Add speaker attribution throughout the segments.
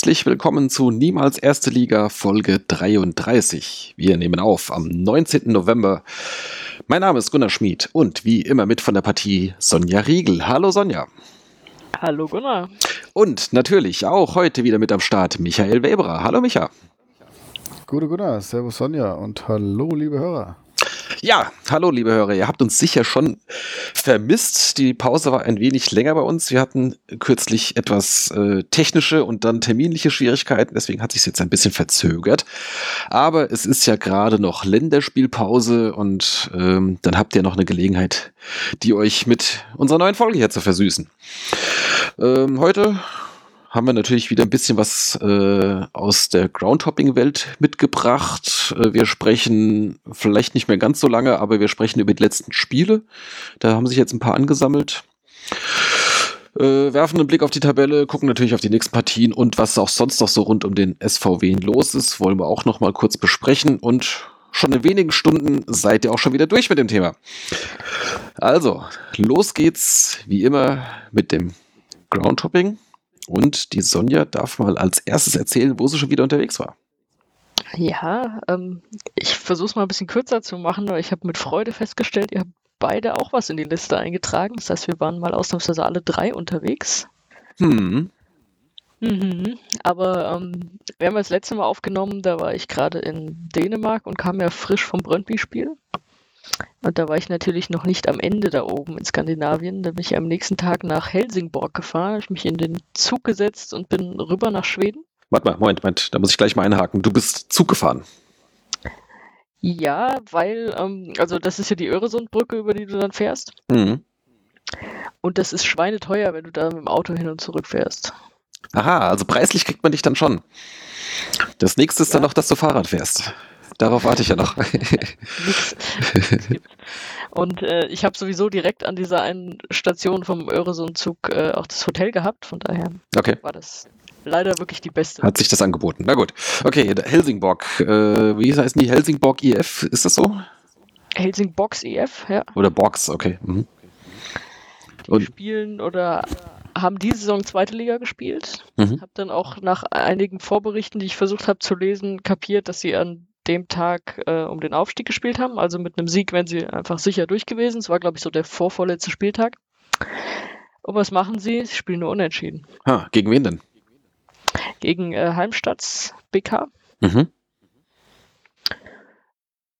Speaker 1: herzlich willkommen zu Niemals Erste Liga Folge 33. Wir nehmen auf am 19. November. Mein Name ist Gunnar Schmid und wie immer mit von der Partie Sonja Riegel. Hallo Sonja.
Speaker 2: Hallo Gunnar.
Speaker 1: Und natürlich auch heute wieder mit am Start Michael Weberer. Hallo Micha.
Speaker 3: Gute Gunnar, Servus Sonja und hallo liebe Hörer.
Speaker 1: Ja, hallo liebe Hörer, ihr habt uns sicher schon vermisst. Die Pause war ein wenig länger bei uns. Wir hatten kürzlich etwas äh, technische und dann terminliche Schwierigkeiten, deswegen hat sich jetzt ein bisschen verzögert. Aber es ist ja gerade noch Länderspielpause und ähm, dann habt ihr noch eine Gelegenheit, die euch mit unserer neuen Folge hier zu versüßen. Ähm, heute haben wir natürlich wieder ein bisschen was äh, aus der Groundhopping-Welt mitgebracht. Äh, wir sprechen vielleicht nicht mehr ganz so lange, aber wir sprechen über die letzten Spiele. Da haben sich jetzt ein paar angesammelt. Äh, werfen einen Blick auf die Tabelle, gucken natürlich auf die nächsten Partien und was auch sonst noch so rund um den SVW los ist, wollen wir auch noch mal kurz besprechen und schon in wenigen Stunden seid ihr auch schon wieder durch mit dem Thema. Also, los geht's wie immer mit dem Groundhopping. Und die Sonja darf mal als erstes erzählen, wo sie schon wieder unterwegs war.
Speaker 2: Ja, ähm, ich versuche es mal ein bisschen kürzer zu machen, aber ich habe mit Freude festgestellt, ihr habt beide auch was in die Liste eingetragen. Das heißt, wir waren mal ausnahmsweise alle drei unterwegs.
Speaker 1: Hm.
Speaker 2: Mhm. Aber ähm, wir haben das letzte Mal aufgenommen, da war ich gerade in Dänemark und kam ja frisch vom Brøndby-Spiel. Und da war ich natürlich noch nicht am Ende da oben in Skandinavien. Da bin ich am nächsten Tag nach Helsingborg gefahren, habe ich mich in den Zug gesetzt und bin rüber nach Schweden.
Speaker 1: Warte mal, Moment, Moment, da muss ich gleich mal einhaken. Du bist Zug gefahren.
Speaker 2: Ja, weil, ähm, also das ist ja die Öresundbrücke, über die du dann fährst.
Speaker 1: Mhm.
Speaker 2: Und das ist schweineteuer, wenn du da mit dem Auto hin und zurück fährst.
Speaker 1: Aha, also preislich kriegt man dich dann schon. Das nächste ist ja. dann noch, dass du Fahrrad fährst. Darauf warte ich ja noch.
Speaker 2: Und äh, ich habe sowieso direkt an dieser einen Station vom Öresund-Zug äh, auch das Hotel gehabt, von daher
Speaker 1: okay.
Speaker 2: war das leider wirklich die beste.
Speaker 1: Hat sich das angeboten. Na gut. Okay, Helsingborg. Äh, wie heißt die? Helsingborg IF? Ist das so?
Speaker 2: Helsingbox IF, ja.
Speaker 1: Oder Box, okay. Mhm.
Speaker 2: Die Und spielen oder haben diese Saison zweite Liga gespielt. Mhm. Habe dann auch nach einigen Vorberichten, die ich versucht habe zu lesen, kapiert, dass sie an dem Tag äh, um den Aufstieg gespielt haben. Also mit einem Sieg wären sie einfach sicher durch gewesen. Es war, glaube ich, so der vorvorletzte Spieltag. Und was machen sie? Sie spielen nur unentschieden.
Speaker 1: Ha, gegen wen denn?
Speaker 2: Gegen äh, Heimstadts BK.
Speaker 1: Mhm.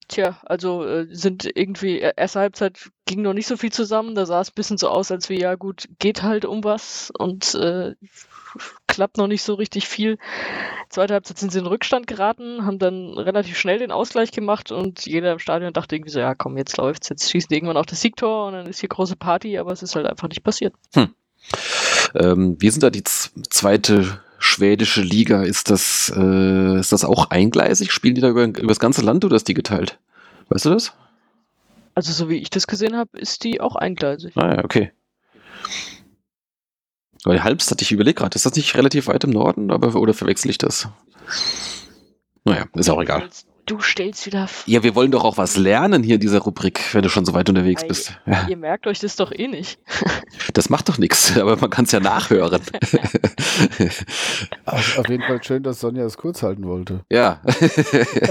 Speaker 2: Tja, also äh, sind irgendwie, äh, erste Halbzeit ging noch nicht so viel zusammen. Da sah es ein bisschen so aus, als wie, ja gut, geht halt um was und äh, klappt noch nicht so richtig viel. Zweite Halbzeit sind sie in Rückstand geraten, haben dann relativ schnell den Ausgleich gemacht und jeder im Stadion dachte irgendwie so, ja komm, jetzt läuft's, jetzt schießen die irgendwann auch das Siegtor und dann ist hier große Party, aber es ist halt einfach nicht passiert.
Speaker 1: Hm. Ähm, wie sind da die zweite schwedische Liga? Ist das, äh, ist das auch eingleisig? Spielen die da über, über das ganze Land oder ist die geteilt? Weißt du das?
Speaker 2: Also so wie ich das gesehen habe, ist die auch eingleisig.
Speaker 1: Ah ja, okay. Weil Halbstadt, ich überlege gerade, ist das nicht relativ weit im Norden, aber, oder verwechsel ich das? Naja, ist auch egal.
Speaker 2: Du stellst wieder.
Speaker 1: Ja, wir wollen doch auch was lernen hier in dieser Rubrik, wenn du schon so weit unterwegs bist.
Speaker 2: Ja. Ihr merkt euch das doch eh nicht.
Speaker 1: Das macht doch nichts, aber man kann es ja nachhören.
Speaker 3: auf, auf, jeden Fall schön, dass Sonja es kurz halten wollte.
Speaker 1: Ja.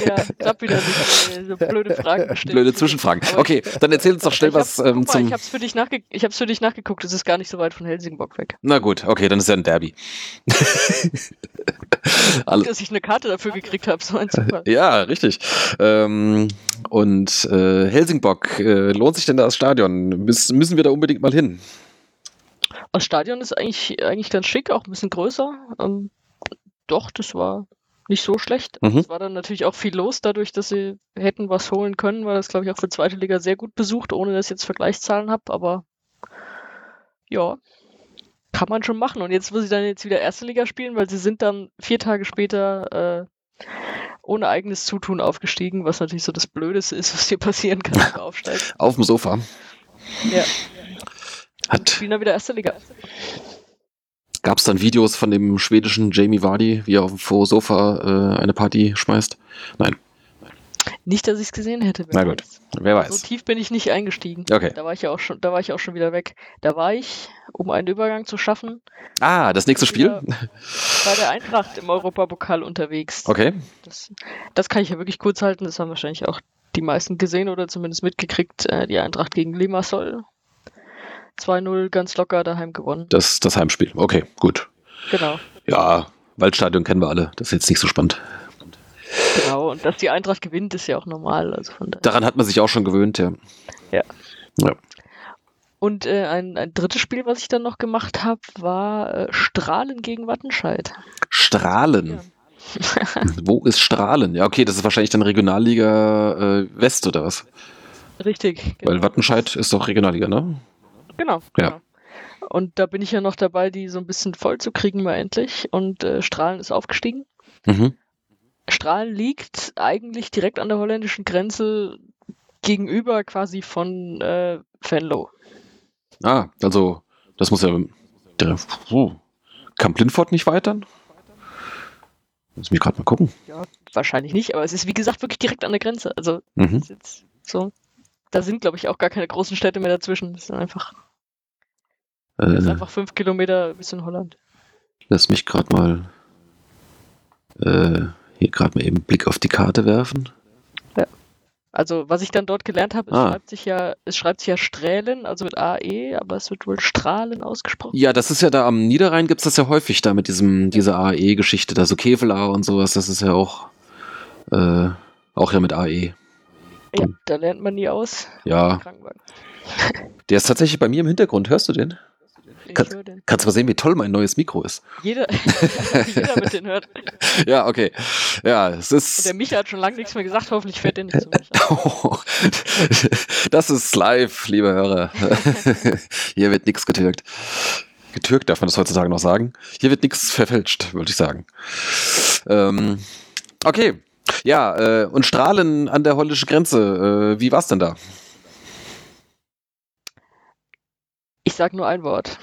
Speaker 2: ja, klappt wieder nicht. Äh, so blöde Fragen gestellt.
Speaker 1: Blöde Zwischenfragen. Okay, dann erzähl uns doch schnell was
Speaker 2: hab,
Speaker 1: ähm,
Speaker 2: mal,
Speaker 1: zum.
Speaker 2: Ich hab's, für dich nachge ich hab's für dich nachgeguckt, es ist gar nicht so weit von Helsingborg weg.
Speaker 1: Na gut, okay, dann ist ja ein Derby.
Speaker 2: Alles. Dass ich eine Karte dafür gekriegt habe, so ein Zufall.
Speaker 1: Ja, richtig. Ähm, und äh, Helsingborg, äh, lohnt sich denn da das Stadion? Müs müssen wir da unbedingt mal hin?
Speaker 2: Das Stadion ist eigentlich, eigentlich ganz schick, auch ein bisschen größer. Ähm, doch, das war nicht so schlecht. Mhm. Es war dann natürlich auch viel los, dadurch, dass sie hätten was holen können, weil das, glaube ich, auch für zweite Liga sehr gut besucht, ohne dass ich jetzt Vergleichszahlen habe, aber ja, kann man schon machen. Und jetzt muss ich dann jetzt wieder erste Liga spielen, weil sie sind dann vier Tage später äh, ohne eigenes Zutun aufgestiegen, was natürlich so das Blödeste ist, was hier passieren kann, wenn du aufsteigst.
Speaker 1: Auf dem Sofa.
Speaker 2: Ja.
Speaker 1: Hat.
Speaker 2: Spielen dann wieder erste Liga.
Speaker 1: Gab es dann Videos von dem schwedischen Jamie Vardy, wie er auf dem Sofa äh, eine Party schmeißt? Nein.
Speaker 2: Nicht, dass ich es gesehen hätte.
Speaker 1: Na gut,
Speaker 2: weiß.
Speaker 1: wer weiß.
Speaker 2: So tief bin ich nicht eingestiegen.
Speaker 1: Okay.
Speaker 2: Da war ich ja auch schon, da war ich auch schon wieder weg. Da war ich, um einen Übergang zu schaffen,
Speaker 1: Ah, das nächste Spiel?
Speaker 2: Bei der Eintracht im Europapokal unterwegs.
Speaker 1: Okay.
Speaker 2: Das, das kann ich ja wirklich kurz halten. Das haben wahrscheinlich auch die meisten gesehen oder zumindest mitgekriegt. Äh, die Eintracht gegen Limassol. 2-0 ganz locker daheim gewonnen.
Speaker 1: Das, das Heimspiel. Okay, gut.
Speaker 2: Genau.
Speaker 1: Ja, Waldstadion kennen wir alle. Das ist jetzt nicht so spannend.
Speaker 2: Genau. Und dass die Eintracht gewinnt, ist ja auch normal. Also von.
Speaker 1: Daran hat man sich auch schon gewöhnt, ja.
Speaker 2: Ja.
Speaker 1: Ja.
Speaker 2: Und äh, ein, ein drittes Spiel, was ich dann noch gemacht habe, war äh, Strahlen gegen Wattenscheid.
Speaker 1: Strahlen. Wo ist Strahlen? Ja, okay, das ist wahrscheinlich dann Regionalliga äh, West oder was?
Speaker 2: Richtig.
Speaker 1: Weil
Speaker 2: genau.
Speaker 1: Wattenscheid ist doch Regionalliga, ne?
Speaker 2: Genau.
Speaker 1: Ja.
Speaker 2: genau. Und da bin ich ja noch dabei, die so ein bisschen voll zu kriegen, mal endlich. Und äh, Strahlen ist aufgestiegen.
Speaker 1: Mhm.
Speaker 2: Strahlen liegt eigentlich direkt an der holländischen Grenze gegenüber quasi von äh, Venlo.
Speaker 1: Ah, also, das muss ja. Der, uh, Kamp Lindfort nicht weitern? Muss mich gerade mal gucken.
Speaker 2: Ja, wahrscheinlich nicht, aber es ist wie gesagt wirklich direkt an der Grenze. Also
Speaker 1: Mhm.
Speaker 2: ist jetzt so. Da sind, glaube ich, auch gar keine großen Städte mehr dazwischen. Das ist einfach, das ist
Speaker 1: Äh,
Speaker 2: einfach fünf Kilometer bis in Holland.
Speaker 1: lass mich gerade mal äh, hier gerade mal eben einen Blick auf die Karte werfen.
Speaker 2: Also, was ich dann dort gelernt habe, es
Speaker 1: Ah.
Speaker 2: schreibt sich ja, es schreibt sich ja Strählen, also mit AE, aber es wird wohl Strahlen ausgesprochen.
Speaker 1: Ja, das ist ja da am Niederrhein gibt's das ja häufig da mit diesem, dieser AE-Geschichte, da so Kevelaar und sowas, das ist ja auch, äh, auch ja mit AE.
Speaker 2: Ja, da lernt man nie aus.
Speaker 1: Ja, der ist tatsächlich bei mir im Hintergrund, hörst du den?
Speaker 2: Ich
Speaker 1: Kann-
Speaker 2: höre den.
Speaker 1: Kannst du mal sehen, wie toll mein neues Mikro ist.
Speaker 2: Jeder, jeder mit den hört.
Speaker 1: Ja, okay. Ja, es
Speaker 2: Und
Speaker 1: ist.
Speaker 2: der Micha hat schon lange nichts mehr gesagt, hoffentlich fährt der nicht zu mich.
Speaker 1: das ist live, liebe Hörer. Hier wird nichts getürkt. Getürkt darf man das heutzutage noch sagen. Hier wird nichts verfälscht, würde ich sagen. Ähm, okay. Ja, äh, und Strahlen an der holländischen Grenze. Äh, wie war's denn da?
Speaker 2: Ich sag nur ein Wort.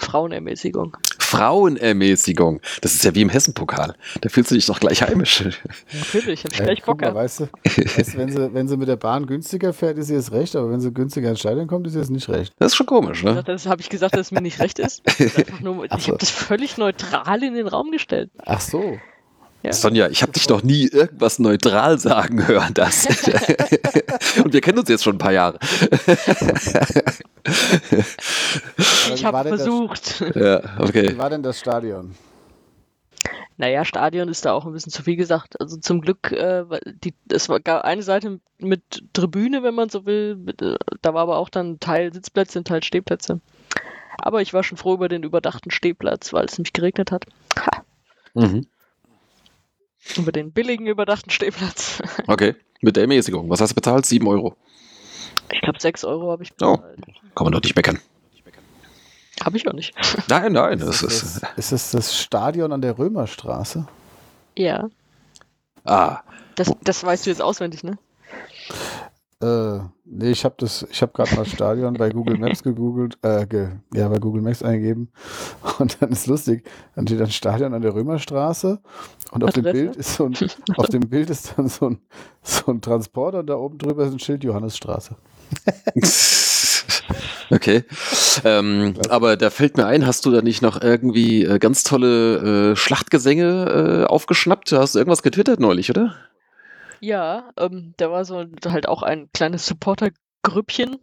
Speaker 2: Frauenermäßigung.
Speaker 1: Frauenermäßigung. Das ist ja wie im Hessenpokal. Da fühlst du dich doch gleich heimisch.
Speaker 2: Natürlich, hab ich gleich Bock
Speaker 3: mal,
Speaker 2: an.
Speaker 3: weißt du, weißt wenn, sie, wenn sie mit der Bahn günstiger fährt, ist ihr es recht, aber wenn sie günstiger ins Stadion kommt, ist ihr es nicht recht.
Speaker 1: Das ist schon komisch, ne?
Speaker 2: Das habe ich gesagt, dass es mir nicht recht ist. Ich
Speaker 3: so.
Speaker 2: habe das völlig neutral in den Raum gestellt.
Speaker 3: Ach so.
Speaker 2: Ja.
Speaker 1: Sonja, ich habe dich noch nie irgendwas neutral sagen hören, das. Und wir kennen uns jetzt schon ein paar Jahre.
Speaker 2: Ich
Speaker 3: wie
Speaker 2: habe
Speaker 3: denn das-
Speaker 2: versucht.
Speaker 1: ja,
Speaker 3: Wie
Speaker 1: okay.
Speaker 3: war denn das Stadion?
Speaker 2: Naja, Stadion ist da auch ein bisschen zu viel gesagt. Also zum Glück, äh, die, es war gab eine Seite mit Tribüne, wenn man so will. Mit, äh, da war aber auch dann Teil Sitzplätze, ein Teil Stehplätze. Aber ich war schon froh über den überdachten Stehplatz, weil es nämlich geregnet hat. Ha,
Speaker 1: Mhm.
Speaker 2: Über den billigen überdachten Stehplatz.
Speaker 1: Okay. Mit der Ermäßigung. Was hast du bezahlt? 7 Euro.
Speaker 2: Ich glaube, 6 Euro habe ich
Speaker 1: Oh.
Speaker 2: bezahlt.
Speaker 1: Kann man doch nicht meckern.
Speaker 2: Habe ich auch nicht.
Speaker 1: Nein, nein.
Speaker 3: Ist
Speaker 1: Das
Speaker 3: das,
Speaker 1: ist.
Speaker 3: das, ist das das Stadion an der Römerstraße?
Speaker 2: Ja,
Speaker 1: Ah,
Speaker 2: das, das weißt du jetzt auswendig, ne?
Speaker 3: Äh, nee, ich habe das, ich habe gerade mal Stadion bei Google Maps gegoogelt, äh, ge, ja, bei Google Maps eingegeben. Und dann ist lustig, dann steht ein Stadion an der Römerstraße und auf dem? Bild ist so ein, auf dem Bild ist dann so ein, so ein Transporter und da oben drüber ist ein Schild Johannesstraße.
Speaker 1: okay. Ähm, aber da fällt mir ein, hast du da nicht noch irgendwie äh, ganz tolle äh, Schlachtgesänge äh, aufgeschnappt? Hast du irgendwas getwittert neulich, oder?
Speaker 2: Ja, ähm, da war so halt auch ein kleines Supporter-Grüppchen,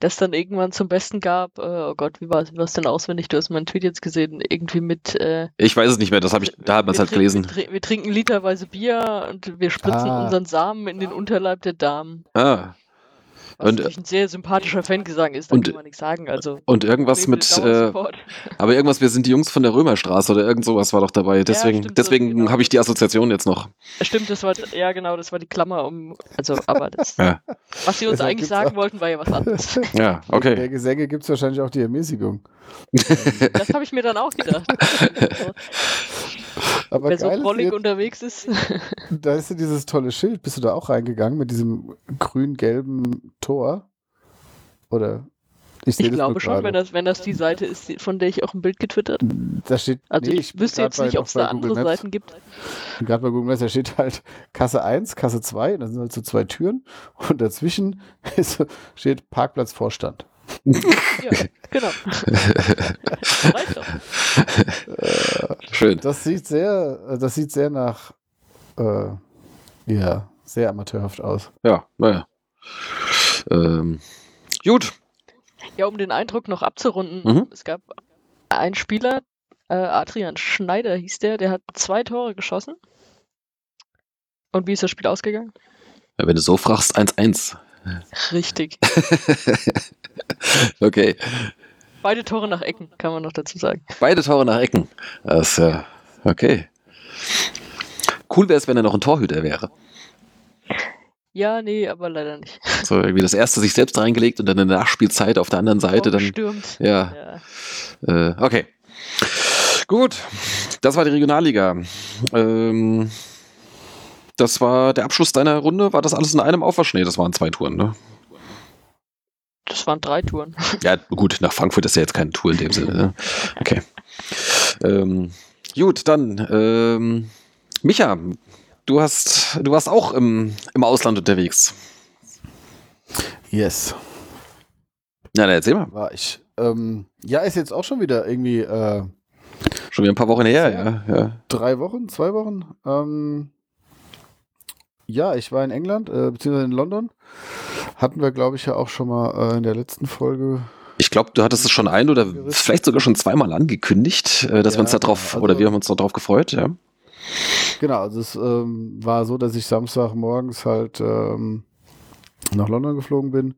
Speaker 2: das dann irgendwann zum Besten gab. Äh, oh Gott, wie war es denn auswendig? Du hast meinen Tweet jetzt gesehen, irgendwie mit. Äh,
Speaker 1: Ich weiß es nicht mehr, das habe ich, da hat man es halt gelesen.
Speaker 2: Wir, wir trinken literweise Bier und wir spritzen
Speaker 3: Ah.
Speaker 2: unseren Samen in den Unterleib der Damen.
Speaker 1: Ah.
Speaker 2: Was
Speaker 1: Und-
Speaker 2: natürlich ein sehr sympathischer Fangesang ist, da
Speaker 1: und-
Speaker 2: kann man nichts sagen. Also,
Speaker 1: Und irgendwas mit, äh, aber irgendwas, wir sind die Jungs von der Römerstraße oder irgend sowas war doch dabei. Deswegen,
Speaker 2: stimmt, so,
Speaker 1: deswegen
Speaker 2: genau.
Speaker 1: habe ich die Assoziation jetzt noch.
Speaker 2: Stimmt, das war, ja genau, das war die Klammer um, also, aber das,
Speaker 1: Ja,
Speaker 2: was sie uns
Speaker 3: Deshalb
Speaker 2: eigentlich sagen
Speaker 3: auch-
Speaker 2: wollten, war ja was anderes.
Speaker 1: ja
Speaker 3: Der
Speaker 1: okay.
Speaker 3: Gesänge gibt es wahrscheinlich auch die Ermäßigung.
Speaker 2: Das habe ich mir dann auch gedacht.
Speaker 3: Aber
Speaker 2: Wer so trollig
Speaker 3: jetzt,
Speaker 2: unterwegs ist.
Speaker 3: da ist ja dieses tolle Schild. Bist du da auch reingegangen mit diesem grün-gelben Tor? Oder
Speaker 2: Ich, ich glaube schon, wenn das, wenn das die Seite ist, von der ich auch ein Bild getwittert
Speaker 3: Da steht,
Speaker 2: also nee, ich wüsste jetzt nicht, ob es da andere Maps, Seiten gibt.
Speaker 3: Gerade bei Google Maps, da steht halt Kasse 1, Kasse 2, das sind halt so zwei Türen und dazwischen ist, steht Parkplatzvorstand.
Speaker 2: Ja, genau.
Speaker 1: Schön.
Speaker 3: Das sieht sehr, das sieht sehr nach, äh, ja, sehr amateurhaft aus.
Speaker 1: Ja, naja. Ähm, gut.
Speaker 2: Ja, um den Eindruck noch abzurunden, mhm. es gab einen Spieler, äh, Adrian Schneider hieß der, der hat zwei Tore geschossen. Und wie ist das Spiel ausgegangen?
Speaker 1: Ja, wenn du so fragst, 1-1.
Speaker 2: Richtig.
Speaker 1: okay.
Speaker 2: Beide Tore nach Ecken, kann man noch dazu sagen.
Speaker 1: Beide Tore nach Ecken. Das ja, okay. Cool wäre es, wenn er noch ein Torhüter wäre.
Speaker 2: Ja, nee, aber leider nicht.
Speaker 1: So irgendwie das erste sich selbst reingelegt und dann in der Nachspielzeit auf der anderen Seite dann.
Speaker 2: Stürmt.
Speaker 1: Ja. ja. Äh, okay. Gut. Das war die Regionalliga. Ähm, das war der Abschluss deiner Runde. War das alles in einem Aufwasch? Nee, das waren zwei Touren, ne?
Speaker 2: Das waren drei Touren.
Speaker 1: Ja, gut, nach Frankfurt ist ja jetzt keine Tour in dem Sinne. Ne? Okay. Ähm, gut, dann ähm, Micha, du hast, du warst auch im, im Ausland unterwegs.
Speaker 3: Yes.
Speaker 1: Na, dann erzähl mal.
Speaker 3: War ich. Ähm, ja, ist jetzt auch schon wieder irgendwie. Äh,
Speaker 1: schon wieder ein paar Wochen her, ja. ja.
Speaker 3: Drei Wochen, zwei Wochen. Ähm, ja, ich war in England, äh, beziehungsweise in London. Hatten wir, glaube ich, ja auch schon mal äh, in der letzten Folge.
Speaker 1: Ich glaube, du hattest es schon ein oder vielleicht sogar schon zweimal angekündigt, äh, dass ja, wir uns darauf, also, oder wir haben uns darauf gefreut, ja.
Speaker 3: Genau, also es ähm, war so, dass ich Samstag morgens halt ähm, nach London geflogen bin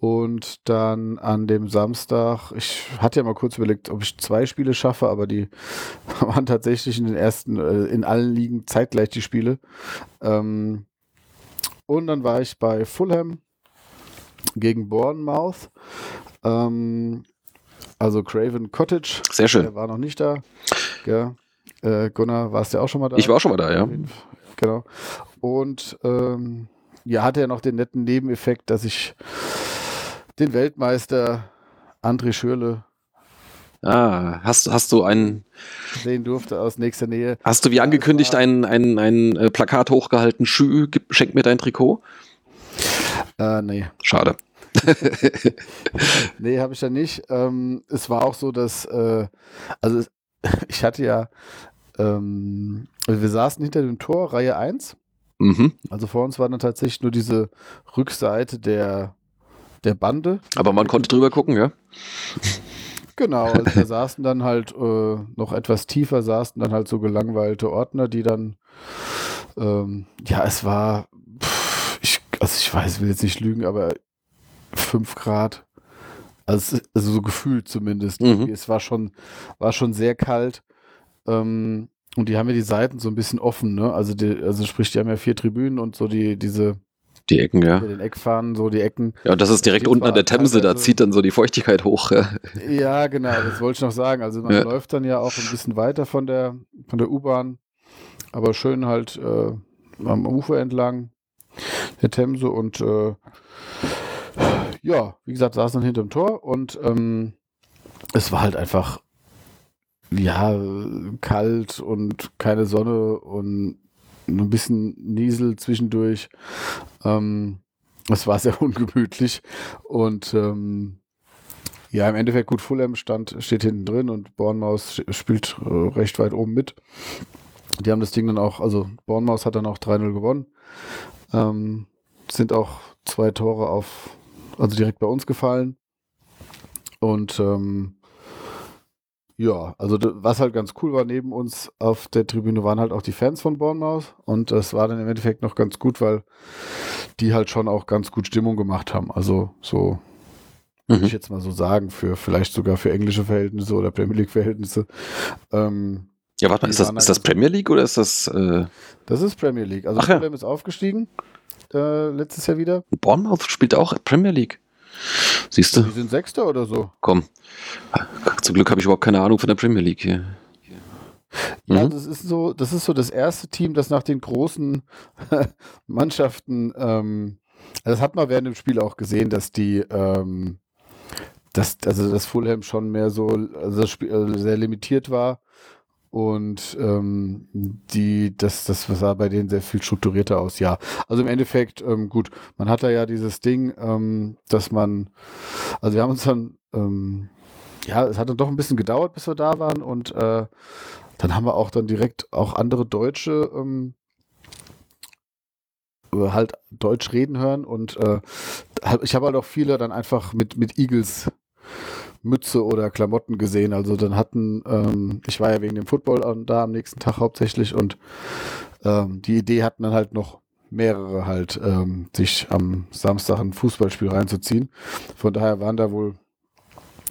Speaker 3: und dann an dem Samstag, ich hatte ja mal kurz überlegt, ob ich zwei Spiele schaffe, aber die waren tatsächlich in den ersten, äh, in allen Ligen zeitgleich die Spiele. Ähm, und dann war ich bei Fulham gegen Bournemouth. Ähm, also Craven Cottage.
Speaker 1: Sehr schön.
Speaker 3: Der war noch nicht da. Ja. Äh, Gunnar, warst du auch schon mal da?
Speaker 1: Ich war auch schon mal da, ja.
Speaker 3: Genau. Und ähm, ja, hatte ja noch den netten Nebeneffekt, dass ich den Weltmeister André Schürle
Speaker 1: Ah, hast, hast du einen
Speaker 3: sehen durfte aus nächster Nähe.
Speaker 1: Hast du wie angekündigt ein, ein, ein äh, Plakat hochgehalten, Schü, schenk mir dein Trikot?
Speaker 3: Äh, nee.
Speaker 1: Schade.
Speaker 3: nee, habe ich ja nicht. Ähm, es war auch so, dass, äh, also ich hatte ja, ähm, wir saßen hinter dem Tor, Reihe 1. Mhm. Also vor uns war dann tatsächlich nur diese Rückseite der der Bande.
Speaker 1: Aber man konnte drüber gucken, ja?
Speaker 3: Genau, also da saßen dann halt äh, noch etwas tiefer, saßen dann halt so gelangweilte Ordner, die dann, ähm, ja, es war, pff, ich, also ich weiß, will jetzt nicht lügen, aber 5 Grad. Also, also, so gefühlt zumindest. Mhm. Es war schon, war schon sehr kalt. Ähm, und die haben ja die Seiten so ein bisschen offen, ne? Also, die, also sprich, die haben ja vier Tribünen und so die, diese
Speaker 1: die Ecken, ja.
Speaker 3: Den Eckfahnen, so die Ecken.
Speaker 1: Ja, und das ist direkt unten an der Themse, da zieht dann so die Feuchtigkeit hoch. Ja,
Speaker 3: ja genau, das wollte ich noch sagen. Also man ja. läuft dann ja auch ein bisschen weiter von der, von der U-Bahn, aber schön halt äh, am Ufer entlang der Themse und äh, ja, wie gesagt, saß dann hinterm Tor und ähm, es war halt einfach ja, kalt und keine Sonne und ein bisschen Niesel zwischendurch. Ähm, es war sehr ungemütlich und ähm, ja, im Endeffekt gut, Fulham stand, steht hinten drin und Bournemouth spielt äh, recht weit oben mit. Die haben das Ding dann auch, also Bournemouth hat dann auch 3-0 gewonnen. Ähm, sind auch zwei Tore auf, also direkt bei uns gefallen. Und ähm, ja, also was halt ganz cool war, neben uns auf der Tribüne waren halt auch die Fans von Bournemouth und das war dann im Endeffekt noch ganz gut, weil die halt schon auch ganz gut Stimmung gemacht haben. Also so mhm. würde ich jetzt mal so sagen, für vielleicht sogar für englische Verhältnisse oder Premier League Verhältnisse. Ähm,
Speaker 1: ja, warte mal, ist das, ist das Premier League oder ist das? Äh
Speaker 3: das ist Premier League. Also Ach, Fulham ja. ist aufgestiegen äh, letztes Jahr wieder.
Speaker 1: Bournemouth spielt auch Premier League. Siehst du?
Speaker 3: Die sind Sechster oder so.
Speaker 1: Komm. Zum Glück habe ich überhaupt keine Ahnung von der Premier League hier.
Speaker 3: Ja, mhm. das ist so, das ist so das erste Team, das nach den großen Mannschaften, ähm, das hat man während dem Spiel auch gesehen, dass die, ähm, dass, also das Fulham schon mehr so also das Spiel, also sehr limitiert war und ähm, die, das, das sah bei denen sehr viel strukturierter aus, ja. Also im Endeffekt, ähm, gut, man hat da ja dieses Ding, ähm, dass man, also wir haben uns dann, ähm, ja, es hat dann doch ein bisschen gedauert, bis wir da waren und äh, dann haben wir auch dann direkt auch andere Deutsche ähm, halt Deutsch reden hören und äh, ich habe halt auch viele dann einfach mit, mit Eagles Mütze oder Klamotten gesehen. Also dann hatten, ähm, ich war ja wegen dem Football da am nächsten Tag hauptsächlich und ähm, die Idee hatten dann halt noch mehrere halt, ähm, sich am Samstag ein Fußballspiel reinzuziehen. Von daher waren da wohl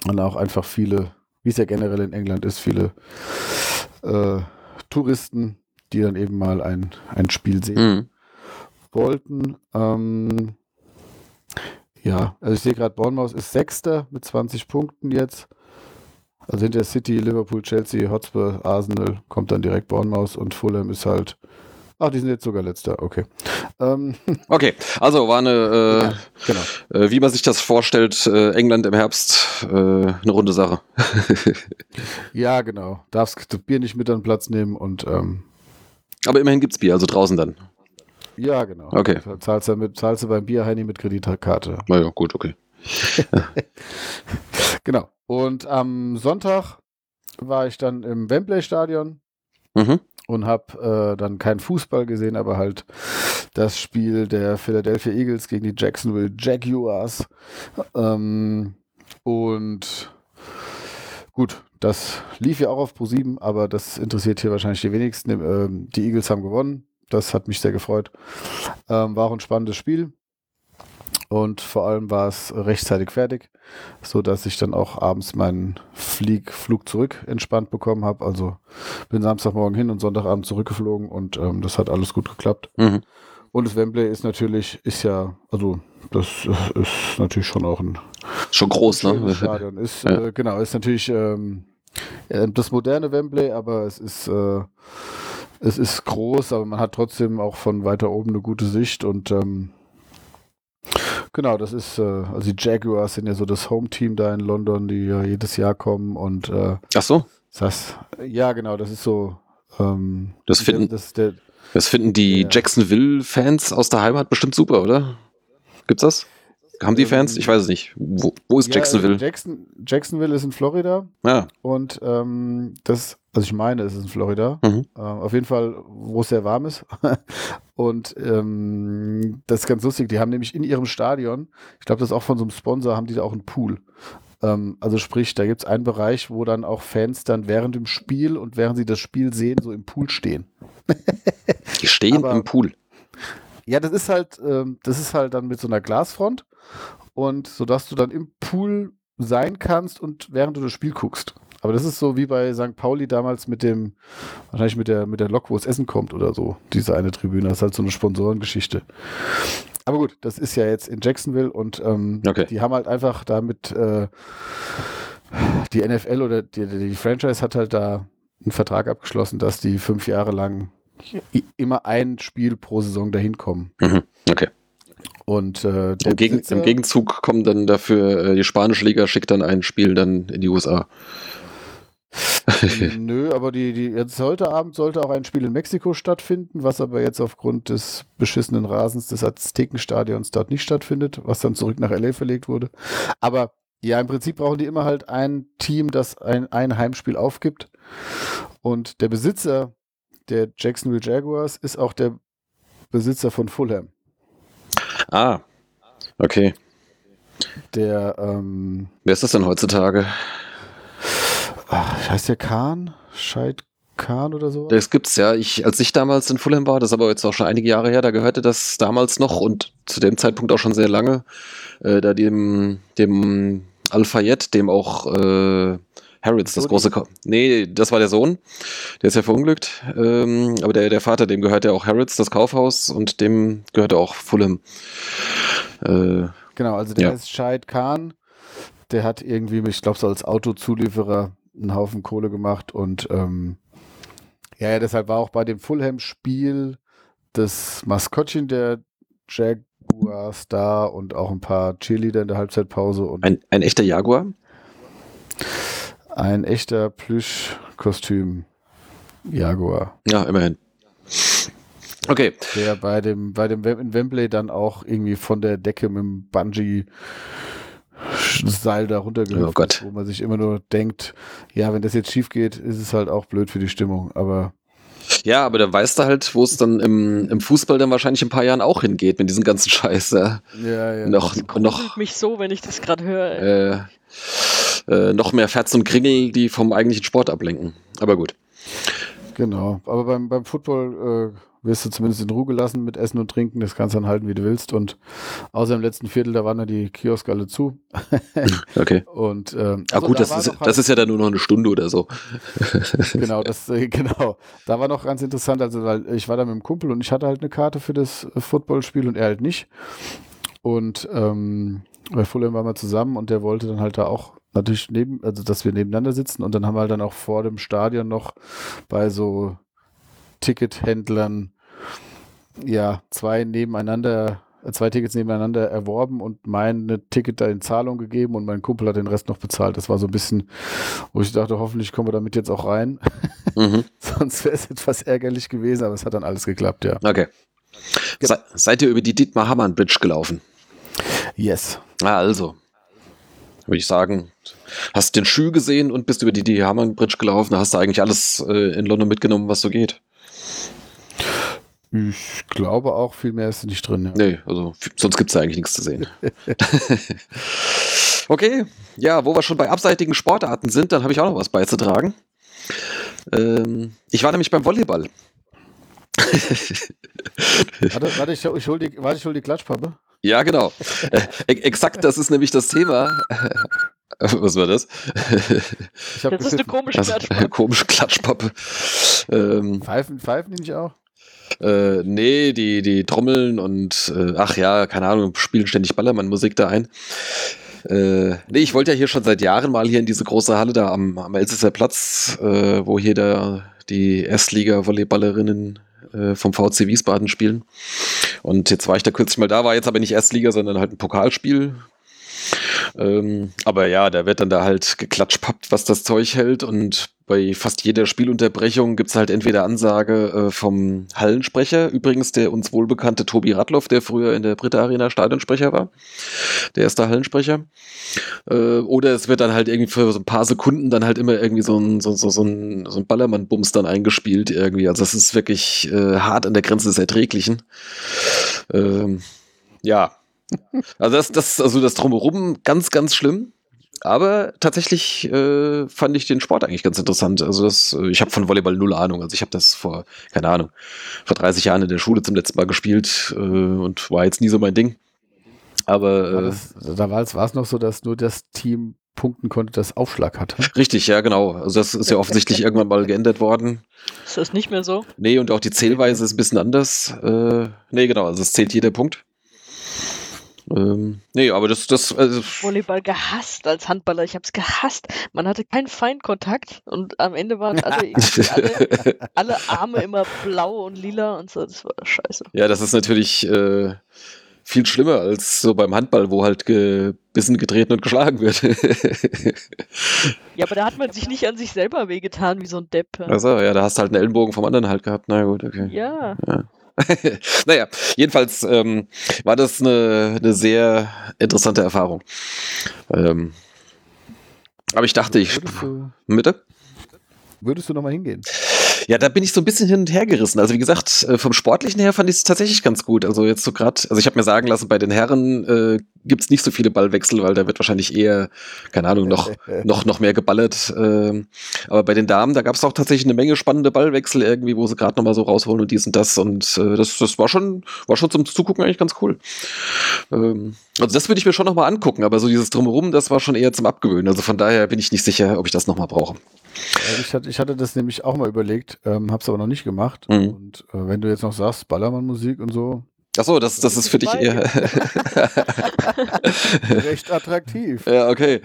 Speaker 3: dann auch einfach viele, wie es ja generell in England ist, viele äh, Touristen, die dann eben mal ein, ein Spiel sehen mhm. wollten. Ähm, ja, also ich sehe gerade, Bournemouth ist Sechster mit 20 Punkten jetzt. Also hinter City, Liverpool, Chelsea, Hotspur, Arsenal kommt dann direkt Bournemouth und Fulham ist halt. Ach, die sind jetzt sogar letzter, okay.
Speaker 1: Ähm. Okay, also war eine, äh, ja, genau. äh, wie man sich das vorstellt, äh, England im Herbst, äh, eine runde Sache.
Speaker 3: ja, genau. Darfst du Bier nicht mit an den Platz nehmen und. Ähm,
Speaker 1: Aber immerhin gibt es Bier, also draußen dann.
Speaker 3: Ja, genau.
Speaker 1: Okay.
Speaker 3: Zahlst du, mit, zahlst du beim Bierheini mit Kreditkarte.
Speaker 1: Na ja, gut, okay.
Speaker 3: genau. Und am Sonntag war ich dann im Wembley-Stadion mhm. und habe äh, dann keinen Fußball gesehen, aber halt das Spiel der Philadelphia Eagles gegen die Jacksonville Jaguars. Ähm, und gut, das lief ja auch auf Pro7, aber das interessiert hier wahrscheinlich die wenigsten. Ähm, die Eagles haben gewonnen. Das hat mich sehr gefreut. Ähm, war auch ein spannendes Spiel. Und vor allem war es rechtzeitig fertig, so dass ich dann auch abends meinen Flieg, Flug zurück entspannt bekommen habe. Also bin Samstagmorgen hin und Sonntagabend zurückgeflogen und ähm, das hat alles gut geklappt. Mhm. Und das Wembley ist natürlich, ist ja, also das ist natürlich schon auch ein
Speaker 1: schon groß, ne?
Speaker 3: Stadion. Ist, ja. äh, genau, ist natürlich ähm, das moderne Wembley, aber es ist äh, es ist groß, aber man hat trotzdem auch von weiter oben eine gute Sicht und ähm, genau, das ist, äh, also die Jaguars sind ja so das Home-Team da in London, die ja jedes Jahr kommen und äh,
Speaker 1: Ach so?
Speaker 3: Das, ja, genau, das ist so.
Speaker 1: Ähm, das finden, das, der, das finden die der, Jacksonville-Fans aus der Heimat bestimmt super, oder? Gibt's das? Haben die Fans? Ich weiß es nicht. Wo, wo ist ja, Jacksonville?
Speaker 3: Jackson, Jacksonville ist in Florida.
Speaker 1: Ja.
Speaker 3: Und ähm, das, also ich meine, es ist in Florida. Mhm. Äh, auf jeden Fall, wo es sehr warm ist. und ähm, das ist ganz lustig. Die haben nämlich in ihrem Stadion, ich glaube, das ist auch von so einem Sponsor, haben die da auch einen Pool. Ähm, also sprich, da gibt es einen Bereich, wo dann auch Fans dann während dem Spiel und während sie das Spiel sehen, so im Pool stehen.
Speaker 1: die stehen Aber, im Pool.
Speaker 3: Ja, das ist halt, ähm, das ist halt dann mit so einer Glasfront und sodass du dann im Pool sein kannst und während du das Spiel guckst. Aber das ist so wie bei St. Pauli damals mit dem, wahrscheinlich mit der, mit der Lok, wo es Essen kommt oder so, diese eine Tribüne. Das ist halt so eine Sponsorengeschichte. Aber gut, das ist ja jetzt in Jacksonville und ähm, okay. die haben halt einfach damit äh, die NFL oder die, die Franchise hat halt da einen Vertrag abgeschlossen, dass die fünf Jahre lang immer ein Spiel pro Saison dahin kommen.
Speaker 1: Mhm. Okay.
Speaker 3: Und äh,
Speaker 1: Im, Gegen, Im, Gegenzug kommen dann dafür, äh, die spanische Liga schickt dann ein Spiel dann in die USA.
Speaker 3: Nö, aber die, die, jetzt heute Abend sollte auch ein Spiel in Mexiko stattfinden, was aber jetzt aufgrund des beschissenen Rasens des Aztekenstadions dort nicht stattfindet, was dann zurück nach LA verlegt wurde. Aber ja, im Prinzip brauchen die immer halt ein Team, das ein, ein Heimspiel aufgibt. Und der Besitzer der Jacksonville Jaguars ist auch der Besitzer von Fulham.
Speaker 1: Ah, okay.
Speaker 3: Der, ähm,
Speaker 1: Wer ist das denn heutzutage?
Speaker 3: Ach, heißt der Kahn? Scheid Kahn oder so?
Speaker 1: Das gibt's ja. Ich, als ich damals in Fulham war, das ist aber jetzt auch schon einige Jahre her, da gehörte das damals noch und zu dem Zeitpunkt auch schon sehr lange, äh, da dem, dem Al-Fayed, dem auch äh, Harrods, das große. Ko nee, das war der Sohn. Der ist ja verunglückt. Ähm, aber der, der Vater, dem gehört ja auch Harrods, das Kaufhaus, und dem gehört auch Fulham.
Speaker 3: Äh, genau, also der ja. ist Scheid Khan. Der hat irgendwie, ich glaube, so als Autozulieferer einen Haufen Kohle gemacht und ähm, ja, ja, deshalb war auch bei dem Fulham-Spiel das Maskottchen der Jag Jaguars da und auch ein paar Cheerleader in der Halbzeitpause. Und
Speaker 1: ein, ein echter Jaguar?
Speaker 3: Ein echter Plüschkostüm Jaguar.
Speaker 1: Ja, immerhin. Okay.
Speaker 3: Der bei dem, bei dem in Wembley dann auch irgendwie von der Decke mit dem Bungee Seil da runtergehüpft,
Speaker 1: oh Gott.
Speaker 3: wo man sich immer nur denkt, ja, wenn das jetzt schief geht, ist es halt auch blöd für die Stimmung, aber
Speaker 1: ja, aber dann weißt du halt, wo es dann im, im Fußball dann wahrscheinlich in ein paar Jahren auch hingeht mit diesem ganzen Scheiß. Ja,
Speaker 3: ja. ja.
Speaker 1: Noch,
Speaker 2: das
Speaker 1: noch,
Speaker 2: mich so, wenn ich das gerade höre.
Speaker 1: Äh, äh, noch mehr Fetz und Kringel, die vom eigentlichen Sport ablenken. Aber gut.
Speaker 3: Genau, aber beim, beim Football äh, wirst du zumindest in Ruhe gelassen mit Essen und Trinken. Das kannst du dann halten, wie du willst. Und außer im letzten Viertel, da waren ja die Kioske alle zu.
Speaker 1: okay.
Speaker 3: Und, ähm,
Speaker 1: ah, gut, da das, ist, halt, das ist ja dann nur noch eine Stunde oder so.
Speaker 3: genau, das, äh, genau. Da war noch ganz interessant, also weil ich war da mit dem Kumpel und ich hatte halt eine Karte für das Footballspiel und er halt nicht. Und ähm, bei Fulham waren wir zusammen und der wollte dann halt da auch natürlich neben, also dass wir nebeneinander sitzen und dann haben wir halt dann auch vor dem Stadion noch bei so Tickethändlern ja, zwei nebeneinander, äh, zwei Tickets nebeneinander erworben und mein Ticket da in Zahlung gegeben und mein Kumpel hat den Rest noch bezahlt. Das war so ein bisschen, wo ich dachte, hoffentlich kommen wir damit jetzt auch rein. Mhm. Sonst wäre es etwas ärgerlich gewesen, aber es hat dann alles geklappt, ja.
Speaker 1: Okay. Genau. Se seid ihr über die Dietmar Hammann Bridge gelaufen?
Speaker 3: Yes.
Speaker 1: Ah, also. Würde ich sagen, hast den Schuh gesehen und bist über die Dietmar Hammann Bridge gelaufen. Da hast du eigentlich alles äh, in London mitgenommen, was so geht.
Speaker 3: Ich glaube auch, viel mehr ist nicht drin. Ja.
Speaker 1: Nee, also sonst gibt es ja eigentlich nichts zu sehen. okay, ja, wo wir schon bei abseitigen Sportarten sind, dann habe ich auch noch was beizutragen. Ähm, ich war nämlich beim Volleyball.
Speaker 3: warte, warte, ich, ich hol die, warte, ich hol die Klatschpappe.
Speaker 1: Ja, genau. äh, exakt, das ist nämlich das Thema. Was war das?
Speaker 2: das ist eine komische Klatschpappe.
Speaker 1: komische Klatschpappe.
Speaker 3: Ähm, Pfeifen, Pfeifen die nicht auch?
Speaker 1: Äh, nee, die, die trommeln und äh, ach ja, keine Ahnung, spielen ständig Ballermann-Musik da ein. Äh, nee, ich wollte ja hier schon seit Jahren mal hier in diese große Halle da am, am Elsässer Platz, äh, wo hier der, die Erstliga-Volleyballerinnen äh, vom VC Wiesbaden spielen. Und jetzt war ich da kürzlich mal da, war jetzt aber nicht Erstliga, sondern halt ein Pokalspiel ähm, aber ja, da wird dann da halt geklatschpappt, was das Zeug hält und bei fast jeder Spielunterbrechung gibt es halt entweder Ansage äh, vom Hallensprecher, übrigens der uns wohlbekannte Tobi Radloff, der früher in der Britta Arena Stadionsprecher war, der der Hallensprecher, äh, oder es wird dann halt irgendwie für so ein paar Sekunden dann halt immer irgendwie so ein, so, so, so ein, so ein Ballermann-Bums dann eingespielt irgendwie, also das ist wirklich äh, hart an der Grenze des Erträglichen. Ähm, ja, also das, das, also das Drumherum ganz, ganz schlimm. Aber tatsächlich äh, fand ich den Sport eigentlich ganz interessant. Also das, äh, ich habe von Volleyball null Ahnung. Also ich habe das vor, keine Ahnung, vor 30 Jahren in der Schule zum letzten Mal gespielt äh, und war jetzt nie so mein Ding. Aber
Speaker 3: äh, das, da war es noch so, dass nur das Team punkten konnte, das Aufschlag hatte.
Speaker 1: Richtig, ja, genau. Also das ist ja offensichtlich irgendwann mal geändert worden.
Speaker 2: Ist das nicht mehr so?
Speaker 1: Nee, und auch die Zählweise ist ein bisschen anders. Äh, nee, genau, also es zählt jeder Punkt. Ähm, nee, aber das, das. Also
Speaker 2: Volleyball gehasst als Handballer. Ich hab's gehasst. Man hatte keinen Feinkontakt und am Ende waren alle, alle, alle, Arme immer blau und lila und so. Das war scheiße.
Speaker 1: Ja, das ist natürlich äh, viel schlimmer als so beim Handball, wo halt gebissen, getreten und geschlagen wird.
Speaker 2: ja, aber da hat man sich nicht an sich selber wehgetan wie so ein Depp.
Speaker 1: Achso, ja, da hast du halt einen Ellenbogen vom anderen halt gehabt. Na gut, okay.
Speaker 2: Ja. ja.
Speaker 1: naja, jedenfalls ähm, war das eine, eine sehr interessante Erfahrung. Ähm, aber ich dachte, ich. Du,
Speaker 3: bitte? Würdest du nochmal hingehen?
Speaker 1: Ja, da bin ich so ein bisschen hin und her gerissen. Also wie gesagt, äh, vom Sportlichen her fand ich es tatsächlich ganz gut. Also jetzt so gerade, also ich habe mir sagen lassen, bei den Herren äh, gibt es nicht so viele Ballwechsel, weil da wird wahrscheinlich eher, keine Ahnung, noch, noch, noch mehr geballert. Ähm, aber bei den Damen, da gab es auch tatsächlich eine Menge spannende Ballwechsel irgendwie, wo sie gerade nochmal so rausholen und dies und das. Und äh, das, das war schon, war schon zum Zugucken eigentlich ganz cool. Ähm, also das würde ich mir schon nochmal angucken, aber so dieses Drumherum, das war schon eher zum Abgewöhnen. Also von daher bin ich nicht sicher, ob ich das nochmal brauche.
Speaker 3: Ich hatte, ich hatte das nämlich auch mal überlegt, ähm, hab's aber noch nicht gemacht. Mhm. Und äh, wenn du jetzt noch sagst, Ballermann-Musik und so.
Speaker 1: Achso, das, das ist für dich eher.
Speaker 3: Recht attraktiv.
Speaker 1: Ja, okay.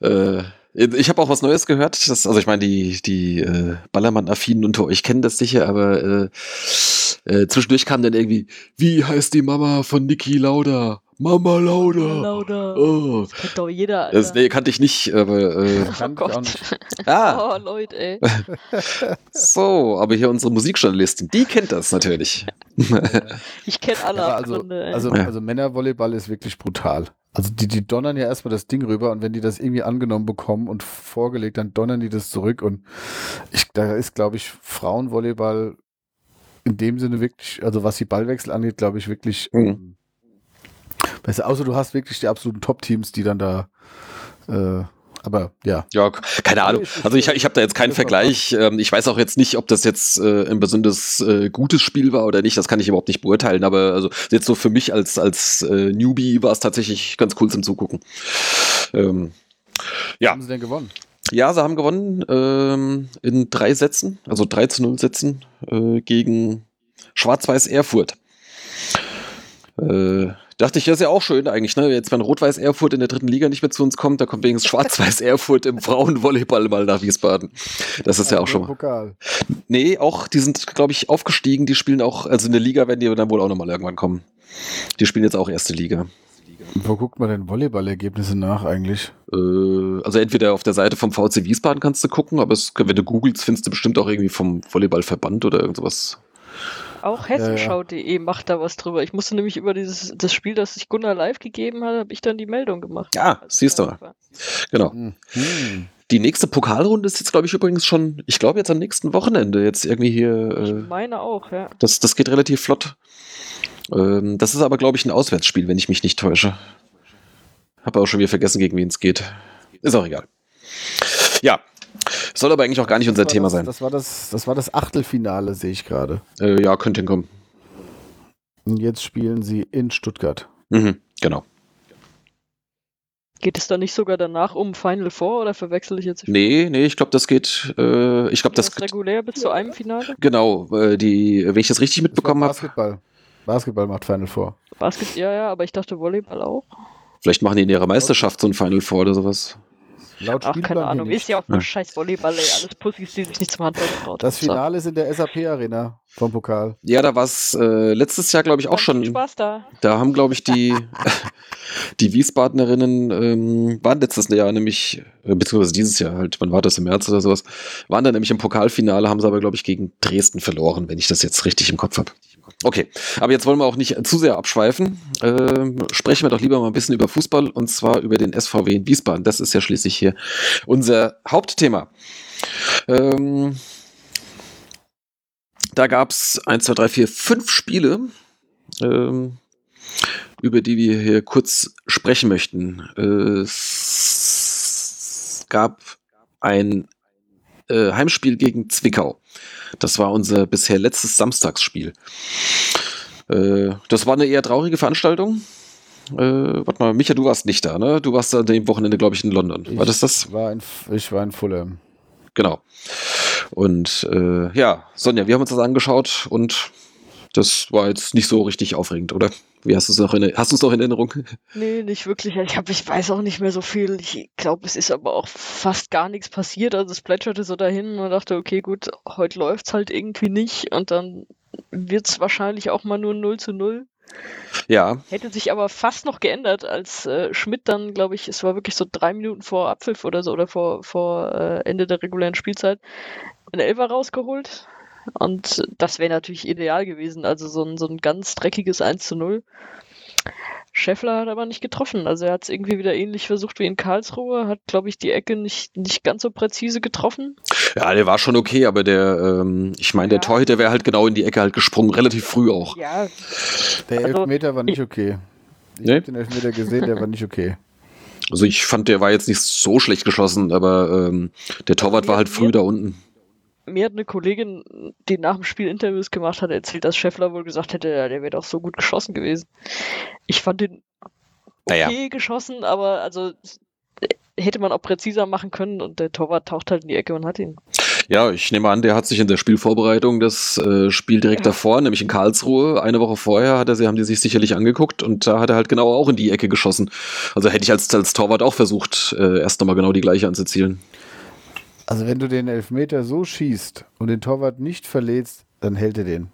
Speaker 1: Äh, Ich habe auch was Neues gehört. Das, also ich meine, die, die äh, Ballermann-Affinen unter euch kennen das sicher, aber äh, äh, zwischendurch kam dann irgendwie, wie heißt die Mama von Niki Lauda? Mama Lauda.
Speaker 2: Lauda.
Speaker 1: Oh.
Speaker 2: Das kennt doch jeder.
Speaker 1: Alter. Das nee, kannte ich nicht, aber. Äh,
Speaker 2: oh Gott.
Speaker 1: Ah.
Speaker 2: Oh, Leute, ey.
Speaker 1: so, aber hier unsere Musikjournalistin, die kennt das natürlich.
Speaker 2: ich kenne alle
Speaker 3: ja, also, also, also Männervolleyball ist wirklich brutal. Also die, die donnern ja erstmal das Ding rüber und wenn die das irgendwie angenommen bekommen und vorgelegt, dann donnern die das zurück. Und ich, da ist, glaube ich, Frauenvolleyball in dem Sinne wirklich, also was die Ballwechsel angeht, glaube ich, wirklich mhm. Besser. Außer du hast wirklich die absoluten Top-Teams, die dann da äh, aber ja.
Speaker 1: Ja, keine Ahnung. Also ich, ich habe da jetzt keinen Vergleich. Ähm, ich weiß auch jetzt nicht, ob das jetzt äh, ein besonders äh, gutes Spiel war oder nicht. Das kann ich überhaupt nicht beurteilen. Aber also jetzt so für mich als, als äh, Newbie war es tatsächlich ganz cool zum Zugucken. Ähm, ja.
Speaker 3: Haben sie denn gewonnen?
Speaker 1: Ja, sie haben gewonnen ähm, in drei Sätzen, also 3 zu 0 Sätzen äh, gegen Schwarz-Weiß Erfurt. Äh, Dachte ich, das ist ja auch schön eigentlich, ne? Jetzt, wenn Rot-Weiß Erfurt in der dritten Liga nicht mehr zu uns kommt, da kommt wenigstens Schwarz-Weiß Erfurt im Frauenvolleyball mal nach Wiesbaden. Das ist ja, ja auch schon mal. Pokal. Nee, auch, die sind, glaube ich, aufgestiegen. Die spielen auch, also in der Liga werden die dann wohl auch nochmal irgendwann kommen. Die spielen jetzt auch erste Liga.
Speaker 3: Wo guckt man denn Volleyballergebnisse nach eigentlich?
Speaker 1: Äh, also entweder auf der Seite vom VC Wiesbaden kannst du gucken, aber es, wenn du googelst, findest du bestimmt auch irgendwie vom Volleyballverband oder irgendwas.
Speaker 2: Auch hessenschau.de ja, ja. macht da was drüber. Ich musste nämlich über dieses das Spiel, das sich Gunnar live gegeben hat, habe ich dann die Meldung gemacht.
Speaker 1: Ja, also siehst du. Genau. Mhm. Die nächste Pokalrunde ist jetzt, glaube ich, übrigens schon, ich glaube jetzt am nächsten Wochenende jetzt irgendwie hier.
Speaker 2: Ich äh, meine auch, ja.
Speaker 1: Das, das geht relativ flott. Ähm, das ist aber, glaube ich, ein Auswärtsspiel, wenn ich mich nicht täusche. Habe auch schon wieder vergessen, gegen wen es geht. Ist auch egal. Ja, soll aber eigentlich auch gar nicht unser Thema
Speaker 3: das,
Speaker 1: sein.
Speaker 3: Das war das, das war das Achtelfinale, sehe ich gerade.
Speaker 1: Äh, ja, könnte hinkommen.
Speaker 3: Und jetzt spielen sie in Stuttgart.
Speaker 1: Mhm, genau.
Speaker 2: Geht es da nicht sogar danach um Final Four oder verwechsel ich jetzt?
Speaker 1: Nee, nee, ich glaube, das geht. Äh, ich glaube, das,
Speaker 2: das regulär bis zu einem Finale?
Speaker 1: Genau, äh, die, wenn ich das richtig mitbekommen habe.
Speaker 3: Basketball. Basketball macht Final Four.
Speaker 2: Basketball, ja, ja, aber ich dachte Volleyball auch.
Speaker 1: Vielleicht machen die in ihrer Meisterschaft so ein Final Four oder sowas.
Speaker 2: Laut Ach, keine Ahnung. Ist ja auch nur scheiß Volleyball, ey. Alles Pussys, die sich nicht zum Handball trauen.
Speaker 3: Das Finale ist in der SAP-Arena vom Pokal.
Speaker 1: Ja, da war es äh, letztes Jahr, glaube ich, auch schon.
Speaker 2: Spaß da.
Speaker 1: Da haben, glaube ich, die, die Wiesbadenerinnen ähm, waren letztes Jahr nämlich, äh, beziehungsweise dieses Jahr halt, wann war das im März oder sowas, waren da nämlich im Pokalfinale, haben sie aber, glaube ich, gegen Dresden verloren, wenn ich das jetzt richtig im Kopf habe. Okay, aber jetzt wollen wir auch nicht zu sehr abschweifen. Ähm, sprechen wir doch lieber mal ein bisschen über Fußball und zwar über den SVW in Wiesbaden. Das ist ja schließlich hier unser Hauptthema. Ähm, da gab es 1, 2, 3, 4, 5 Spiele, ähm, über die wir hier kurz sprechen möchten. Äh, es gab ein äh, Heimspiel gegen Zwickau. Das war unser bisher letztes Samstagsspiel. Äh, das war eine eher traurige Veranstaltung. Äh, warte mal, Micha, du warst nicht da, ne? Du warst an dem Wochenende, glaube ich, in London. War das das?
Speaker 3: War in, ich war in Fulham.
Speaker 1: Genau. Und äh, ja, Sonja, wir haben uns das angeschaut und das war jetzt nicht so richtig aufregend, oder? Wie hast du es noch in, hast du es noch in Erinnerung?
Speaker 2: Nee, nicht wirklich. Ich, hab, ich weiß auch nicht mehr so viel. Ich glaube, es ist aber auch fast gar nichts passiert. Also es plätscherte so dahin und dachte, okay, gut, heute läuft es halt irgendwie nicht und dann wird es wahrscheinlich auch mal nur 0 zu 0.
Speaker 1: Ja.
Speaker 2: Hätte sich aber fast noch geändert, als äh, Schmidt dann, glaube ich, es war wirklich so drei Minuten vor Abpfiff oder so oder vor, vor äh, Ende der regulären Spielzeit, einen Elfer rausgeholt und das wäre natürlich ideal gewesen. Also so ein, so ein ganz dreckiges 1 zu 0. Scheffler hat aber nicht getroffen. Also er hat es irgendwie wieder ähnlich versucht wie in Karlsruhe, hat, glaube ich, die Ecke nicht, nicht ganz so präzise getroffen.
Speaker 1: Ja, der war schon okay, aber der, ähm, ich meine, der ja. Torhüter wäre halt genau in die Ecke halt gesprungen, relativ früh auch.
Speaker 2: Ja.
Speaker 3: Der also, Elfmeter war nicht okay. Ich nee? habe den Elfmeter gesehen, der war nicht okay.
Speaker 1: Also ich fand, der war jetzt nicht so schlecht geschossen, aber ähm, der Torwart war halt früh da unten
Speaker 2: mir hat eine Kollegin, die nach dem Spiel Interviews gemacht hat, erzählt, dass Scheffler wohl gesagt hätte, ja, der wäre doch so gut geschossen gewesen. Ich fand den okay naja. geschossen, aber also hätte man auch präziser machen können und der Torwart taucht halt in die Ecke und hat ihn.
Speaker 1: Ja, ich nehme an, der hat sich in der Spielvorbereitung das äh, Spiel direkt ja. davor, nämlich in Karlsruhe, eine Woche vorher, hat er, sie haben die sich sicherlich angeguckt und da hat er halt genau auch in die Ecke geschossen. Also hätte ich als, als Torwart auch versucht, äh, erst nochmal genau die gleiche anzuzielen.
Speaker 3: Also wenn du den Elfmeter so schießt und den Torwart nicht verletzt, dann hält er den.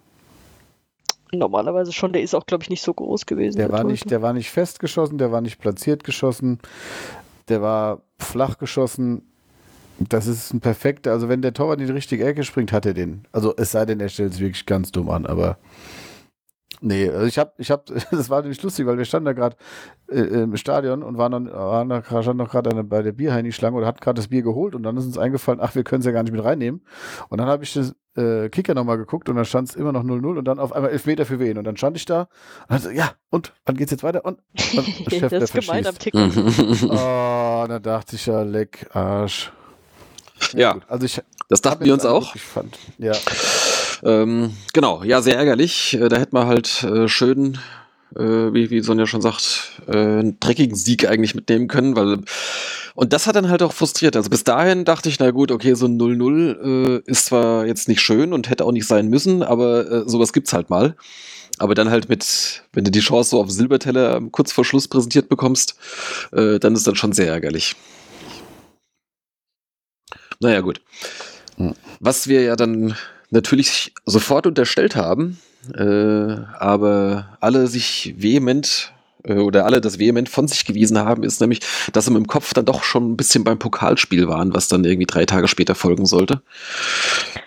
Speaker 2: Normalerweise schon, der ist auch, glaube ich, nicht so groß gewesen.
Speaker 3: Der, der war nicht, der war nicht festgeschossen, der war nicht platziert geschossen, der war flach geschossen das ist ein perfekter, also wenn der Torwart in die richtige Ecke springt, hat er den. Also es sei denn, er stellt es wirklich ganz dumm an, aber nee, also ich habe, ich habe, das war nämlich lustig, weil wir standen da gerade äh, im Stadion und waren, dann, waren da, standen noch gerade bei der Bierheini-Schlange oder hatten gerade das Bier geholt und dann ist uns eingefallen, ach, wir können es ja gar nicht mit reinnehmen. Und dann habe ich das äh, Kicker nochmal geguckt und dann stand es immer noch 0-0 und dann auf einmal Elfmeter für wen. Und dann stand ich da und so, ja, und wann geht's jetzt weiter? Und, und
Speaker 2: Chef, das ist gemein am Kicker.
Speaker 3: oh, da dachte ich ja, leck, Arsch.
Speaker 1: Ja, also ich, das dachten wir uns auch.
Speaker 3: Fand. Ja.
Speaker 1: Ähm, genau, ja, sehr ärgerlich. Äh, da hätte man halt äh, schön, äh, wie, wie Sonja schon sagt, äh, einen dreckigen Sieg eigentlich mitnehmen können, weil und das hat dann halt auch frustriert. Also bis dahin dachte ich, na gut, okay, so ein 0-0 äh, ist zwar jetzt nicht schön und hätte auch nicht sein müssen, aber äh, sowas gibt's halt mal. Aber dann halt mit, wenn du die Chance so auf Silberteller kurz vor Schluss präsentiert bekommst, äh, dann ist das schon sehr ärgerlich. Naja, gut. Was wir ja dann natürlich sofort unterstellt haben, äh, aber alle sich vehement äh, oder alle das vehement von sich gewiesen haben, ist nämlich, dass sie im Kopf dann doch schon ein bisschen beim Pokalspiel waren, was dann irgendwie drei Tage später folgen sollte.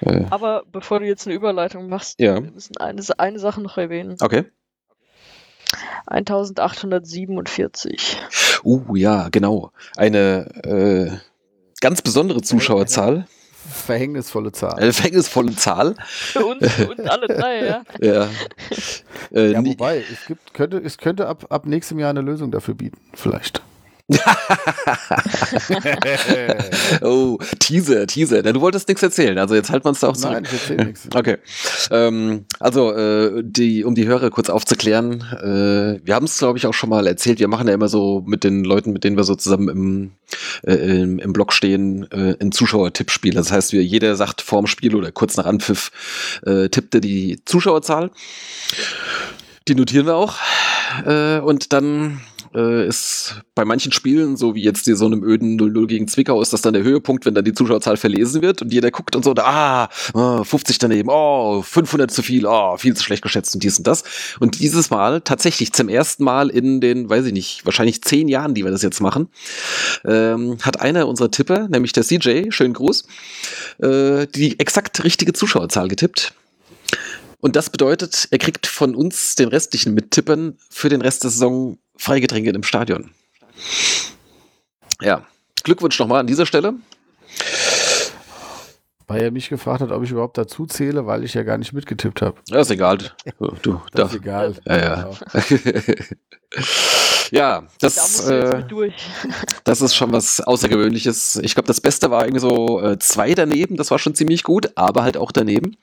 Speaker 2: Äh, aber bevor du jetzt eine Überleitung machst,
Speaker 1: ja.
Speaker 2: wir müssen eine, eine Sache noch erwähnen.
Speaker 1: Okay.
Speaker 2: 1847.
Speaker 1: Uh, ja, genau. Eine äh, ganz besondere Zuschauerzahl.
Speaker 3: Verhängnisvolle Zahl.
Speaker 1: Eine verhängnisvolle Zahl.
Speaker 2: Für uns, für uns alle drei, ja.
Speaker 1: ja.
Speaker 3: Äh, ja, wobei, es, gibt, könnte, es könnte ab, ab nächstem Jahr eine Lösung dafür bieten, vielleicht.
Speaker 1: Oh, Teaser, Teaser. Du wolltest nichts erzählen, also jetzt halten wir uns da auch zurück.
Speaker 3: Nein, ich erzähle nichts.
Speaker 1: Okay. Ähm, also, äh, die, um die Hörer kurz aufzuklären, äh, wir haben es, glaube ich, auch schon mal erzählt. Wir machen ja immer so mit den Leuten, mit denen wir so zusammen im, äh, im, im Blog stehen, äh, ein Zuschauertippspiel. Das heißt, wir, jeder sagt vorm Spiel oder kurz nach Anpfiff, äh, tippte die Zuschauerzahl. Die notieren wir auch. Äh, und dann äh, ist bei manchen Spielen, so wie jetzt hier so einem öden 0-0 gegen Zwickau, ist das dann der Höhepunkt, wenn dann die Zuschauerzahl verlesen wird und jeder guckt und so, ah, 50 daneben, oh, 500 zu viel, oh, viel zu schlecht geschätzt und dies und das. Und dieses Mal tatsächlich zum ersten Mal in den, weiß ich nicht, wahrscheinlich zehn Jahren, die wir das jetzt machen, ähm, hat einer unserer Tipper, nämlich der CJ, schönen Gruß, äh, die exakt richtige Zuschauerzahl getippt. Und das bedeutet, er kriegt von uns, den restlichen Mittippern, für den Rest der Saison Freigetränke im Stadion. Ja, Glückwunsch nochmal an dieser Stelle.
Speaker 3: Weil er mich gefragt hat, ob ich überhaupt dazu zähle, weil ich ja gar nicht mitgetippt habe.
Speaker 1: Ja, ist egal. Du,
Speaker 3: das ist egal.
Speaker 1: Ja, ja. ja das, da äh, das ist schon was Außergewöhnliches. Ich glaube, das Beste war irgendwie so äh, zwei daneben. Das war schon ziemlich gut, aber halt auch daneben.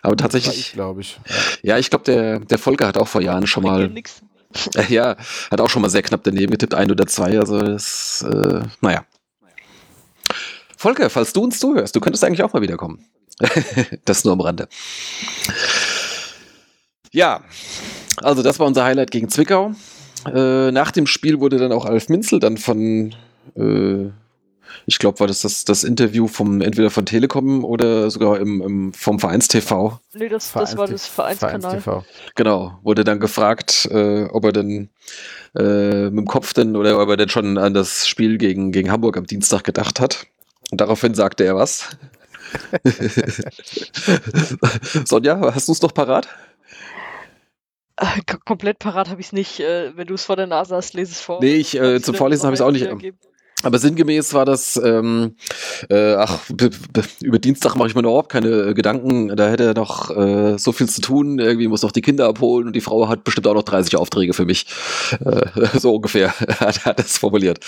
Speaker 1: Aber tatsächlich.
Speaker 3: glaube ich.
Speaker 1: Ja, ja ich glaube, der, der Volker hat auch vor Jahren schon mal. Nix. Ja, hat auch schon mal sehr knapp daneben getippt, ein oder zwei. Also das, äh, naja. Volker, falls du uns zuhörst, du könntest eigentlich auch mal wiederkommen. das nur am Rande. Ja, also das war unser Highlight gegen Zwickau. Äh, nach dem Spiel wurde dann auch Alf Minzel dann von äh, ich glaube, war das, das das Interview vom entweder von Telekom oder sogar im, im vom Vereinstv.
Speaker 2: Nee, das, das war das Vereinskanal. Vereins
Speaker 1: genau, wurde dann gefragt, äh, ob er denn äh, mit dem Kopf denn oder ob er denn schon an das Spiel gegen, gegen Hamburg am Dienstag gedacht hat. Und daraufhin sagte er was. Sonja, hast du es noch parat?
Speaker 2: Äh, komplett parat habe ich es nicht. Äh, wenn du es vor der Nase hast, lese es vor.
Speaker 1: Nee, ich, äh, zum Vorlesen habe ich es auch nicht. Aber sinngemäß war das, ähm, äh, ach, über Dienstag mache ich mir überhaupt keine Gedanken. Da hätte er noch äh, so viel zu tun. Irgendwie muss noch die Kinder abholen und die Frau hat bestimmt auch noch 30 Aufträge für mich. Äh, so ungefähr hat er das formuliert.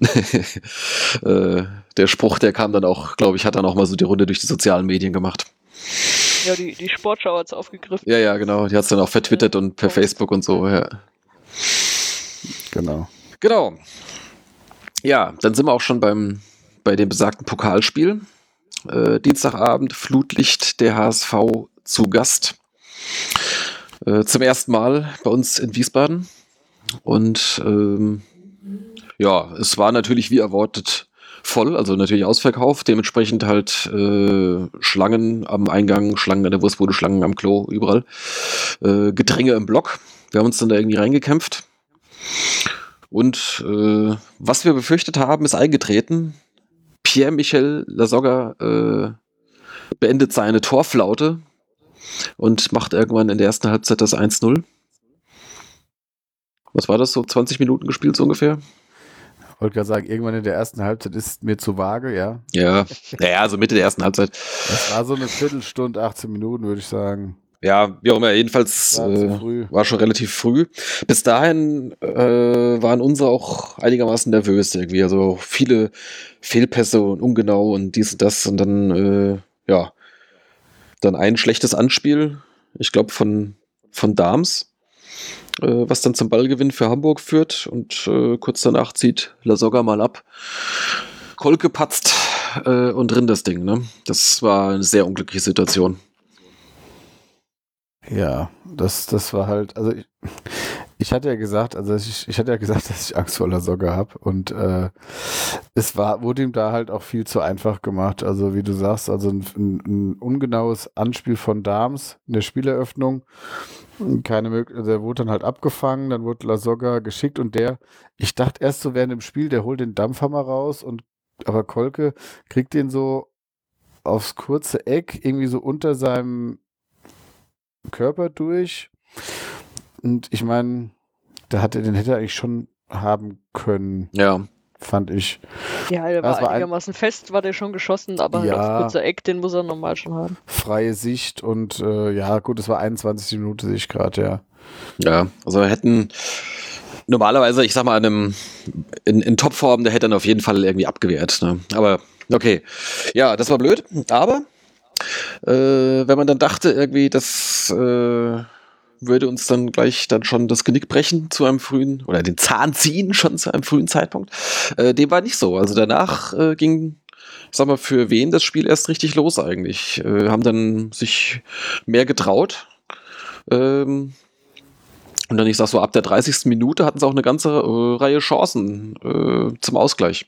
Speaker 1: äh, der Spruch, der kam dann auch, glaube ich, hat dann auch mal so die Runde durch die sozialen Medien gemacht.
Speaker 2: Ja, die, die Sportschau hat es aufgegriffen.
Speaker 1: Ja, ja, genau. Die hat es dann auch vertwittert und per Facebook und so, ja.
Speaker 3: Genau.
Speaker 1: Genau. Ja, dann sind wir auch schon beim, bei dem besagten Pokalspiel. äh, Dienstagabend, Flutlicht der HSV zu Gast. Äh, zum ersten Mal bei uns in Wiesbaden. Und ähm, ja, es war natürlich wie erwartet voll, also natürlich ausverkauft, dementsprechend halt äh, Schlangen am Eingang, Schlangen an der Wurstbude, Schlangen am Klo, überall. Äh, Gedränge im Block. Wir haben uns dann da irgendwie reingekämpft. Und äh, was wir befürchtet haben, ist eingetreten. Pierre-Michel Lasogga äh, beendet seine Torflaute und macht irgendwann in der ersten Halbzeit das 1-0. Was war das, so 20 Minuten gespielt so ungefähr?
Speaker 3: Ich wollte gerade sagen, irgendwann in der ersten Halbzeit ist mir zu vage, ja.
Speaker 1: Ja, naja, also Mitte der ersten Halbzeit.
Speaker 3: Das war so eine Viertelstunde, 18 Minuten, würde ich sagen.
Speaker 1: Ja, wie auch immer, jedenfalls war, äh, war schon relativ früh. Bis dahin äh, waren unsere auch einigermaßen nervös irgendwie. Also viele Fehlpässe und ungenau und dies und das und dann, äh, ja, dann ein schlechtes Anspiel, ich glaube von, von Dams, äh, was dann zum Ballgewinn für Hamburg führt und äh, kurz danach zieht Lasogga mal ab. Kolke patzt äh, und drin das Ding, ne? Das war eine sehr unglückliche Situation.
Speaker 3: Ja, das, das war halt, also ich, ich hatte ja gesagt, also ich, ich hatte ja gesagt, dass ich Angst vor Socke habe und äh, es war, wurde ihm da halt auch viel zu einfach gemacht. Also wie du sagst, also ein, ein, ein ungenaues Anspiel von Dams in der Spieleröffnung. Keine Möglichkeit, der wurde dann halt abgefangen, dann wurde Lasogga geschickt und der, ich dachte erst so während dem Spiel, der holt den Dampfhammer raus und aber Kolke kriegt den so aufs kurze Eck, irgendwie so unter seinem Körper durch. Und ich meine, da hatte, den hätte er eigentlich schon haben können.
Speaker 1: Ja.
Speaker 3: Fand ich.
Speaker 2: Ja, der war, war einigermaßen ein, fest, war der schon geschossen, aber halt ja, halt auf kurzer Eck, den muss er normal schon haben.
Speaker 3: Freie Sicht und äh, ja, gut, es war 21 Minuten, sehe ich gerade, ja.
Speaker 1: Ja, also hätten normalerweise, ich sag mal, in, einem, in, in Topform, der hätte dann auf jeden Fall irgendwie abgewehrt. Ne? Aber okay. Ja, das war blöd, aber äh, wenn man dann dachte, irgendwie, das äh, würde uns dann gleich dann schon das Genick brechen zu einem frühen, oder den Zahn ziehen schon zu einem frühen Zeitpunkt, äh, dem war nicht so. Also danach äh, ging, sag mal, für wen das Spiel erst richtig los eigentlich. Äh, haben dann sich mehr getraut. Ähm, und dann, ich sag so, ab der 30. Minute hatten sie auch eine ganze äh, Reihe Chancen äh, zum Ausgleich.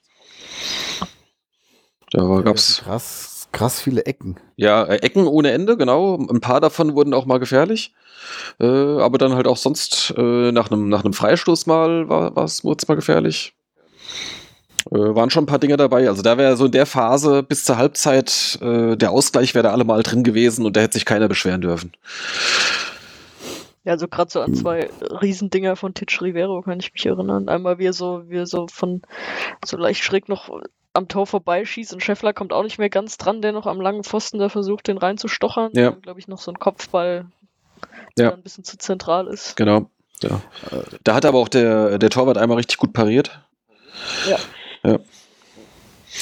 Speaker 3: Da gab's. Krass krass viele Ecken.
Speaker 1: Ja, äh, Ecken ohne Ende, genau. Ein paar davon wurden auch mal gefährlich. Äh, aber dann halt auch sonst äh, nach einem nach Freistoß mal war es mal gefährlich. Äh, waren schon ein paar Dinge dabei. Also da wäre so in der Phase bis zur Halbzeit äh, der Ausgleich wäre da alle mal drin gewesen und da hätte sich keiner beschweren dürfen.
Speaker 2: Ja, also gerade so an zwei Riesendinger von Titch Rivero kann ich mich erinnern. Einmal wie er so, wie er so von so leicht schräg noch am Tor vorbeischießt und Scheffler kommt auch nicht mehr ganz dran, der noch am langen Pfosten da versucht, den reinzustochern. Ja. glaube ich, noch so ein Kopfball, der ja. ein bisschen zu zentral ist.
Speaker 1: Genau. Ja. Da hat aber auch der, der Torwart einmal richtig gut pariert.
Speaker 2: Ja.
Speaker 3: Ja,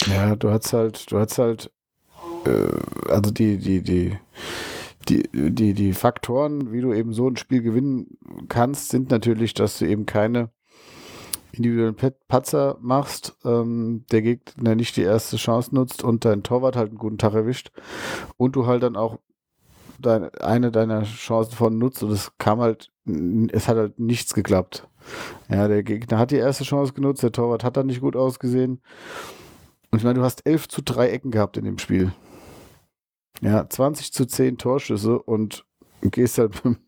Speaker 3: ja du hast halt, du hast halt, äh, also die, die, die, die, die, die Faktoren, wie du eben so ein Spiel gewinnen kannst, sind natürlich, dass du eben keine individuellen Patzer machst, ähm, der Gegner nicht die erste Chance nutzt und dein Torwart halt einen guten Tag erwischt und du halt dann auch dein, eine deiner Chancen von nutzt und es kam halt, es hat halt nichts geklappt. Ja, der Gegner hat die erste Chance genutzt, der Torwart hat dann nicht gut ausgesehen. Und ich meine, du hast 11 zu 3 Ecken gehabt in dem Spiel. Ja, 20 zu 10 Torschüsse und gehst halt mit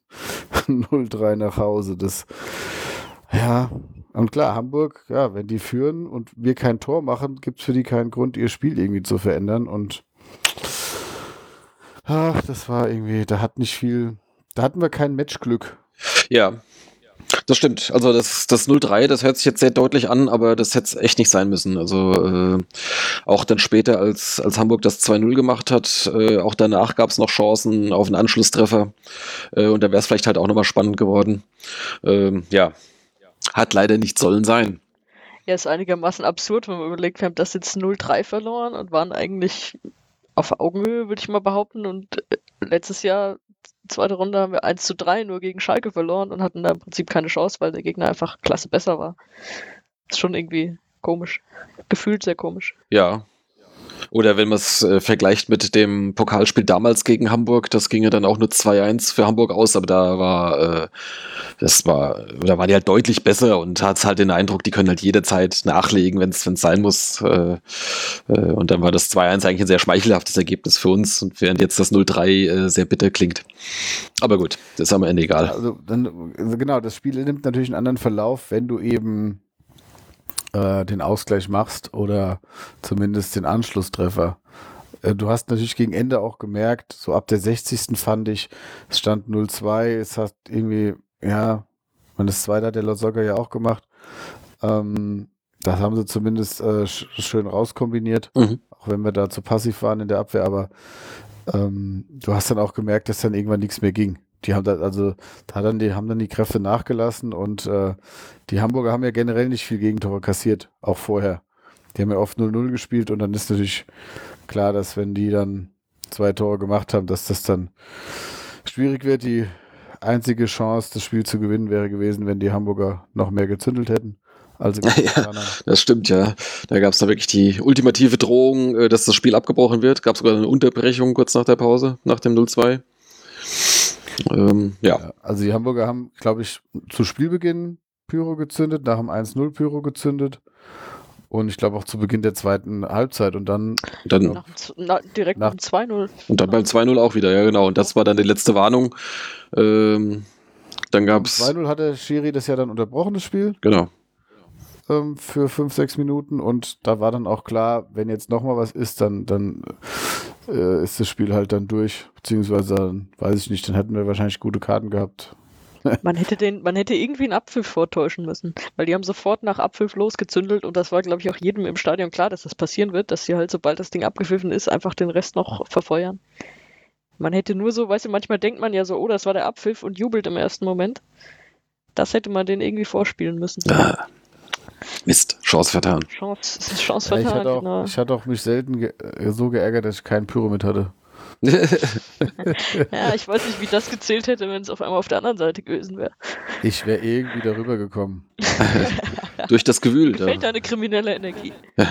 Speaker 3: 0-3 nach Hause. Das, ja, und klar, Hamburg, ja, wenn die führen und wir kein Tor machen, gibt es für die keinen Grund, ihr Spiel irgendwie zu verändern. Und ach, das war irgendwie, da hat nicht viel, da hatten wir kein Matchglück.
Speaker 1: Ja, das stimmt. Also das, das 0-3, das hört sich jetzt sehr deutlich an, aber das hätte es echt nicht sein müssen. Also äh, auch dann später, als, als Hamburg das 2-0 gemacht hat, äh, auch danach gab es noch Chancen auf einen Anschlusstreffer. Äh, und da wäre es vielleicht halt auch nochmal spannend geworden. Ähm, ja, hat leider nicht sollen sein.
Speaker 2: Ja, ist einigermaßen absurd, wenn man überlegt, wir haben das jetzt 0-3 verloren und waren eigentlich auf Augenhöhe, würde ich mal behaupten. Und äh, letztes Jahr, zweite Runde, haben wir 1 zu 3 nur gegen Schalke verloren und hatten da im Prinzip keine Chance, weil der Gegner einfach klasse besser war. Ist schon irgendwie komisch. Gefühlt sehr komisch.
Speaker 1: Ja. Oder wenn man es äh, vergleicht mit dem Pokalspiel damals gegen Hamburg, das ging ja dann auch nur 2-1 für Hamburg aus, aber da war, äh, das war, da waren die halt deutlich besser und hat halt den Eindruck, die können halt jederzeit nachlegen, wenn es sein muss. Äh, äh, und dann war das 2-1 eigentlich ein sehr schmeichelhaftes Ergebnis für uns und während jetzt das 0-3 äh, sehr bitter klingt. Aber gut, das ist am Ende egal.
Speaker 3: Also, dann, also genau, das Spiel nimmt natürlich einen anderen Verlauf, wenn du eben äh, den Ausgleich machst oder zumindest den Anschlusstreffer. Äh, du hast natürlich gegen Ende auch gemerkt, so ab der 60. fand ich, es stand 0-2, es hat irgendwie, ja, man das zweite hat der Losogga ja auch gemacht. Ähm, das haben sie zumindest äh, schön rauskombiniert, mhm. auch wenn wir da zu passiv waren in der Abwehr, aber ähm, du hast dann auch gemerkt, dass dann irgendwann nichts mehr ging. Die haben da, also, da dann die, haben dann die Kräfte nachgelassen und äh, die Hamburger haben ja generell nicht viel Gegentore kassiert, auch vorher. Die haben ja oft 0-0 gespielt und dann ist natürlich klar, dass wenn die dann zwei Tore gemacht haben, dass das dann schwierig wird. Die einzige Chance, das Spiel zu gewinnen, wäre gewesen, wenn die Hamburger noch mehr gezündelt hätten. Also
Speaker 1: ja, das stimmt ja. Da gab es da wirklich die ultimative Drohung, äh, dass das Spiel abgebrochen wird. Gab sogar eine Unterbrechung kurz nach der Pause, nach dem 0-2.
Speaker 3: Ähm, ja. Also die Hamburger haben, glaube ich, zu Spielbeginn Pyro gezündet, nach dem 1-0 Pyro gezündet. Und ich glaube auch zu Beginn der zweiten Halbzeit und dann.
Speaker 1: dann
Speaker 2: nach, na, direkt nach dem 2-0.
Speaker 1: Und dann beim 2-0 auch wieder, ja, genau. Und das war dann die letzte Warnung. Ähm, dann gab es.
Speaker 3: 2-0 hat der Schiri das ja dann unterbrochen, das Spiel.
Speaker 1: Genau.
Speaker 3: Ähm, für 5, 6 Minuten. Und da war dann auch klar, wenn jetzt nochmal was ist, dann, dann äh, ist das Spiel halt dann durch. Beziehungsweise, dann, weiß ich nicht, dann hätten wir wahrscheinlich gute Karten gehabt.
Speaker 2: man hätte den, man hätte irgendwie einen Abpfiff vortäuschen müssen, weil die haben sofort nach Abpfiff losgezündelt und das war, glaube ich, auch jedem im Stadion klar, dass das passieren wird, dass sie halt, sobald das Ding abgepfiffen ist, einfach den Rest noch verfeuern. Man hätte nur so, weißt du, manchmal denkt man ja so, oh, das war der Abpfiff und jubelt im ersten Moment. Das hätte man den irgendwie vorspielen müssen.
Speaker 1: Ah, Mist, Chance vertan.
Speaker 2: Chance, Chance vertan, ja,
Speaker 3: ich, hatte auch,
Speaker 2: genau.
Speaker 3: ich hatte auch mich selten ge äh, so geärgert, dass ich keinen Pyramid hatte.
Speaker 2: ja, ich weiß nicht, wie das gezählt hätte, wenn es auf einmal auf der anderen Seite gewesen wäre.
Speaker 3: Ich wäre irgendwie darüber gekommen.
Speaker 1: Durch das Gewühl.
Speaker 2: Fällt deine kriminelle Energie.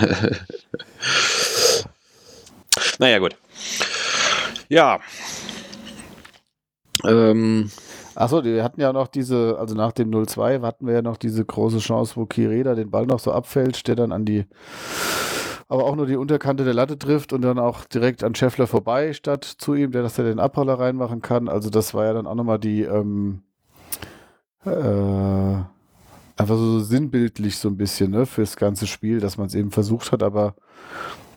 Speaker 1: naja, gut. Ja.
Speaker 3: Ähm, Achso, wir hatten ja noch diese, also nach dem 0-2 hatten wir ja noch diese große Chance, wo Kireda den Ball noch so abfällt, der dann an die, aber auch nur die Unterkante der Latte trifft und dann auch direkt an Scheffler vorbei statt zu ihm, der dass er den Abroller reinmachen kann. Also das war ja dann auch nochmal die, ähm, äh, einfach so sinnbildlich so ein bisschen, ne, fürs ganze Spiel, dass man es eben versucht hat, aber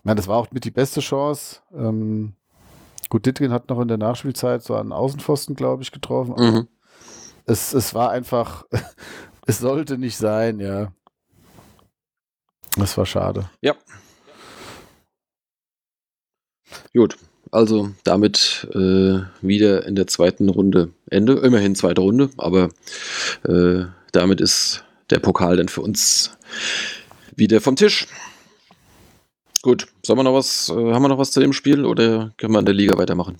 Speaker 3: ja, das war auch mit die beste Chance. Ähm, Gut, Ditkin hat noch in der Nachspielzeit so einen Außenpfosten, glaube ich, getroffen. Mhm. Es, es war einfach, es sollte nicht sein, ja. Das war schade.
Speaker 1: Ja. Gut, also damit äh, wieder in der zweiten Runde Ende. Immerhin zweite Runde, aber äh, damit ist der Pokal dann für uns wieder vom Tisch. Gut, sollen wir noch was, äh, haben wir noch was zu dem Spiel oder können wir in der Liga weitermachen?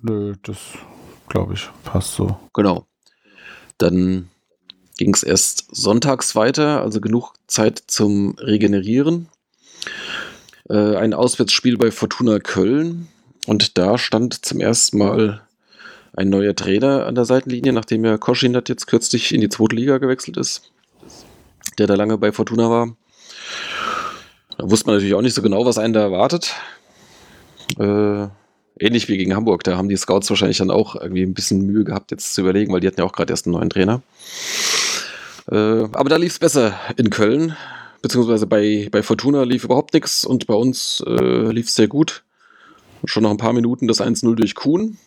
Speaker 3: Nö, das glaube ich, passt so.
Speaker 1: Genau. Dann ging es erst sonntags weiter, also genug Zeit zum Regenerieren. Äh, ein Auswärtsspiel bei Fortuna Köln und da stand zum ersten Mal ein neuer Trainer an der Seitenlinie, nachdem ja Koschinat jetzt kürzlich in die zweite Liga gewechselt ist, der da lange bei Fortuna war. Da wusste man natürlich auch nicht so genau, was einen da erwartet. Äh, ähnlich wie gegen Hamburg, da haben die Scouts wahrscheinlich dann auch irgendwie ein bisschen Mühe gehabt, jetzt zu überlegen, weil die hatten ja auch gerade erst einen neuen Trainer. Äh, aber da lief es besser in Köln, beziehungsweise bei, bei Fortuna lief überhaupt nichts und bei uns äh, lief es sehr gut. Schon nach ein paar Minuten das 1-0 durch Kuhn.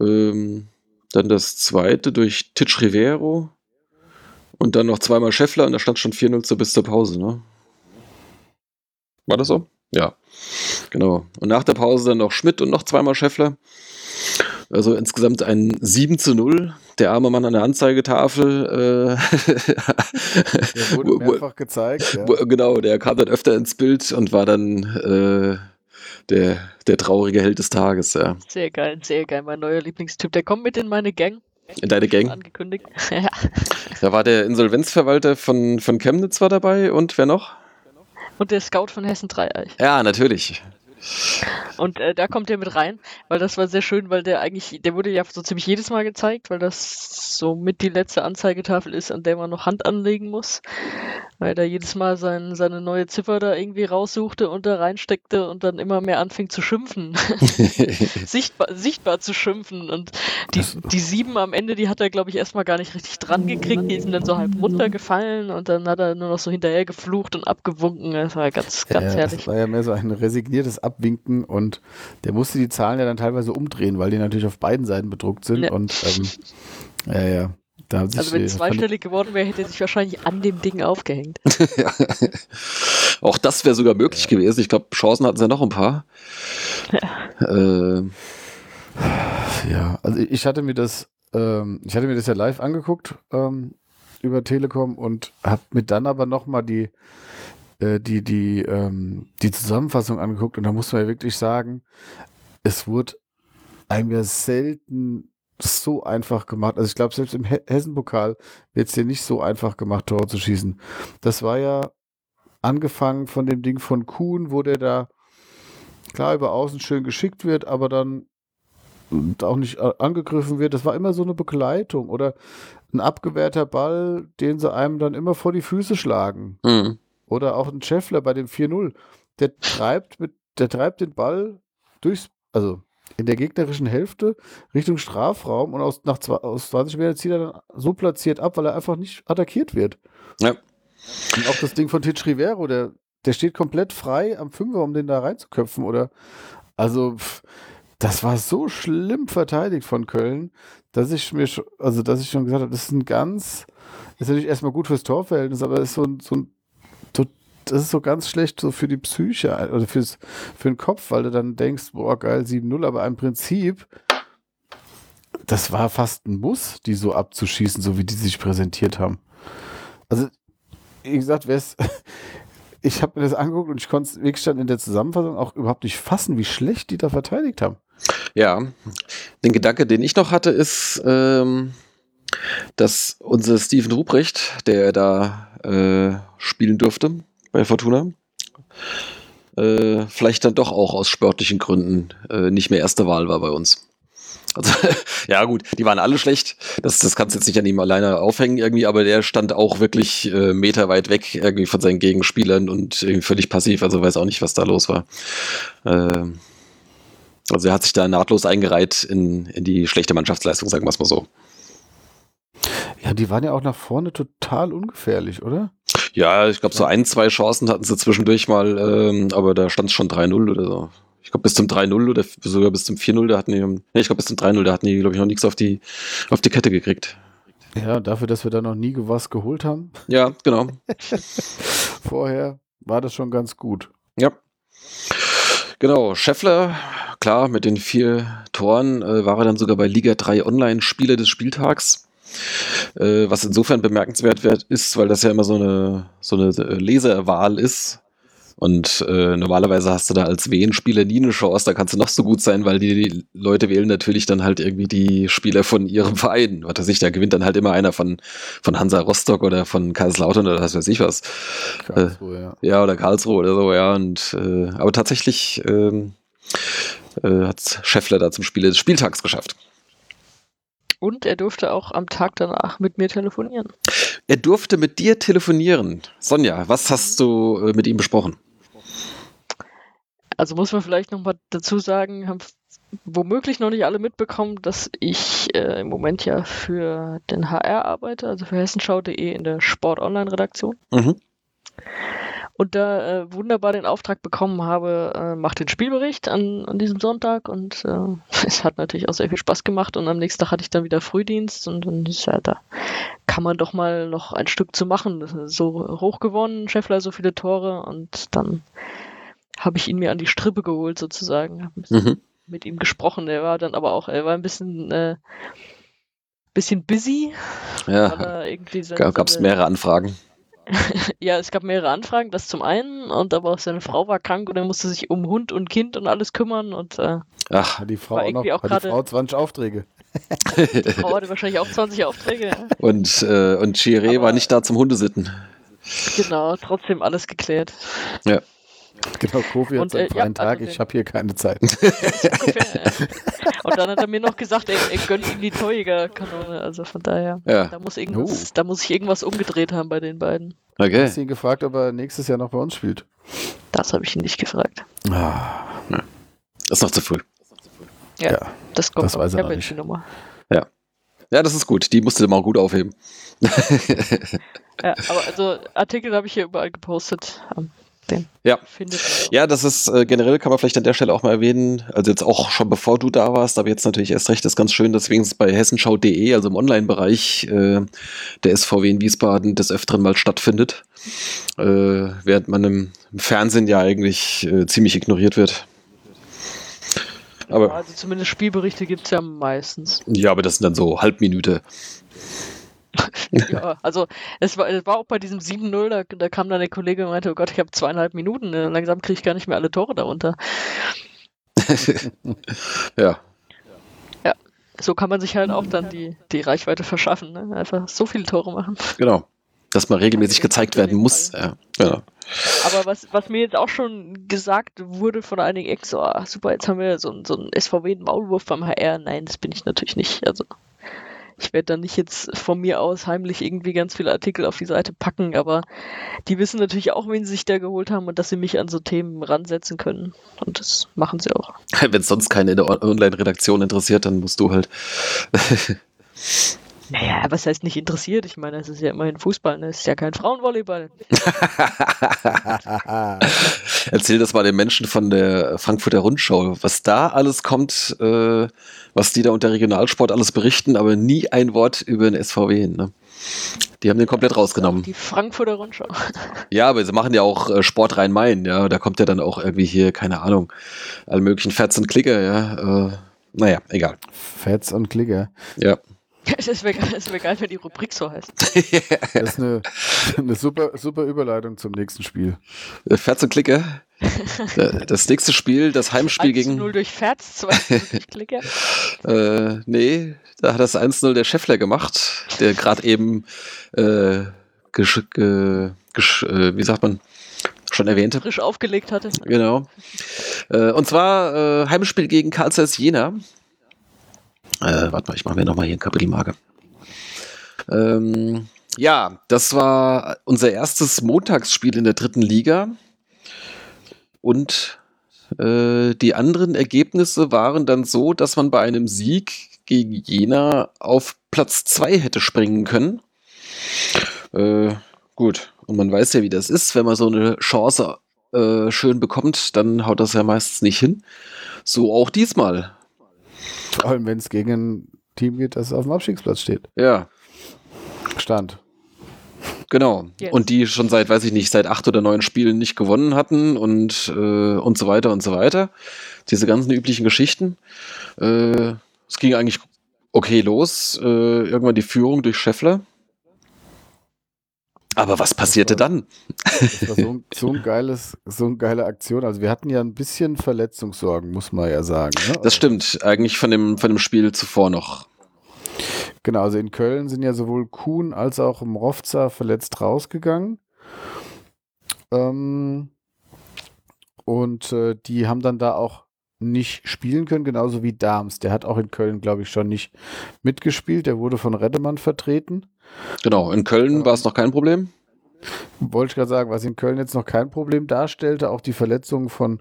Speaker 1: Ähm, dann das zweite durch Titch Rivero. Und dann noch zweimal Scheffler und da stand schon 4-0 zur bis zur Pause, ne? War das so? Ja. Genau. Und nach der Pause dann noch Schmidt und noch zweimal Scheffler. Also insgesamt ein 7 zu 0. Der arme Mann an der Anzeigetafel.
Speaker 3: Äh, der wurde mehrfach gezeigt. Ja.
Speaker 1: Genau, der kam dann öfter ins Bild und war dann äh, der, der traurige Held des Tages. Ja.
Speaker 2: Sehr geil, sehr geil. Mein neuer Lieblingstyp. Der kommt mit in meine Gang.
Speaker 1: in deine Gang.
Speaker 2: Angekündigt. ja.
Speaker 1: Da war der Insolvenzverwalter von, von Chemnitz war dabei und wer noch?
Speaker 2: Und der Scout von Hessen Dreieich.
Speaker 1: Ja, natürlich.
Speaker 2: Und äh, da kommt er mit rein, weil das war sehr schön, weil der eigentlich, der wurde ja so ziemlich jedes Mal gezeigt, weil das so mit die letzte Anzeigetafel ist, an der man noch Hand anlegen muss. Weil er jedes Mal sein, seine neue Ziffer da irgendwie raussuchte und da reinsteckte und dann immer mehr anfing zu schimpfen. sichtbar, sichtbar zu schimpfen. Und die, die sieben am Ende, die hat er, glaube ich, erstmal gar nicht richtig dran gekriegt. Die sind dann so halb runtergefallen und dann hat er nur noch so hinterher geflucht und abgewunken. Das war ganz, ganz
Speaker 3: ja,
Speaker 2: herrlich.
Speaker 3: Das war ja mehr so ein resigniertes Abwinken und der musste die Zahlen ja dann teilweise umdrehen, weil die natürlich auf beiden Seiten bedruckt sind.
Speaker 2: Ja.
Speaker 3: Und ähm, ja, ja.
Speaker 2: Also wenn
Speaker 3: äh,
Speaker 2: es
Speaker 3: fand ich-
Speaker 2: zweistellig geworden wäre, hätte er sich wahrscheinlich an dem Ding aufgehängt.
Speaker 1: ja. Auch das wäre sogar möglich gewesen. Ich glaube, Chancen hatten sie ja noch ein paar. Äh,
Speaker 3: Ja, also ich ich hatte mir das, ähm, ich hatte mir das ja live angeguckt ähm, über Telekom und habe mir dann aber nochmal die, äh, die, die, ähm, die Zusammenfassung angeguckt und da muss man ja wirklich sagen, es wurde einem ja selten so einfach gemacht. Also ich glaube, selbst im He Hessenpokal wird es dir nicht so einfach gemacht, Tore zu schießen. Das war ja angefangen von dem Ding von Kuhn, wo der da klar über außen schön geschickt wird, aber dann auch nicht äh, angegriffen wird. Das war immer so eine Begleitung oder ein abgewehrter Ball, den sie einem dann immer vor die Füße schlagen.
Speaker 1: mh.
Speaker 3: Oder auch ein Scheffler bei dem 4-0. Der treibt mit, der treibt den Ball durchs, also in der gegnerischen Hälfte Richtung Strafraum und aus, nach zwei, aus 20 Metern zieht er dann so platziert ab, weil er einfach nicht attackiert wird.
Speaker 1: Ja.
Speaker 3: Und auch das Ding von Titch Rivero, der, der steht komplett frei am Fünfer, um den da reinzuköpfen. Oder also pff, das war so schlimm verteidigt von Köln, dass ich mir also dass ich schon gesagt habe, das ist ein ganz, ist natürlich erstmal gut fürs Torverhältnis, aber ist so ein, so ein das ist so ganz schlecht so für die Psyche oder fürs, für den Kopf, weil du dann denkst, boah, geil, 7-0, aber im Prinzip, das war fast ein Muss, die so abzuschießen, so wie die sich präsentiert haben. Also, wie gesagt, wer es, ich habe mir das angeguckt und ich konnte es wirklich dann in der Zusammenfassung auch überhaupt nicht fassen, wie schlecht die da verteidigt haben.
Speaker 1: Ja, den Gedanke, den ich noch hatte, ist, ähm, dass unser Steven Ruprecht, der da äh, spielen durfte bei Fortuna, äh, vielleicht dann doch auch aus sportlichen Gründen äh, nicht mehr erste Wahl war bei uns. Also, ja gut, die waren alle schlecht. Das, das kannst du jetzt nicht an ihm alleine aufhängen irgendwie, aber der stand auch wirklich äh, Meter weit weg irgendwie von seinen Gegenspielern und völlig passiv. Also weiß auch nicht, was da los war. Ähm, also er hat sich da nahtlos eingereiht in, in die schlechte Mannschaftsleistung, sagen wir es mal so.
Speaker 3: Ja, die waren ja auch nach vorne total ungefährlich, oder?
Speaker 1: Ja, ich glaube, so ein, zwei Chancen hatten sie zwischendurch mal, ähm, aber da stand es schon 3-0 oder so. Ich glaube, bis zum 3-0 oder sogar bis zum 4-0, da hatten die, nee, ich glaube, bis zum 3-0, da hatten die, glaube ich, noch nichts auf die, auf die Kette gekriegt.
Speaker 3: Ja, dafür, dass wir da noch nie was geholt haben
Speaker 1: Ja, genau.
Speaker 3: vorher, war das schon ganz gut.
Speaker 1: Ja. Genau, Scheffler, klar, mit den vier Toren äh, war er dann sogar bei Liga 3 Online-Spieler des Spieltags. Äh, was insofern bemerkenswert wird, ist, weil das ja immer so eine, so eine äh, Leserwahl ist. Und äh, normalerweise hast du da als WN-Spieler nie eine Chance, da kannst du noch so gut sein, weil die, die Leute wählen natürlich dann halt irgendwie die Spieler von ihrem Verein. Was weiß ich, da gewinnt dann halt immer einer von, von Hansa Rostock oder von Kaiserslautern oder was weiß ich was.
Speaker 3: Karlsruhe, ja.
Speaker 1: Ja, oder Karlsruhe oder so, ja. Und, äh, aber tatsächlich ähm, äh, hat Scheffler da zum Spiel des Spieltags geschafft.
Speaker 2: Und er durfte auch am Tag danach mit mir telefonieren.
Speaker 1: Er durfte mit dir telefonieren. Sonja, was hast du äh, mit ihm besprochen?
Speaker 2: Also muss man vielleicht nochmal dazu sagen, haben womöglich noch nicht alle mitbekommen, dass ich äh, im Moment ja für den HR arbeite, also für hessenschau.de in der Sport-Online-Redaktion.
Speaker 1: Mhm.
Speaker 2: Und da äh, wunderbar den Auftrag bekommen habe, äh, mach den Spielbericht an, an diesem Sonntag und äh, es hat natürlich auch sehr viel Spaß gemacht und am nächsten Tag hatte ich dann wieder Frühdienst und dann ist ja da kann man doch mal noch ein Stück zu machen. So hoch gewonnen, Scheffler so viele Tore und dann habe ich ihn mir an die Strippe geholt sozusagen, habe
Speaker 1: Mhm.
Speaker 2: mit ihm gesprochen. Er war dann aber auch, er war ein bisschen äh, bisschen busy,
Speaker 1: Ja, gab es mehrere Anfragen.
Speaker 2: ja, es gab mehrere Anfragen, das zum einen, und aber auch seine Frau war krank und er musste sich um Hund und Kind und alles kümmern und äh,
Speaker 3: Hat
Speaker 1: Ach,
Speaker 3: die Frau auch noch,
Speaker 2: auch
Speaker 3: hat die
Speaker 2: gerade-
Speaker 3: Frau 20 Aufträge.
Speaker 2: Die Frau hatte wahrscheinlich auch 20 Aufträge. Ja.
Speaker 1: Und, äh, und Chiré war nicht da zum Hundesitten.
Speaker 2: Genau, trotzdem alles geklärt.
Speaker 1: Ja.
Speaker 3: Genau, Kofi hat
Speaker 2: Und,
Speaker 3: seinen
Speaker 2: äh, ja,
Speaker 3: freien Tag,
Speaker 2: also
Speaker 3: ich habe hier keine Zeit.
Speaker 2: Ja. Und dann hat er mir noch gesagt, er, er gönnt ihm die Torjägerkanone. Also von daher,
Speaker 1: Ja.
Speaker 2: da muss irgendwas, da muss ich irgendwas umgedreht haben bei den beiden.
Speaker 1: Okay.
Speaker 3: Hast du ihn gefragt, ob er nächstes Jahr noch bei uns spielt?
Speaker 2: Das habe ich ihn nicht gefragt.
Speaker 3: Ah,
Speaker 1: Ist noch zu früh.
Speaker 2: Ja,
Speaker 3: Ja,
Speaker 2: das kommt
Speaker 3: das
Speaker 2: noch.
Speaker 3: weiß er noch nicht.
Speaker 2: die Nummer.
Speaker 1: Ja, das ist gut. Die musst du mal gut aufheben.
Speaker 2: Ja, aber also Artikel habe ich hier überall gepostet. Den
Speaker 1: Ja. Ja, das ist äh, generell, kann man vielleicht an der Stelle auch mal erwähnen, also jetzt auch schon bevor du da warst, aber jetzt natürlich erst recht, ist ganz schön, dass wenigstens bei hessenschau.de, also im Online-Bereich äh, der SVW in Wiesbaden des Öfteren mal stattfindet, äh, während man im, im Fernsehen ja eigentlich äh, ziemlich ignoriert wird. Aber
Speaker 2: Also zumindest Spielberichte gibt es ja meistens.
Speaker 1: ja, aber das sind dann so Halbminute.
Speaker 2: Ja, also es war, es war auch bei diesem 7-0, da, da kam dann der Kollege und meinte, oh Gott, ich habe zweieinhalb Minuten, äh, langsam kriege ich gar nicht mehr alle Tore darunter.
Speaker 1: Ja,
Speaker 2: So kann man sich halt auch dann die, die Reichweite verschaffen, ne? einfach so viele Tore machen.
Speaker 1: genau. Dass man regelmäßig gezeigt werden muss. Ja, genau.
Speaker 2: Aber was, was mir jetzt auch schon gesagt wurde von einigen Ex, so, ah, super, jetzt haben wir so, einen- so einen SVW-Maulwurf beim HR. Nein, das bin ich natürlich nicht. Also ich werde dann nicht jetzt von mir aus heimlich irgendwie ganz viele Artikel auf die Seite packen, aber die wissen natürlich auch, wen sie sich da geholt haben und dass sie mich an so Themen ransetzen können. Und das machen sie auch.
Speaker 1: Wenn es sonst keine in der On- Online-Redaktion interessiert, dann musst du halt.
Speaker 2: Naja, was heißt nicht interessiert? Ich meine, es ist ja immerhin Fußball, ne? es ist ja kein Frauenvolleyball.
Speaker 1: Erzähl das mal den Menschen von der Frankfurter Rundschau, was da alles kommt, äh, was die da unter Regionalsport alles berichten, aber nie ein Wort über den SVW. Ne? Die haben den komplett rausgenommen.
Speaker 2: Die Frankfurter Rundschau.
Speaker 1: Ja, aber sie machen ja auch äh, Sport Rhein-Main, ja. Da kommt ja dann auch irgendwie hier, keine Ahnung, alle möglichen Fats und Klicker, ja. Äh, naja, egal.
Speaker 3: Fats und Klicker.
Speaker 1: Ja.
Speaker 2: Es wäre wär geil, wenn die Rubrik so heißt.
Speaker 3: Das ist eine, eine super, super Überleitung zum nächsten Spiel.
Speaker 1: Fats und Klicker. Äh, Das nächste Spiel, das Heimspiel
Speaker 2: 1 zu
Speaker 1: gegen.
Speaker 2: 0 durch Ferz, 2 zu 0 durch Klicker.
Speaker 1: Äh, nee, da hat das 1-0 der Scheffler gemacht, der gerade eben, äh, gesch, ge, gesch, äh, wie sagt man, schon erwähnte.
Speaker 2: Frisch aufgelegt hatte.
Speaker 1: Genau. Äh, und zwar äh, Heimspiel gegen Karl Zeiss Jena. Äh, warte mal, ich mache mir nochmal hier ein Kapitelmarke. Ähm, ja, das war unser erstes Montagsspiel in der dritten Liga. Und äh, die anderen Ergebnisse waren dann so, dass man bei einem Sieg gegen Jena auf Platz 2 hätte springen können. Äh, gut, und man weiß ja, wie das ist, wenn man so eine Chance äh, schön bekommt, dann haut das ja meistens nicht hin. So auch diesmal.
Speaker 3: Vor allem, wenn es gegen ein Team geht, das auf dem Abstiegsplatz steht.
Speaker 1: Ja,
Speaker 3: Stand.
Speaker 1: genau.
Speaker 2: Jetzt.
Speaker 1: Und die schon seit, weiß ich nicht, seit acht oder neun Spielen nicht gewonnen hatten und, äh, und so weiter und so weiter. Diese ganzen üblichen Geschichten. Äh, es ging eigentlich okay los. Äh, irgendwann die Führung durch Scheffler. Aber was passierte dann?
Speaker 3: Das war so ein, so ein geiles, so eine geile Aktion. Also wir hatten ja ein bisschen Verletzungssorgen, muss man ja sagen. Ne?
Speaker 1: Das stimmt, eigentlich von dem, von dem Spiel zuvor noch.
Speaker 3: Genau, also in Köln sind ja sowohl Kuhn als auch Mrovza verletzt rausgegangen. Ähm, und äh, die haben dann da auch nicht spielen können, genauso wie Dahms. Der hat auch in Köln, glaube ich, schon nicht mitgespielt. Der wurde von Reddemann vertreten.
Speaker 1: Genau, in Köln
Speaker 3: Ja.
Speaker 1: war es noch kein Problem.
Speaker 3: Wollte ich gerade sagen, was in Köln jetzt noch kein Problem darstellte, auch die Verletzungen von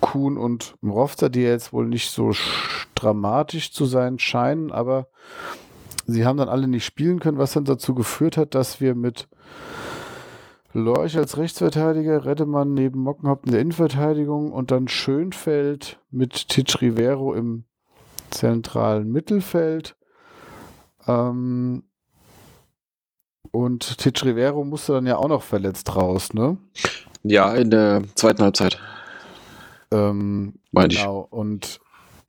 Speaker 3: Kuhn und Mrovza, die ja jetzt wohl nicht so sch- dramatisch zu sein scheinen, aber sie haben dann alle nicht spielen können, was dann dazu geführt hat, dass wir mit Lorch als Rechtsverteidiger, Reddemann neben Mockenhaupt in der Innenverteidigung und dann Schönfeld mit Titsch Rivero im zentralen Mittelfeld. Ähm, und Titsch Rivero musste dann ja auch noch verletzt raus, ne?
Speaker 1: Ja, in der zweiten Halbzeit.
Speaker 3: Ähm,
Speaker 1: Meine ich.
Speaker 3: genau. Und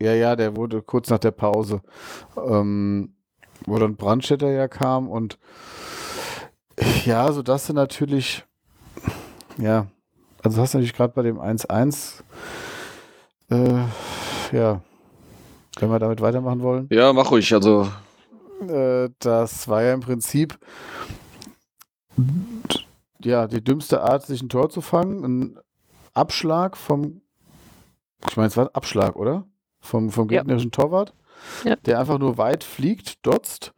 Speaker 3: ja, ja, der wurde kurz nach der Pause, ähm, wo dann Brandstätter ja kam und ja, so dass du natürlich, ja, also hast du natürlich gerade bei dem 1-1, äh, ja, wenn wir damit weitermachen wollen.
Speaker 1: Ja, mach ruhig. Also
Speaker 3: äh, das war ja im Prinzip ja die dümmste Art, sich ein Tor zu fangen. Ein Abschlag vom, ich meine, es war ein Abschlag, oder? Vom, vom gegnerischen ja. Torwart, ja. der einfach nur weit fliegt, dotzt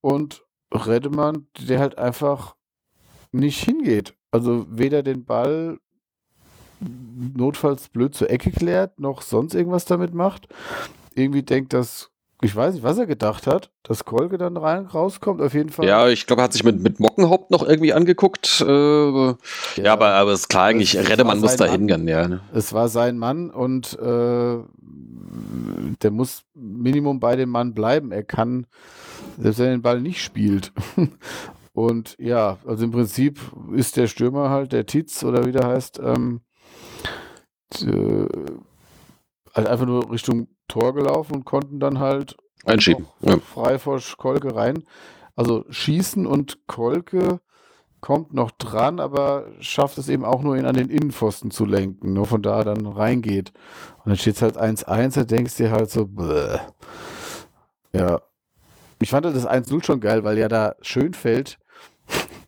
Speaker 3: und Redemann, der halt einfach nicht hingeht. Also weder den Ball notfalls blöd zur Ecke klärt, noch sonst irgendwas damit macht. Irgendwie denkt, dass ich weiß nicht, was er gedacht hat, dass Kolke dann rein rauskommt, auf jeden Fall.
Speaker 1: Ja, ich glaube, er hat sich mit, mit Mockenhaupt noch irgendwie angeguckt. Äh, ja, ja, aber, aber ist klar eigentlich, Redemann muss da hingehen, ja. Ne?
Speaker 3: Es war sein Mann und äh, der muss Minimum bei dem Mann bleiben. Er kann, selbst wenn er den Ball nicht spielt. und ja, also im Prinzip ist der Stürmer halt, der Titz oder wie der heißt, ähm, äh, halt einfach nur Richtung Tor gelaufen und konnten dann halt
Speaker 1: einschieben.
Speaker 3: Ja. Frei vor Kolke rein. Also schießen und Kolke kommt noch dran, aber schafft es eben auch nur, ihn an den Innenpfosten zu lenken, nur von da dann reingeht. Und dann steht es halt 1-1, da denkst du dir halt so, bläh. ja. Ich fand das 1-0 schon geil, weil ja da Schönfeld,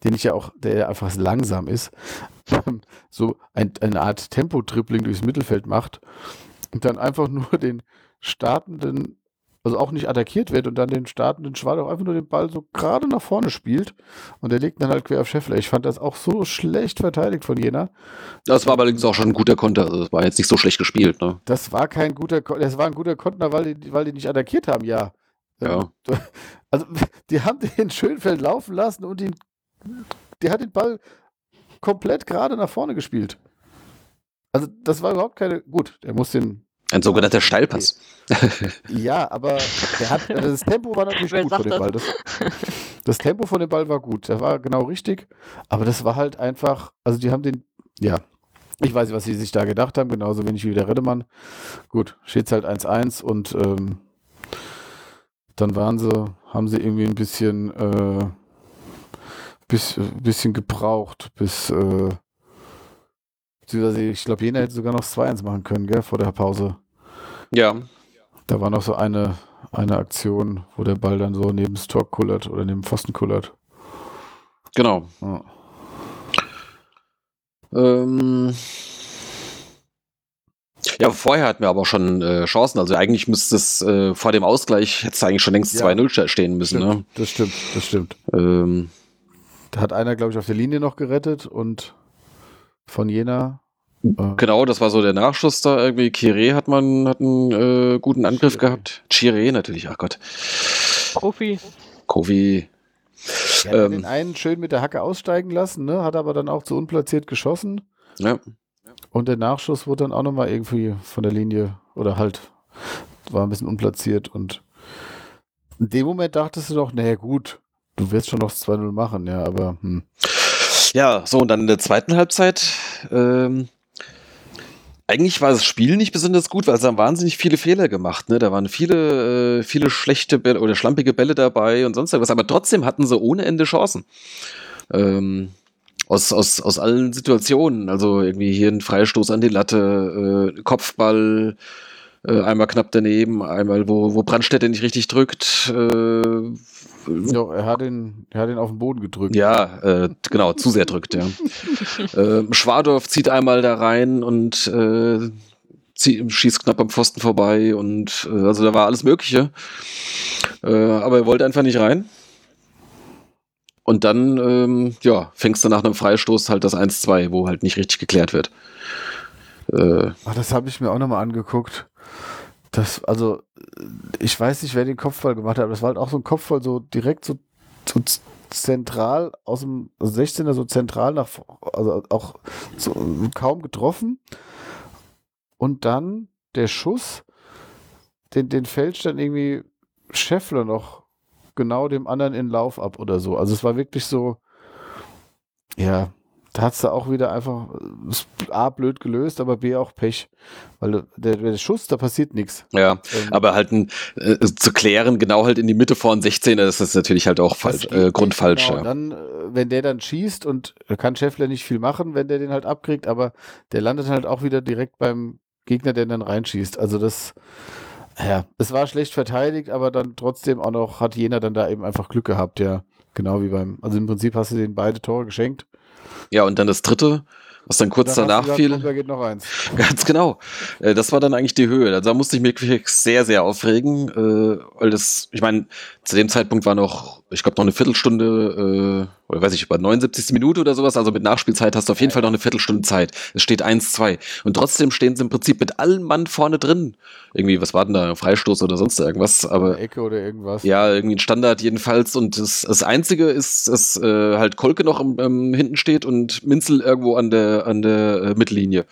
Speaker 3: den ich ja auch, der ja einfach langsam ist, so ein, eine Art Tempo-Tripling durchs Mittelfeld macht und dann einfach nur den startenden, also auch nicht attackiert wird und dann den startenden auch einfach nur den Ball so gerade nach vorne spielt und der legt dann halt quer auf Scheffler. Ich fand das auch so schlecht verteidigt von Jena.
Speaker 1: Das war allerdings auch schon ein guter Konter, also das war jetzt nicht so schlecht gespielt. Ne?
Speaker 3: Das war kein guter, das war ein guter Konter, weil die, weil die nicht attackiert haben, ja.
Speaker 1: Ja.
Speaker 3: Also die haben den Schönfeld laufen lassen und ihn, der hat den Ball komplett gerade nach vorne gespielt. Also das war überhaupt keine, gut, der muss den
Speaker 1: ein sogenannter Steilpass.
Speaker 3: Ja, aber hat, also das Tempo war natürlich Wer gut von dem Ball. Das, das, Tempo von dem Ball war gut. Der war genau richtig. Aber das war halt einfach, also die haben den, ja, ich weiß nicht, was sie sich da gedacht haben, genauso wenig wie der Redemann. Gut, steht halt 1-1 und ähm, dann waren sie, haben sie irgendwie ein bisschen, äh, bis, bisschen gebraucht, bis, äh, ich glaube, Jena hätte sogar noch 2-1 machen können, gell, vor der Pause.
Speaker 1: Ja.
Speaker 3: Da war noch so eine, eine Aktion, wo der Ball dann so neben das Tor kullert oder neben Pfosten kullert.
Speaker 1: Genau. Ja. Ähm, ja, vorher hatten wir aber schon äh, Chancen. Also eigentlich müsste es äh, vor dem Ausgleich jetzt eigentlich schon längst ja. 2-0 stehen müssen.
Speaker 3: Stimmt,
Speaker 1: ne?
Speaker 3: Das stimmt, das stimmt. Ähm, da hat einer, glaube ich, auf der Linie noch gerettet und von Jena
Speaker 1: äh. Genau, das war so der Nachschuss da irgendwie. Kire hat man hat einen äh, guten Angriff Chiré. gehabt. Chire natürlich, ach Gott.
Speaker 2: Kofi.
Speaker 1: Kofi.
Speaker 3: Er hat ähm, den einen schön mit der Hacke aussteigen lassen, ne? hat aber dann auch zu unplatziert geschossen.
Speaker 1: Ja.
Speaker 3: Und der Nachschuss wurde dann auch nochmal irgendwie von der Linie oder halt war ein bisschen unplatziert und in dem Moment dachtest du doch, naja gut, du wirst schon noch 2-0 machen, ja, aber hm.
Speaker 1: Ja, so und dann in der zweiten Halbzeit ähm, eigentlich war das Spiel nicht besonders gut, weil sie haben wahnsinnig viele Fehler gemacht. Ne? Da waren viele, äh, viele schlechte Bälle oder schlampige Bälle dabei und sonst irgendwas. Aber trotzdem hatten sie ohne Ende Chancen. Ähm, aus, aus, aus allen Situationen. Also irgendwie hier ein Freistoß an die Latte, äh, Kopfball, äh, einmal knapp daneben, einmal wo, wo Brandstätte nicht richtig drückt. Äh,
Speaker 3: ja, er hat ihn, er hat ihn auf den Boden gedrückt.
Speaker 1: Ja, äh, genau, zu sehr drückt, ja. äh, Schwadorf zieht einmal da rein und äh, zieht, schießt knapp am Pfosten vorbei und äh, also da war alles Mögliche. Äh, aber er wollte einfach nicht rein. Und dann, ähm, ja, fängst du nach einem Freistoß halt das 1-2, wo halt nicht richtig geklärt wird.
Speaker 3: Äh, Ach, das habe ich mir auch nochmal angeguckt. Das, also, ich weiß nicht, wer den Kopfball gemacht hat, aber das war halt auch so ein Kopfball, so direkt so, so zentral aus dem 16er, so zentral nach, also auch so kaum getroffen. Und dann der Schuss, den, den fälscht dann irgendwie Scheffler noch genau dem anderen in Lauf ab oder so. Also es war wirklich so, ja, da hat es da auch wieder einfach A, blöd gelöst, aber B, auch Pech. Weil der, der Schuss, da passiert nichts.
Speaker 1: Ja, ähm, aber halt ein, äh, zu klären, genau halt in die Mitte vor 16er, das ist natürlich halt auch falsch, äh, grundfalsch. Genau.
Speaker 3: Ja. Dann, äh, wenn der dann schießt und kann Scheffler nicht viel machen, wenn der den halt abkriegt, aber der landet halt auch wieder direkt beim Gegner, der dann reinschießt. Also das, Ja, es war schlecht verteidigt, aber dann trotzdem auch noch hat Jena dann da eben einfach Glück gehabt, ja. Genau wie beim, also im Prinzip hast du denen beide Tore geschenkt.
Speaker 1: Ja, und dann das dritte, was dann kurz dann danach fiel.
Speaker 3: Da geht noch eins.
Speaker 1: Ganz genau. Äh, das war dann eigentlich die Höhe. Also da musste ich mich wirklich sehr, sehr aufregen, äh, weil das, ich meine, zu dem Zeitpunkt war noch, ich glaube, noch eine Viertelstunde, äh, oder weiß ich, über 79. Minute oder sowas. Also mit Nachspielzeit hast du auf jeden Fall noch eine Viertelstunde Zeit. Es steht 1-2. Und trotzdem stehen sie im Prinzip mit allem Mann vorne drin. Irgendwie, was war denn da? Freistoß oder sonst irgendwas. Aber,
Speaker 3: Ecke oder irgendwas.
Speaker 1: Ja, irgendwie ein Standard jedenfalls. Und das, das Einzige ist, dass äh, halt Kolke noch im, ähm, hinten steht und Minzel irgendwo an der, an der äh, Mittellinie.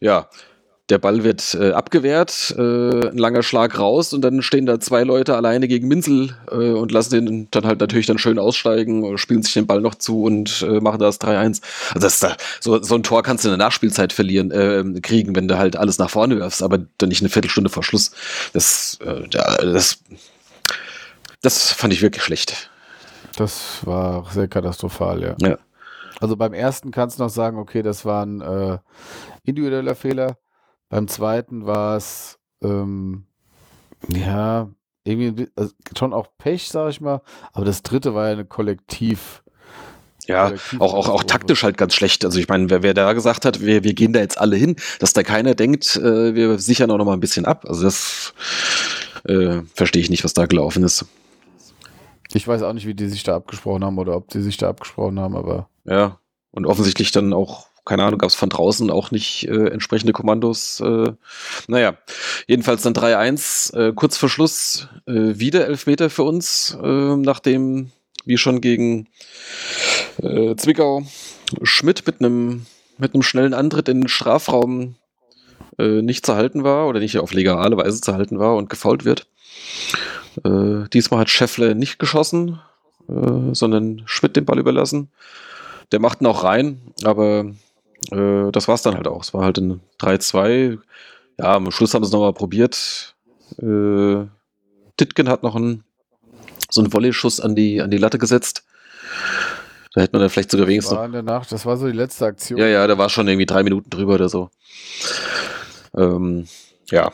Speaker 1: Ja, der Ball wird äh, abgewehrt, äh, ein langer Schlag raus und dann stehen da zwei Leute alleine gegen Minzel äh, und lassen den dann halt natürlich dann schön aussteigen, spielen sich den Ball noch zu und äh, machen das 3-1. Also das da, so, so ein Tor kannst du in der Nachspielzeit verlieren, äh, kriegen, wenn du halt alles nach vorne wirfst, aber dann nicht eine Viertelstunde vor Schluss. Das, äh, das, das fand ich wirklich schlecht.
Speaker 3: Das war sehr katastrophal, ja.
Speaker 1: ja.
Speaker 3: Also beim ersten kannst du noch sagen, okay, das war ein äh, individueller Fehler. Beim zweiten war es, ähm, ja, irgendwie also schon auch Pech, sag ich mal. Aber das dritte war ja eine Kollektiv.
Speaker 1: Ja, auch, auch, auch taktisch halt ganz schlecht. Also ich meine, wer, wer da gesagt hat, wir, wir gehen da jetzt alle hin, dass da keiner denkt, äh, wir sichern auch noch mal ein bisschen ab. Also das äh, verstehe ich nicht, was da gelaufen ist.
Speaker 3: Ich weiß auch nicht, wie die sich da abgesprochen haben oder ob die sich da abgesprochen haben, aber.
Speaker 1: Ja, und offensichtlich dann auch keine Ahnung, gab es von draußen auch nicht äh, entsprechende Kommandos. Äh, naja, jedenfalls dann 3-1, äh, kurz vor Schluss äh, wieder Elfmeter für uns, äh, nachdem, wie schon gegen äh, Zwickau, Schmidt mit einem mit schnellen Antritt in den Strafraum äh, nicht zu halten war oder nicht auf legale Weise zu halten war und gefault wird. Äh, diesmal hat Scheffler nicht geschossen, äh, sondern Schmidt den Ball überlassen. Der macht ihn auch rein, aber äh, das war es dann halt auch. Es war halt ein 3-2. Ja, am Schluss haben sie es nochmal probiert. Äh, Titken hat noch einen, so einen Volley-Schuss an die, an die Latte gesetzt. Da hätte man dann vielleicht sogar wenigstens.
Speaker 3: Das war in der Nacht, das war so die letzte Aktion.
Speaker 1: Ja, ja, da war schon irgendwie drei Minuten drüber oder so. Ähm, ja,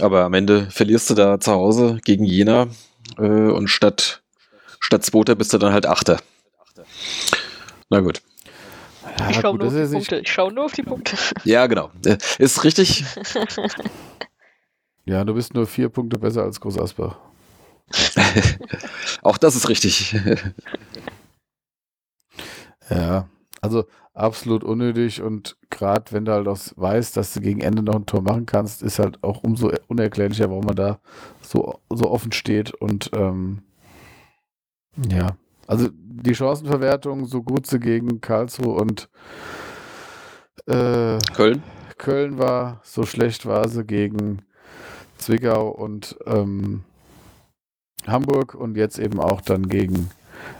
Speaker 1: aber am Ende verlierst du da zu Hause gegen Jena äh, und statt, statt Zweiter bist du dann halt Achter. Na gut.
Speaker 2: Ja, ich schaue nur, auf die Punkte. Ich schau nur auf die Punkte.
Speaker 1: Ja, genau. Ist richtig.
Speaker 3: ja, du bist nur vier Punkte besser als Groß Asbach.
Speaker 1: Auch das ist richtig.
Speaker 3: ja, also absolut unnötig und gerade wenn du halt auch weißt, dass du gegen Ende noch ein Tor machen kannst, ist halt auch umso unerklärlicher, warum man da so, so offen steht und ähm, ja, also die Chancenverwertung, so gut sie gegen Karlsruhe und
Speaker 1: äh, Köln.
Speaker 3: Köln war, so schlecht war sie gegen Zwickau und ähm, Hamburg und jetzt eben auch dann gegen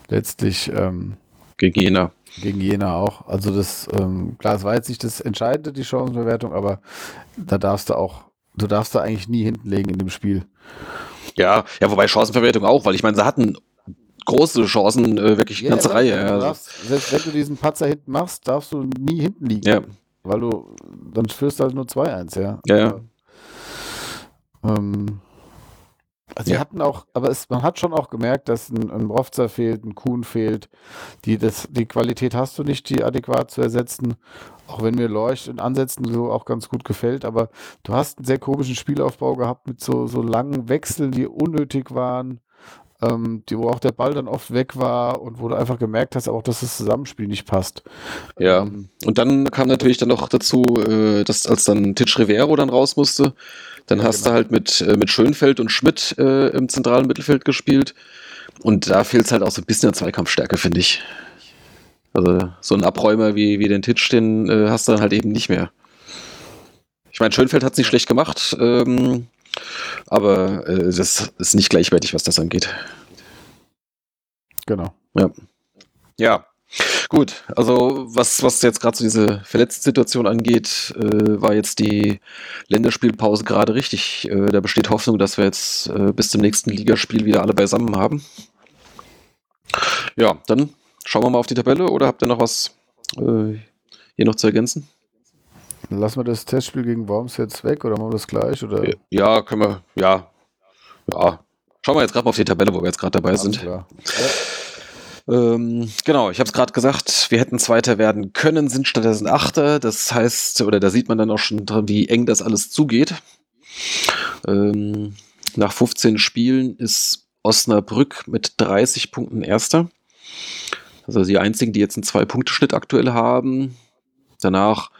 Speaker 3: letztlich ähm,
Speaker 1: gegen Jena.
Speaker 3: Gegen Jena auch. Also das, ähm, klar, es war jetzt nicht das Entscheidende, die Chancenverwertung, aber da darfst du auch, du darfst da eigentlich nie hinten legen in dem Spiel.
Speaker 1: Ja, ja, wobei Chancenverwertung auch, weil ich meine, sie hatten große Chancen, äh, wirklich eine ja, ganze Reihe. Ja.
Speaker 3: Darfst, selbst wenn du diesen Patzer hinten machst, darfst du nie hinten liegen.
Speaker 1: Ja.
Speaker 3: Weil du, dann führst du halt nur 2-1, ja.
Speaker 1: Ja, ja.
Speaker 3: Ähm, also ja. hatten auch, aber es, man hat schon auch gemerkt, dass ein, ein Brovzer fehlt, ein Kuhn fehlt. Die, das, die Qualität hast du nicht, die adäquat zu ersetzen. Auch wenn mir Leucht in Ansätzen so auch ganz gut gefällt, aber du hast einen sehr komischen Spielaufbau gehabt mit so, so langen Wechseln, die unnötig waren ähm, die, wo auch der Ball dann oft weg war und wo du einfach gemerkt hast, auch dass das Zusammenspiel nicht passt.
Speaker 1: Ja, ähm, und dann kam natürlich dann noch dazu, äh, dass als dann Titch Rivero dann raus musste, dann ja, hast genau. du halt mit, äh, mit Schönfeld und Schmidt äh, im zentralen Mittelfeld gespielt. Und da fehlt es halt auch so ein bisschen an Zweikampfstärke, finde ich. Also so ein Abräumer wie, wie den Titch, den äh, hast du dann halt eben nicht mehr. Ich meine, Schönfeld hat es nicht schlecht gemacht. Ähm, aber äh, das ist nicht gleichwertig, was das angeht.
Speaker 3: Genau.
Speaker 1: Ja. Ja. Gut, also was, was jetzt gerade so diese verletzte Situation angeht, äh, war jetzt die Länderspielpause gerade richtig. Äh, da besteht Hoffnung, dass wir jetzt äh, bis zum nächsten Ligaspiel wieder alle beisammen haben. Ja, dann schauen wir mal auf die Tabelle oder habt ihr noch was äh, hier noch zu ergänzen?
Speaker 3: Lassen wir das Testspiel gegen Worms jetzt weg oder machen wir das gleich? Oder?
Speaker 1: Ja, können wir, ja. Ja. Schauen wir jetzt gerade mal auf die Tabelle, wo wir jetzt gerade dabei
Speaker 3: Alles
Speaker 1: sind.
Speaker 3: klar.
Speaker 1: Ähm, genau, ich habe es gerade gesagt, wir hätten Zweiter werden können, sind stattdessen Achter. Das heißt, oder da sieht man dann auch schon, dran, wie eng das alles zugeht. Ähm, nach 15 Spielen ist Osnabrück mit 30 Punkten Erster. Also die einzigen, die jetzt einen Zwei-Punkte-Schnitt aktuell haben. Danach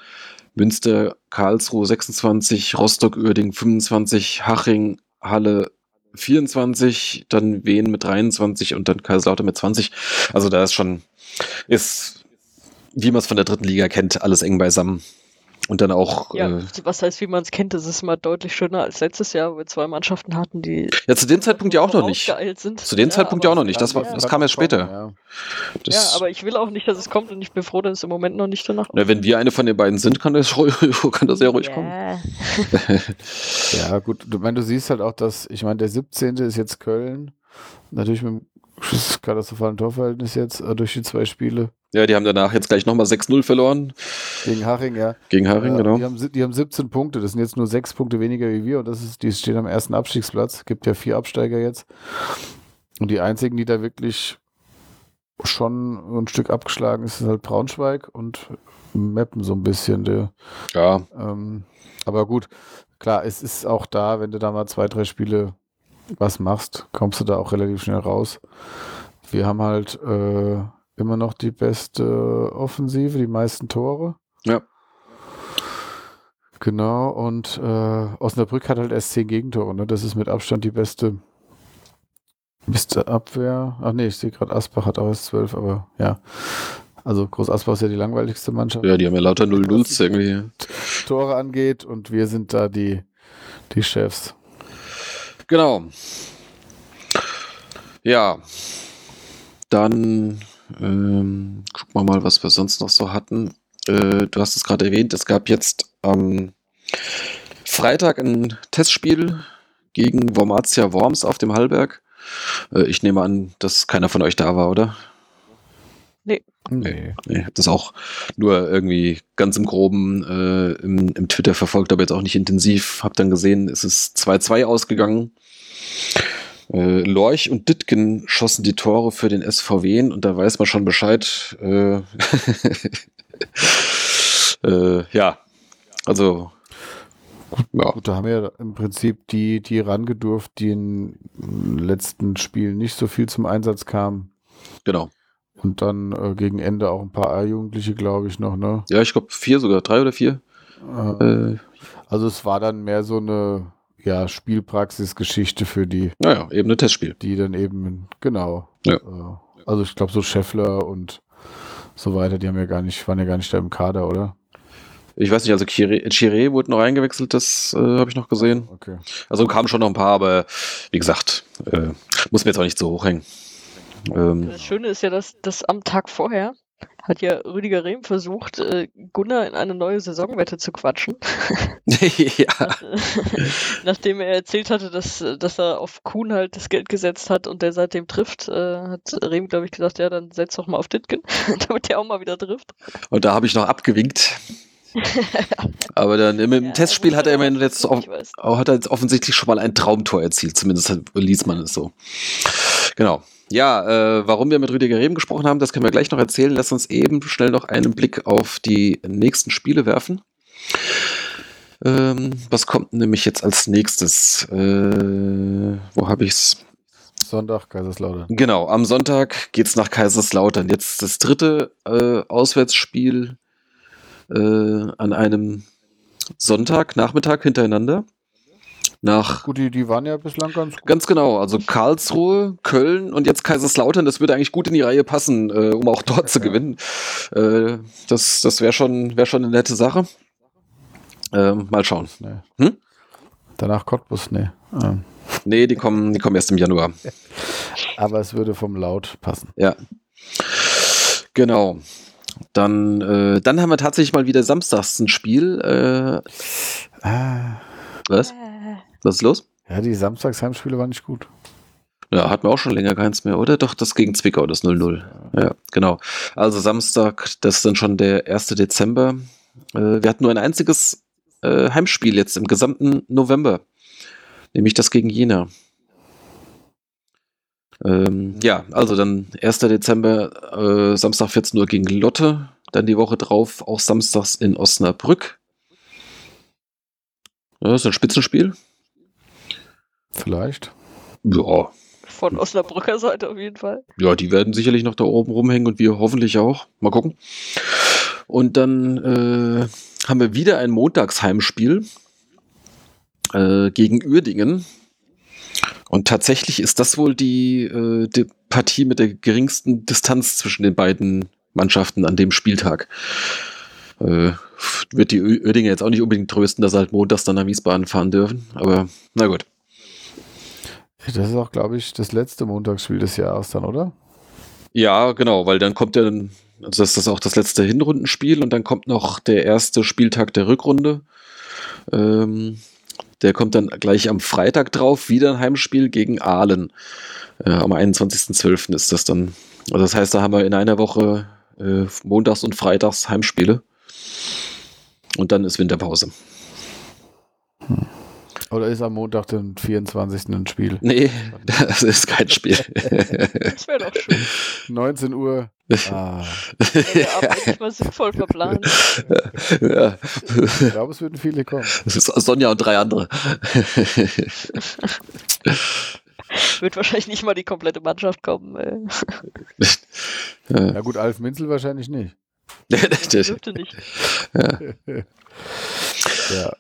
Speaker 1: Münster, Karlsruhe 26, Rostock, Uerding 25, Haching, Halle 24, dann Wien mit 23 und dann Kaiserslautern mit 20. Also da ist schon, ist, wie man es von der dritten Liga kennt, alles eng beisammen. Und dann auch,
Speaker 2: Ja,
Speaker 1: äh,
Speaker 2: was heißt, wie man es kennt, das ist mal deutlich schöner als letztes Jahr, wo wir zwei Mannschaften hatten, die
Speaker 1: ja, zu dem Zeitpunkt ja auch noch nicht.
Speaker 2: sind.
Speaker 1: Zu dem
Speaker 2: Ja,
Speaker 1: Zeitpunkt ja auch noch nicht. Das, war,
Speaker 2: Ja,
Speaker 1: das kam erst später.
Speaker 3: Ja.
Speaker 1: Das,
Speaker 2: Ja, aber ich will auch nicht, dass es kommt und ich bin froh, dass es im Moment noch nicht danach
Speaker 1: na, wenn wir eine von den beiden sind, kann das, kann das ja ruhig kommen.
Speaker 2: Ja.
Speaker 3: Ja, gut. Du, mein, du siehst halt auch, dass, ich meine, der 17. ist jetzt Köln. Natürlich mit dem katastrophalen Torverhältnis jetzt äh, durch die zwei Spiele
Speaker 1: Ja, die haben danach jetzt gleich nochmal 6-0 verloren
Speaker 3: gegen Haching, ja.
Speaker 1: gegen Haring,
Speaker 3: Äh,
Speaker 1: genau.
Speaker 3: Die haben, die haben 17 Punkte, das sind jetzt nur sechs Punkte weniger wie wir und das ist, die stehen am ersten Abstiegsplatz. Gibt ja vier Absteiger jetzt. Und die einzigen, die da wirklich schon ein Stück abgeschlagen ist, ist halt Braunschweig und Meppen so ein bisschen. Der,
Speaker 1: Ja,
Speaker 3: ähm, aber gut, klar, es ist auch da, wenn du da mal zwei, drei Spiele was machst, kommst du da auch relativ schnell raus. Wir haben halt äh, immer noch die beste Offensive, die meisten Tore.
Speaker 1: Ja.
Speaker 3: Genau, und äh, Osnabrück hat halt erst zehn Gegentore, ne? Das ist mit Abstand die beste, beste Abwehr. Ach nee, ich sehe gerade, Asbach hat auch erst zwölf, aber ja. Also Groß Asbach ist ja die langweiligste Mannschaft.
Speaker 1: ja, die haben ja lauter 0-0s irgendwie.
Speaker 3: Tore angeht und wir sind da die, die Chefs.
Speaker 1: Genau. Ja. Dann ähm, gucken wir mal, was wir sonst noch so hatten. Äh, du hast es gerade erwähnt, es gab jetzt am Freitag ein Testspiel gegen Wormatia Worms auf dem Hallberg. Äh, ich nehme an, dass keiner von euch da war, oder?
Speaker 3: Nee.
Speaker 1: Nee, ich habe das auch nur irgendwie ganz im Groben äh, im, im Twitter verfolgt, aber jetzt auch nicht intensiv. Hab dann gesehen, es ist 2-2 ausgegangen. Äh, Lorch und Dittgen schossen die Tore für den SVW und da weiß man schon Bescheid. Äh, äh, ja, also ja,
Speaker 3: Gut, da haben wir ja im Prinzip die, die rangedurft, die in den letzten Spielen nicht so viel zum Einsatz kamen.
Speaker 1: genau.
Speaker 3: Und dann äh, gegen Ende auch ein paar A-Jugendliche, glaube ich, noch, ne?
Speaker 1: Ja, ich glaube vier sogar, drei oder vier.
Speaker 3: Äh,
Speaker 1: Äh,
Speaker 3: also es war dann mehr so eine ja, Spielpraxisgeschichte für die,
Speaker 1: naja, eben ein Testspiel.
Speaker 3: die dann eben, genau.
Speaker 1: Ja.
Speaker 3: Äh, also ich glaube so Scheffler und so weiter, die haben ja gar nicht, waren ja gar nicht da im Kader, oder?
Speaker 1: Ich weiß nicht, also Chiré, Chiré wurde noch eingewechselt, das äh, habe ich noch gesehen.
Speaker 3: Okay.
Speaker 1: Also kamen schon noch ein paar, aber wie gesagt, äh, muss mir jetzt auch nicht so hochhängen. Ähm,
Speaker 2: Das Schöne ist ja, dass, dass am Tag vorher hat ja Rüdiger Rehm versucht, äh, Gunnar in eine neue Saisonwette zu quatschen.
Speaker 1: ja,
Speaker 2: Nach, nachdem er erzählt hatte, dass, dass er auf Kuhn halt das Geld gesetzt hat und der seitdem trifft, äh, hat Rehm, glaube ich, gesagt, ja, dann setz doch mal auf Ditken, damit der auch mal wieder trifft.
Speaker 1: und da habe ich noch abgewinkt. Aber dann im, im
Speaker 2: Ja,
Speaker 1: Testspiel hat er immerhin jetzt,
Speaker 2: weiß.
Speaker 1: hat er jetzt offensichtlich schon mal ein Traumtor erzielt. Zumindest liest man es so. Genau. Ja, äh, warum wir mit Rüdiger Rehm gesprochen haben, das können wir gleich noch erzählen. Lass uns eben schnell noch einen Blick auf die nächsten Spiele werfen. Ähm, was kommt nämlich jetzt als nächstes? Äh, wo habe ich's?
Speaker 3: Sonntag, Kaiserslautern.
Speaker 1: Genau, am Sonntag geht's nach Kaiserslautern. Jetzt das dritte äh, Auswärtsspiel äh, an einem Sonntag, Nachmittag hintereinander. Nach
Speaker 3: Gut, die, die waren ja bislang ganz gut.
Speaker 1: Ganz genau, also Karlsruhe, Köln und jetzt Kaiserslautern, das würde eigentlich gut in die Reihe passen, äh, um auch dort zu
Speaker 3: Ja.
Speaker 1: gewinnen. Äh, das das wäre schon, wär schon eine nette Sache. Ähm, mal schauen.
Speaker 3: Nee.
Speaker 1: Hm?
Speaker 3: Danach Cottbus, nee. Ähm,
Speaker 1: Nee, die kommen, die kommen erst im Januar.
Speaker 3: aber es würde vom Laut passen.
Speaker 1: Ja. Genau. Dann, äh, dann haben wir tatsächlich mal wieder samstags ein Spiel. Äh,
Speaker 3: Ah,
Speaker 1: was? Was ist los?
Speaker 3: ja, die Samstagsheimspiele waren nicht gut.
Speaker 1: Ja, hatten wir auch schon länger keins mehr, oder? Doch, das gegen Zwickau, das 0-0. Ja, genau. Also Samstag, das ist dann schon der 1. Dezember. Äh, wir hatten nur ein einziges äh, Heimspiel jetzt im gesamten November, nämlich das gegen Jena. Ähm, ja, also dann 1. Dezember, äh, Samstag 14 Uhr gegen Lotte, dann die Woche drauf auch samstags in Osnabrück. Ja, das ist ein Spitzenspiel.
Speaker 3: Vielleicht.
Speaker 1: Ja.
Speaker 2: Von Osnabrücker Seite auf jeden Fall.
Speaker 1: Ja, die werden sicherlich noch da oben rumhängen und wir hoffentlich auch. Mal gucken. Und dann äh, haben wir wieder ein Montagsheimspiel äh, gegen Uerdingen. Und tatsächlich ist das wohl die, äh, die Partie mit der geringsten Distanz zwischen den beiden Mannschaften an dem Spieltag. Äh, wird die Uerdinger jetzt auch nicht unbedingt trösten, dass sie halt montags dann nach Wiesbaden fahren dürfen. Aber na gut.
Speaker 3: Das ist auch, glaube ich, das letzte Montagsspiel des Jahres dann, oder?
Speaker 1: Ja, genau, weil dann kommt ja dann, also das ist auch das letzte Hinrundenspiel und dann kommt noch der erste Spieltag der Rückrunde. Ähm, der kommt dann gleich am Freitag drauf, wieder ein Heimspiel gegen Aalen. Äh, am 21.12. ist das dann. Also das heißt, da haben wir in einer Woche äh, montags und freitags Heimspiele. Und dann ist Winterpause.
Speaker 3: Hm. Oder ist am Montag, den 24. ein Spiel?
Speaker 1: Nee, das ist kein Spiel.
Speaker 2: das wäre doch schön.
Speaker 3: 19 Uhr.
Speaker 2: Ah. Ja, mal sinnvoll verplant.
Speaker 3: Ja. Ich glaube, es würden viele kommen.
Speaker 1: Sonja und drei andere.
Speaker 2: Wird wahrscheinlich nicht mal die komplette Mannschaft kommen. Ey.
Speaker 3: Ja gut, Alf Minzel wahrscheinlich nicht.
Speaker 2: Dürfte nicht.
Speaker 1: Ja. ja.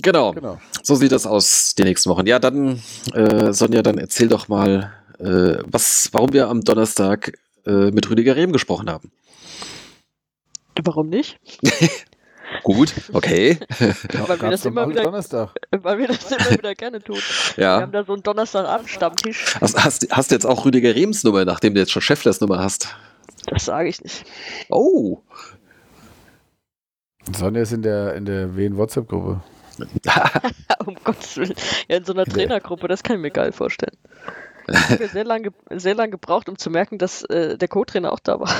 Speaker 1: Genau. genau. So sieht das aus die nächsten Wochen. Ja, dann, äh, Sonja, dann erzähl doch mal, äh, was, warum wir am Donnerstag äh, mit Rüdiger Rehm gesprochen haben.
Speaker 2: Warum nicht?
Speaker 1: Gut, okay.
Speaker 2: weil, wir das immer wieder, weil wir das immer wieder gerne tun.
Speaker 1: Ja.
Speaker 2: Wir haben da so einen Donnerstagabend-Stammtisch.
Speaker 1: Hast, hast, hast du jetzt auch Rüdiger Rehms Nummer, nachdem du jetzt schon Schefflers Nummer hast?
Speaker 2: Das sage ich nicht.
Speaker 1: Oh.
Speaker 3: Sonja ist in der, in der WN-WhatsApp-Gruppe.
Speaker 2: um Gottes Willen. Ja, in so einer Trainergruppe, das kann ich mir geil vorstellen. Ich habe sehr lange, sehr lange gebraucht, um zu merken, dass äh, der Co-Trainer auch da war.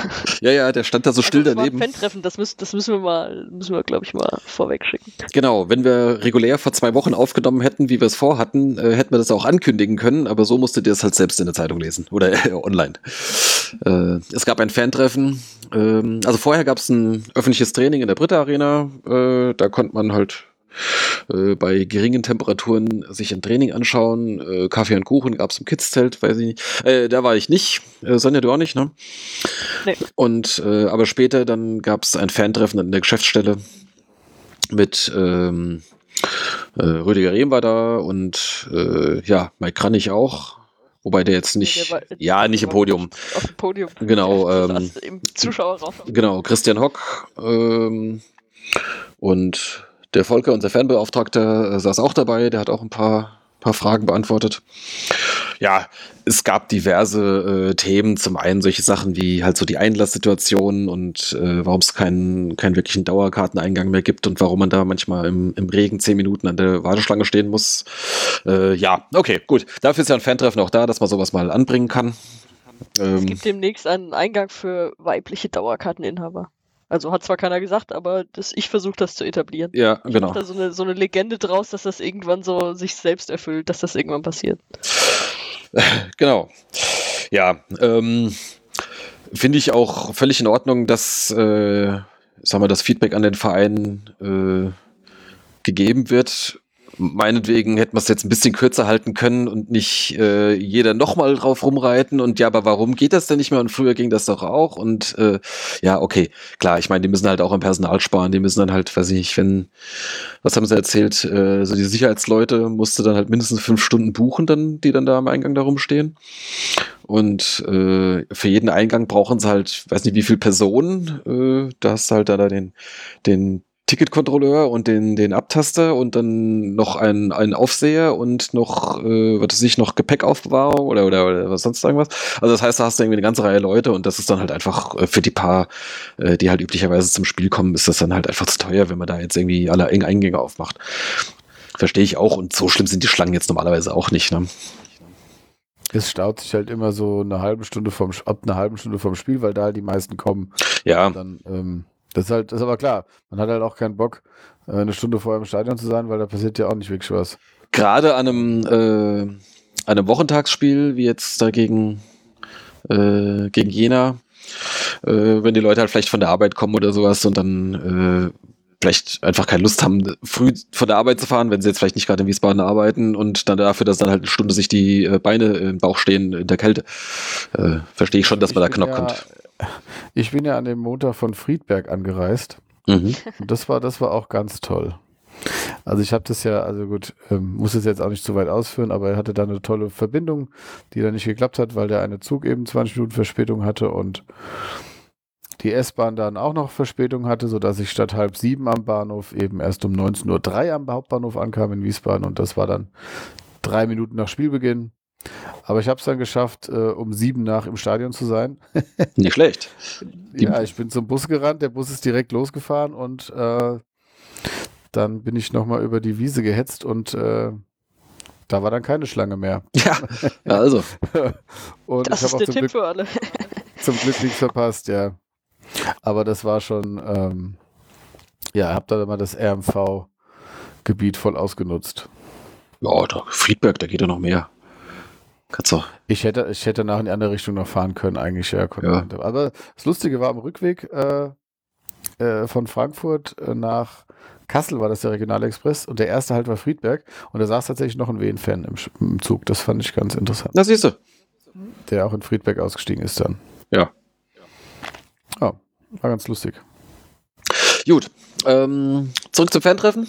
Speaker 1: Ja, ja, der stand da so still
Speaker 2: also,
Speaker 1: daneben.
Speaker 2: Fan-Treffen, das, müssen, das müssen wir mal, müssen wir, glaube ich, mal vorweg schicken.
Speaker 1: Genau, wenn wir regulär vor zwei Wochen aufgenommen hätten, wie wir es vorhatten, äh, hätten wir das auch ankündigen können, aber so musstet ihr es halt selbst in der Zeitung lesen oder äh, online. Äh, es gab ein Fan-Treffen. Ähm, also vorher gab es ein öffentliches Training in der Britta Arena. Äh, da konnte man halt äh, bei geringen Temperaturen sich ein Training anschauen. Äh, Kaffee und Kuchen gab es im Kids-Zelt, weiß ich nicht. Äh, da war ich nicht. Äh, Sonja, du auch nicht, ne? Nee. Und äh, aber später dann gab es ein Fantreffen in der Geschäftsstelle mit ähm, äh, Rüdiger Rehm war da und ja, Mike Kranich auch. Wobei der jetzt nicht, der war, ja, nicht im Podium.
Speaker 2: Auf dem Podium.
Speaker 1: Genau. Ähm,
Speaker 2: Im Zuschauerraum.
Speaker 1: Genau, Christian Hock ähm, und der Volker, unser Fernbeauftragter, äh, saß auch dabei, der hat auch ein paar, paar Fragen beantwortet. Ja, es gab diverse äh, Themen. Zum einen solche Sachen wie halt so die Einlasssituation und äh, warum es keinen, keinen wirklichen Dauerkarteneingang mehr gibt und warum man da manchmal im, im Regen zehn Minuten an der Warteschlange stehen muss. Äh, ja, okay, gut. Dafür ist ja ein Fantreffen auch da, dass man sowas mal anbringen kann.
Speaker 2: Ähm, es gibt demnächst einen Eingang für weibliche Dauerkarteninhaber. Also hat zwar keiner gesagt, aber das, ich versuche das zu etablieren.
Speaker 1: Ja, ich genau.
Speaker 2: da so eine, so eine Legende draus, dass das irgendwann so sich selbst erfüllt, dass das irgendwann passiert.
Speaker 1: Genau. Ja, ähm, finde ich auch völlig in Ordnung, dass, äh, sagen wir, das Feedback an den Verein äh, gegeben wird meinetwegen hätten wir es jetzt ein bisschen kürzer halten können und nicht äh, jeder nochmal drauf rumreiten und ja, aber warum geht das denn nicht mehr? Und früher ging das doch auch und äh, ja, okay, klar, ich meine, die müssen halt auch am Personal sparen, die müssen dann halt, weiß ich nicht, wenn, was haben sie erzählt, äh, so die Sicherheitsleute musste dann halt mindestens fünf Stunden buchen, dann, die dann da am Eingang da rumstehen und äh, für jeden Eingang brauchen sie halt, weiß nicht wie viele Personen, äh, da hast du halt da den, den Ticketkontrolleur und den, den Abtaster und dann noch einen, einen Aufseher und noch, äh, was weiß ich, noch Gepäckaufbewahrung oder, oder, oder was sonst irgendwas. Also das heißt, da hast du irgendwie eine ganze Reihe Leute und das ist dann halt einfach äh, für die paar, äh, die halt üblicherweise zum Spiel kommen, ist das dann halt einfach zu teuer, wenn man da jetzt irgendwie alle Eingänge aufmacht. Verstehe ich auch und so schlimm sind die Schlangen jetzt normalerweise auch nicht. Ne?
Speaker 3: Es staut sich halt immer so eine halbe Stunde vom ab einer halben Stunde vom Spiel, weil da halt die meisten kommen.
Speaker 1: Ja.
Speaker 3: Und dann ähm, Das ist halt, das ist aber klar. Man hat halt auch keinen Bock, äh, eine Stunde vorher im Stadion zu sein, weil da passiert ja auch nicht wirklich was.
Speaker 1: Gerade an einem, äh, einem Wochentagsspiel, wie jetzt dagegen äh, gegen Jena, äh, wenn die Leute halt vielleicht von der Arbeit kommen oder sowas und dann äh, vielleicht einfach keine Lust haben, früh von der Arbeit zu fahren, wenn sie jetzt vielleicht nicht gerade in Wiesbaden arbeiten und dann dafür, dass dann halt eine Stunde sich die äh, Beine im Bauch stehen in der Kälte. Äh, Verstehe ich schon, dass man da knapp ja, kommt.
Speaker 3: Ich bin ja an dem Montag von Friedberg angereist. Mhm. Und das war, das war auch ganz toll. Also ich habe das ja, also gut, ähm, muss es jetzt auch nicht zu weit ausführen, aber er hatte da eine tolle Verbindung, die dann nicht geklappt hat, weil der eine Zug eben 20 Minuten Verspätung hatte und die S-Bahn dann auch noch Verspätung hatte, sodass ich statt halb sieben am Bahnhof eben erst um 19.03 Uhr am Hauptbahnhof ankam in Wiesbaden und das war dann drei Minuten nach Spielbeginn. Aber ich habe es dann geschafft, äh, um sieben nach im Stadion zu sein.
Speaker 1: Nicht schlecht.
Speaker 3: ja, ich bin zum Bus gerannt, der Bus ist direkt losgefahren und äh, dann bin ich nochmal über die Wiese gehetzt und äh, da war dann keine Schlange mehr.
Speaker 1: Ja, also.
Speaker 2: und das ist der Tipp Glück, für alle.
Speaker 3: zum Glück nichts verpasst, ja. Aber das war schon, ähm, ja, hab da mal das RMV-Gebiet voll ausgenutzt.
Speaker 1: Ja, da, Friedberg, da geht ja noch mehr.
Speaker 3: Kannst du. Ich hätte, ich hätte nach in die andere Richtung noch fahren können, eigentlich, ja. ja. Aber das Lustige war am Rückweg äh, äh, von Frankfurt äh, nach Kassel war das der Regionalexpress und der erste Halt war Friedberg und da saß tatsächlich noch ein Wien-Fan im, im, Zug. Das fand ich ganz interessant.
Speaker 1: Das siehst du.
Speaker 3: Der auch in Friedberg ausgestiegen ist dann.
Speaker 1: Ja.
Speaker 3: Ja, war ganz lustig.
Speaker 1: Gut. Ähm, zurück zum Fantreffen.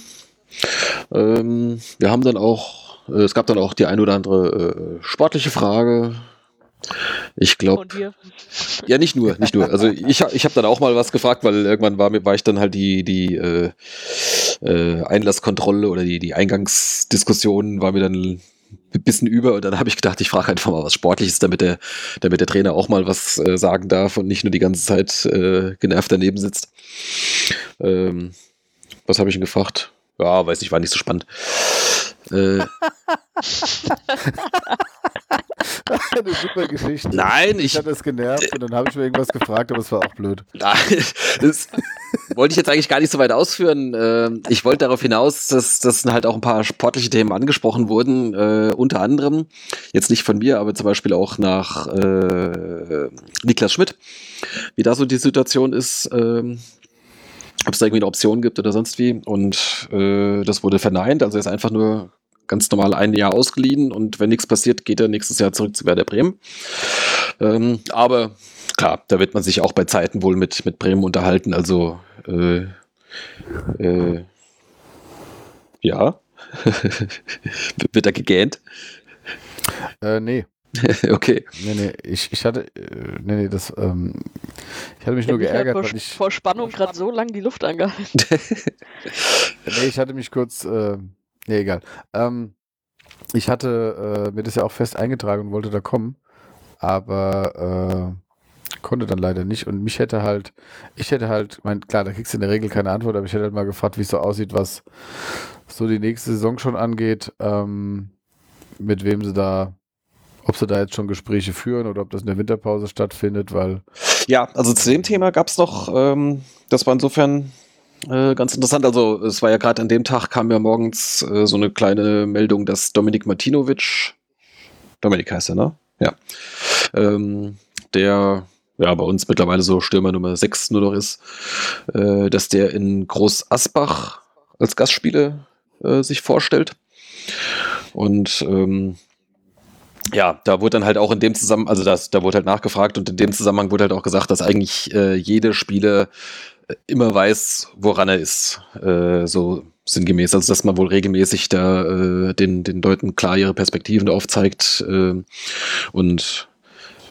Speaker 1: Ähm, wir haben dann auch, es gab dann auch die ein oder andere äh, sportliche Frage. Ich glaube. Ja, nicht nur, nicht nur. Also ich, ich habe dann auch mal was gefragt, weil irgendwann war, war ich dann halt die, die äh, äh, Einlasskontrolle oder die, die Eingangsdiskussion war mir dann ein bisschen über und dann habe ich gedacht, ich frage einfach mal was Sportliches, damit der, damit der Trainer auch mal was äh, sagen darf und nicht nur die ganze Zeit äh, genervt daneben sitzt. Ähm, was habe ich ihn gefragt? Ja, weiß ich, war nicht so spannend. Äh,
Speaker 3: Eine super Geschichte.
Speaker 1: Nein,
Speaker 3: ich. Ich hatte es genervt und dann habe ich mir irgendwas gefragt, aber es war auch blöd.
Speaker 1: Nein, das wollte ich jetzt eigentlich gar nicht so weit ausführen. Ähm, ich wollte darauf hinaus, dass, dass halt auch ein paar sportliche Themen angesprochen wurden. Äh, unter anderem, jetzt nicht von mir, aber zum Beispiel auch nach äh, Niklas Schmidt, wie da so die Situation ist. Ähm, ob es da irgendwie eine Option gibt oder sonst wie. Und äh, das wurde verneint. Also er ist einfach nur ganz normal ein Jahr ausgeliehen und wenn nichts passiert, geht er nächstes Jahr zurück zu Werder Bremen. Ähm, aber klar, da wird man sich auch bei Zeiten wohl mit, mit Bremen unterhalten. Also äh, äh, ja. wird er gegähnt?
Speaker 3: Äh, nee.
Speaker 1: okay.
Speaker 3: Nee, nee, ich, ich hatte, äh, nee, nee, das, ähm, ich hatte mich ich nur geärgert,
Speaker 2: vor,
Speaker 3: weil ich.
Speaker 2: Vor Spannung gerade so lange die Luft angehalten.
Speaker 3: nee, ich hatte mich kurz, äh, Nee, egal. Ähm, ich hatte äh, mir das ja auch fest eingetragen und wollte da kommen, aber äh, konnte dann leider nicht. Und mich hätte halt, ich hätte halt, mein, klar, da kriegst du in der Regel keine Antwort, aber ich hätte halt mal gefragt, wie es so aussieht, was so die nächste Saison schon angeht, ähm, mit wem sie da, ob sie da jetzt schon Gespräche führen oder ob das in der Winterpause stattfindet, weil.
Speaker 1: Ja, also zu dem Thema gab es noch, ähm, das war insofern äh, ganz interessant. Also es war ja gerade an dem Tag, kam ja morgens äh, so eine kleine Meldung, dass Dominik Martinovic, Dominik heißt er, ne? Ja. Ähm, der ja bei uns mittlerweile so Stürmer Nummer 6 nur noch ist, äh, dass der in Groß Asbach als Gastspiele äh, sich vorstellt. Und ähm, ja, da wurde dann halt auch in dem Zusammenhang, also das, da wurde halt nachgefragt und in dem Zusammenhang wurde halt auch gesagt, dass eigentlich äh, jede Spiele immer weiß, woran er ist. Äh, so sinngemäß. Also, dass man wohl regelmäßig da äh, den, den Leuten klar ihre Perspektiven aufzeigt äh, und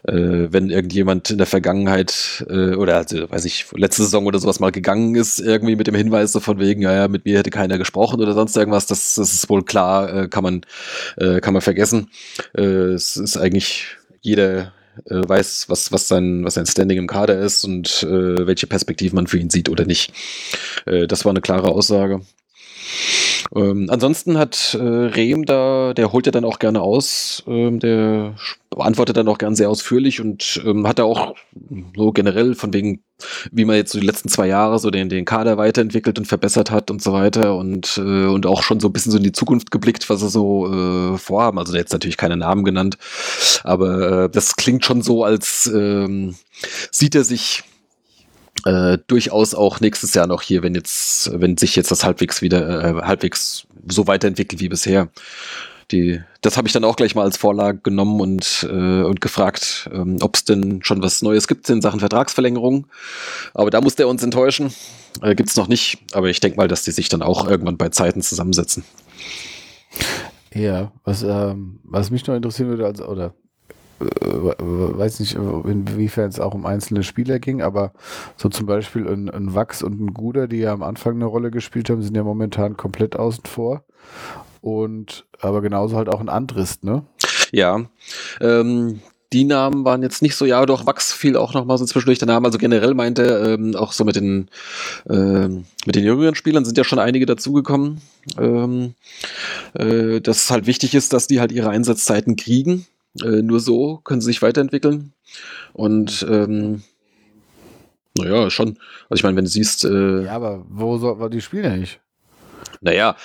Speaker 1: äh, wenn irgendjemand in der Vergangenheit äh, oder also, weiß ich, letzte Saison oder sowas mal gegangen ist, irgendwie mit dem Hinweis so von wegen, ja, ja, mit mir hätte keiner gesprochen oder sonst irgendwas, das, das ist wohl klar, äh, kann man, äh, kann man vergessen. Äh, es ist eigentlich jeder, äh, weiß, was, was, sein, was sein Standing im Kader ist und äh, welche Perspektiven man für ihn sieht oder nicht. Äh, das war eine klare Aussage. Ähm, ansonsten hat äh, Rehm da, der holt ja dann auch gerne aus, ähm, der beantwortet dann auch gern sehr ausführlich und ähm, hat da auch so generell von wegen, wie man jetzt so die letzten zwei Jahre so den, den Kader weiterentwickelt und verbessert hat und so weiter und, äh, und auch schon so ein bisschen so in die Zukunft geblickt, was sie so äh, vorhaben. Also jetzt natürlich keine Namen genannt, aber äh, das klingt schon so, als ähm, sieht er sich äh, durchaus auch nächstes Jahr noch hier, wenn jetzt, wenn sich jetzt das halbwegs wieder, äh, halbwegs so weiterentwickelt wie bisher. Die, das habe ich dann auch gleich mal als Vorlage genommen und, äh, und gefragt, ähm, ob es denn schon was Neues gibt in Sachen Vertragsverlängerung. Aber da muss der uns enttäuschen. Äh, gibt es noch nicht. Aber ich denke mal, dass die sich dann auch irgendwann bei Zeiten zusammensetzen.
Speaker 3: Ja, was, ähm, was mich noch interessieren würde, also, oder weiß nicht, inwiefern es auch um einzelne Spieler ging, aber so zum Beispiel ein, ein Wachs und ein Guder, die ja am Anfang eine Rolle gespielt haben, sind ja momentan komplett außen vor. Und aber genauso halt auch ein Andrist, ne?
Speaker 1: Ja. Ähm, die Namen waren jetzt nicht so, ja, doch, Wachs fiel auch noch mal so zwischendurch der Name. Also generell meinte, ähm, auch so mit den, ähm, mit den jüngeren Spielern sind ja schon einige dazugekommen, ähm, äh, dass es halt wichtig ist, dass die halt ihre Einsatzzeiten kriegen. Äh, nur so können sie sich weiterentwickeln. Und ähm, naja, schon. Also ich meine, wenn du siehst. Äh,
Speaker 3: ja, aber wo soll die spielen ja nicht?
Speaker 1: Naja,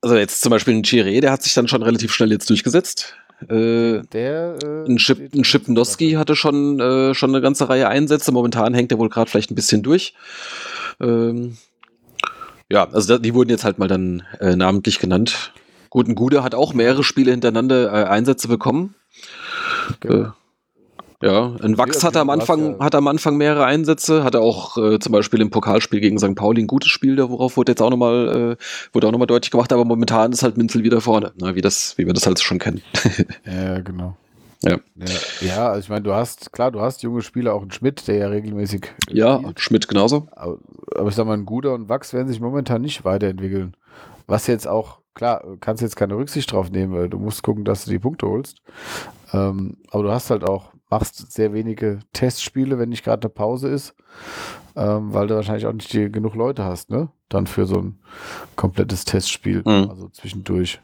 Speaker 1: also jetzt zum Beispiel ein Chiré, der hat sich dann schon relativ schnell jetzt durchgesetzt. Äh, der, äh, ein, Chip, ein Schipnowski hatte schon, äh, schon eine ganze Reihe Einsätze. Momentan hängt er wohl gerade vielleicht ein bisschen durch. Ähm, ja, also die wurden jetzt halt mal dann äh, namentlich genannt. Gut, ein Gude hat auch mehrere Spiele hintereinander äh, Einsätze bekommen. Okay. Äh, ja, ein Wachs hat am Anfang, hat am Anfang mehrere Einsätze, hatte auch äh, zum Beispiel im Pokalspiel gegen St. Pauli ein gutes Spiel, worauf wurde jetzt auch nochmal, äh, wurde auch nochmal deutlich gemacht, aber momentan ist halt Minzel wieder vorne, ne, wie das, wie wir das halt schon kennen.
Speaker 3: ja, genau.
Speaker 1: Ja.
Speaker 3: ja, also ich meine, du hast, klar, du hast junge Spieler, auch einen Schmidt, der ja regelmäßig.
Speaker 1: Ja, spielt. Schmidt genauso.
Speaker 3: Aber, aber ich sag mal, ein Guter und Wachs werden sich momentan nicht weiterentwickeln. Was jetzt auch klar, kannst jetzt keine Rücksicht drauf nehmen, weil du musst gucken, dass du die Punkte holst. Ähm, aber du hast halt auch, machst sehr wenige Testspiele, wenn nicht gerade eine Pause ist, ähm, weil du wahrscheinlich auch nicht die, genug Leute hast, ne? Dann für so ein komplettes Testspiel, mhm. also zwischendurch.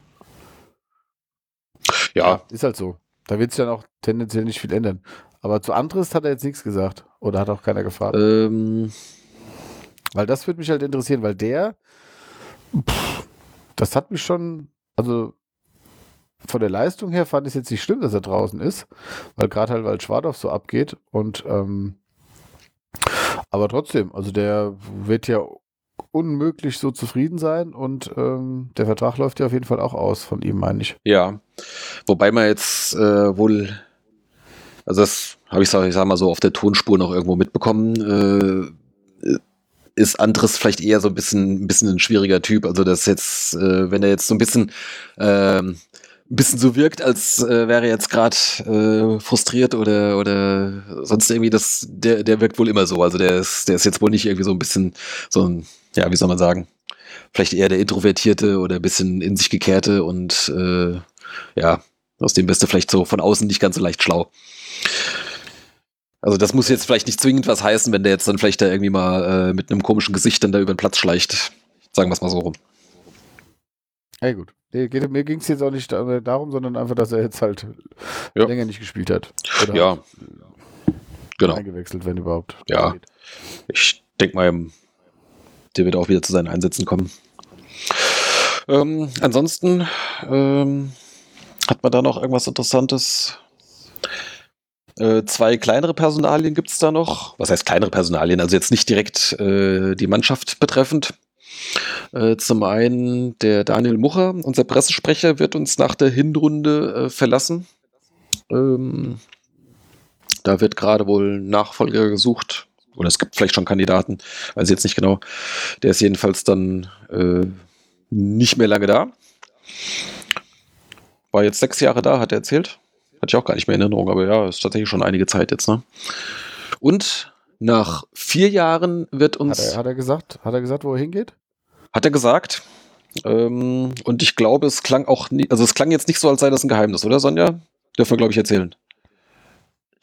Speaker 3: Ja. ja. Ist halt so. Da wird sich dann auch tendenziell nicht viel ändern. Aber zu anderes hat er jetzt nichts gesagt. Oder hat auch keiner gefragt. Ähm. Weil das würde mich halt interessieren, weil der, pff, das hat mich schon, also von der Leistung her fand ich es jetzt nicht schlimm, dass er draußen ist, weil gerade halt, weil Schwadorf so abgeht und ähm, aber trotzdem, also der wird ja unmöglich so zufrieden sein und ähm, der Vertrag läuft ja auf jeden Fall auch aus von ihm, meine ich.
Speaker 1: Ja, wobei man jetzt äh, wohl, also das habe ich, ich sag mal so auf der Tonspur noch irgendwo mitbekommen, äh, ist Andres vielleicht eher so ein bisschen, ein bisschen ein schwieriger Typ. Also das jetzt, äh, wenn er jetzt so ein bisschen, äh, ein bisschen so wirkt, als äh, wäre er jetzt gerade äh, frustriert oder oder sonst irgendwie, das, der, der wirkt wohl immer so. Also der ist, der ist jetzt wohl nicht irgendwie so ein bisschen so ein, ja, wie soll man sagen, vielleicht eher der Introvertierte oder ein bisschen in sich gekehrte und äh, ja, aus dem bist du vielleicht so von außen nicht ganz so leicht schlau. Also das muss jetzt vielleicht nicht zwingend was heißen, wenn der jetzt dann vielleicht da irgendwie mal äh, mit einem komischen Gesicht dann da über den Platz schleicht. Sagen wir es mal so rum.
Speaker 3: Ja gut. Nee, geht, mir ging es jetzt auch nicht darum, sondern einfach, dass er jetzt halt ja. länger nicht gespielt hat.
Speaker 1: Oder ja. Halt genau.
Speaker 3: Eingewechselt, wenn überhaupt.
Speaker 1: Ja. Ich denke mal, der wird auch wieder zu seinen Einsätzen kommen. Ähm, ansonsten ähm, hat man da noch irgendwas Interessantes äh, zwei kleinere Personalien gibt es da noch. Was heißt kleinere Personalien? Also jetzt nicht direkt äh, die Mannschaft betreffend. Äh, zum einen der Daniel Mucher, unser Pressesprecher, wird uns nach der Hinrunde äh, verlassen. Ähm, da wird gerade wohl Nachfolger gesucht. Oder es gibt vielleicht schon Kandidaten, weiß ich jetzt nicht genau. Der ist jedenfalls dann äh, nicht mehr lange da. War jetzt sechs Jahre da, hat er erzählt. Hatte ich auch gar nicht mehr in Erinnerung, aber ja, ist tatsächlich schon einige Zeit jetzt. Ne? Und nach vier Jahren wird uns.
Speaker 3: Hat er, hat er gesagt, hat er gesagt, wo er hingeht?
Speaker 1: Hat er gesagt. Ähm, und ich glaube, es klang auch nie, also es klang jetzt nicht so, als sei das ein Geheimnis, oder Sonja? Dürfen wir, glaube ich, erzählen.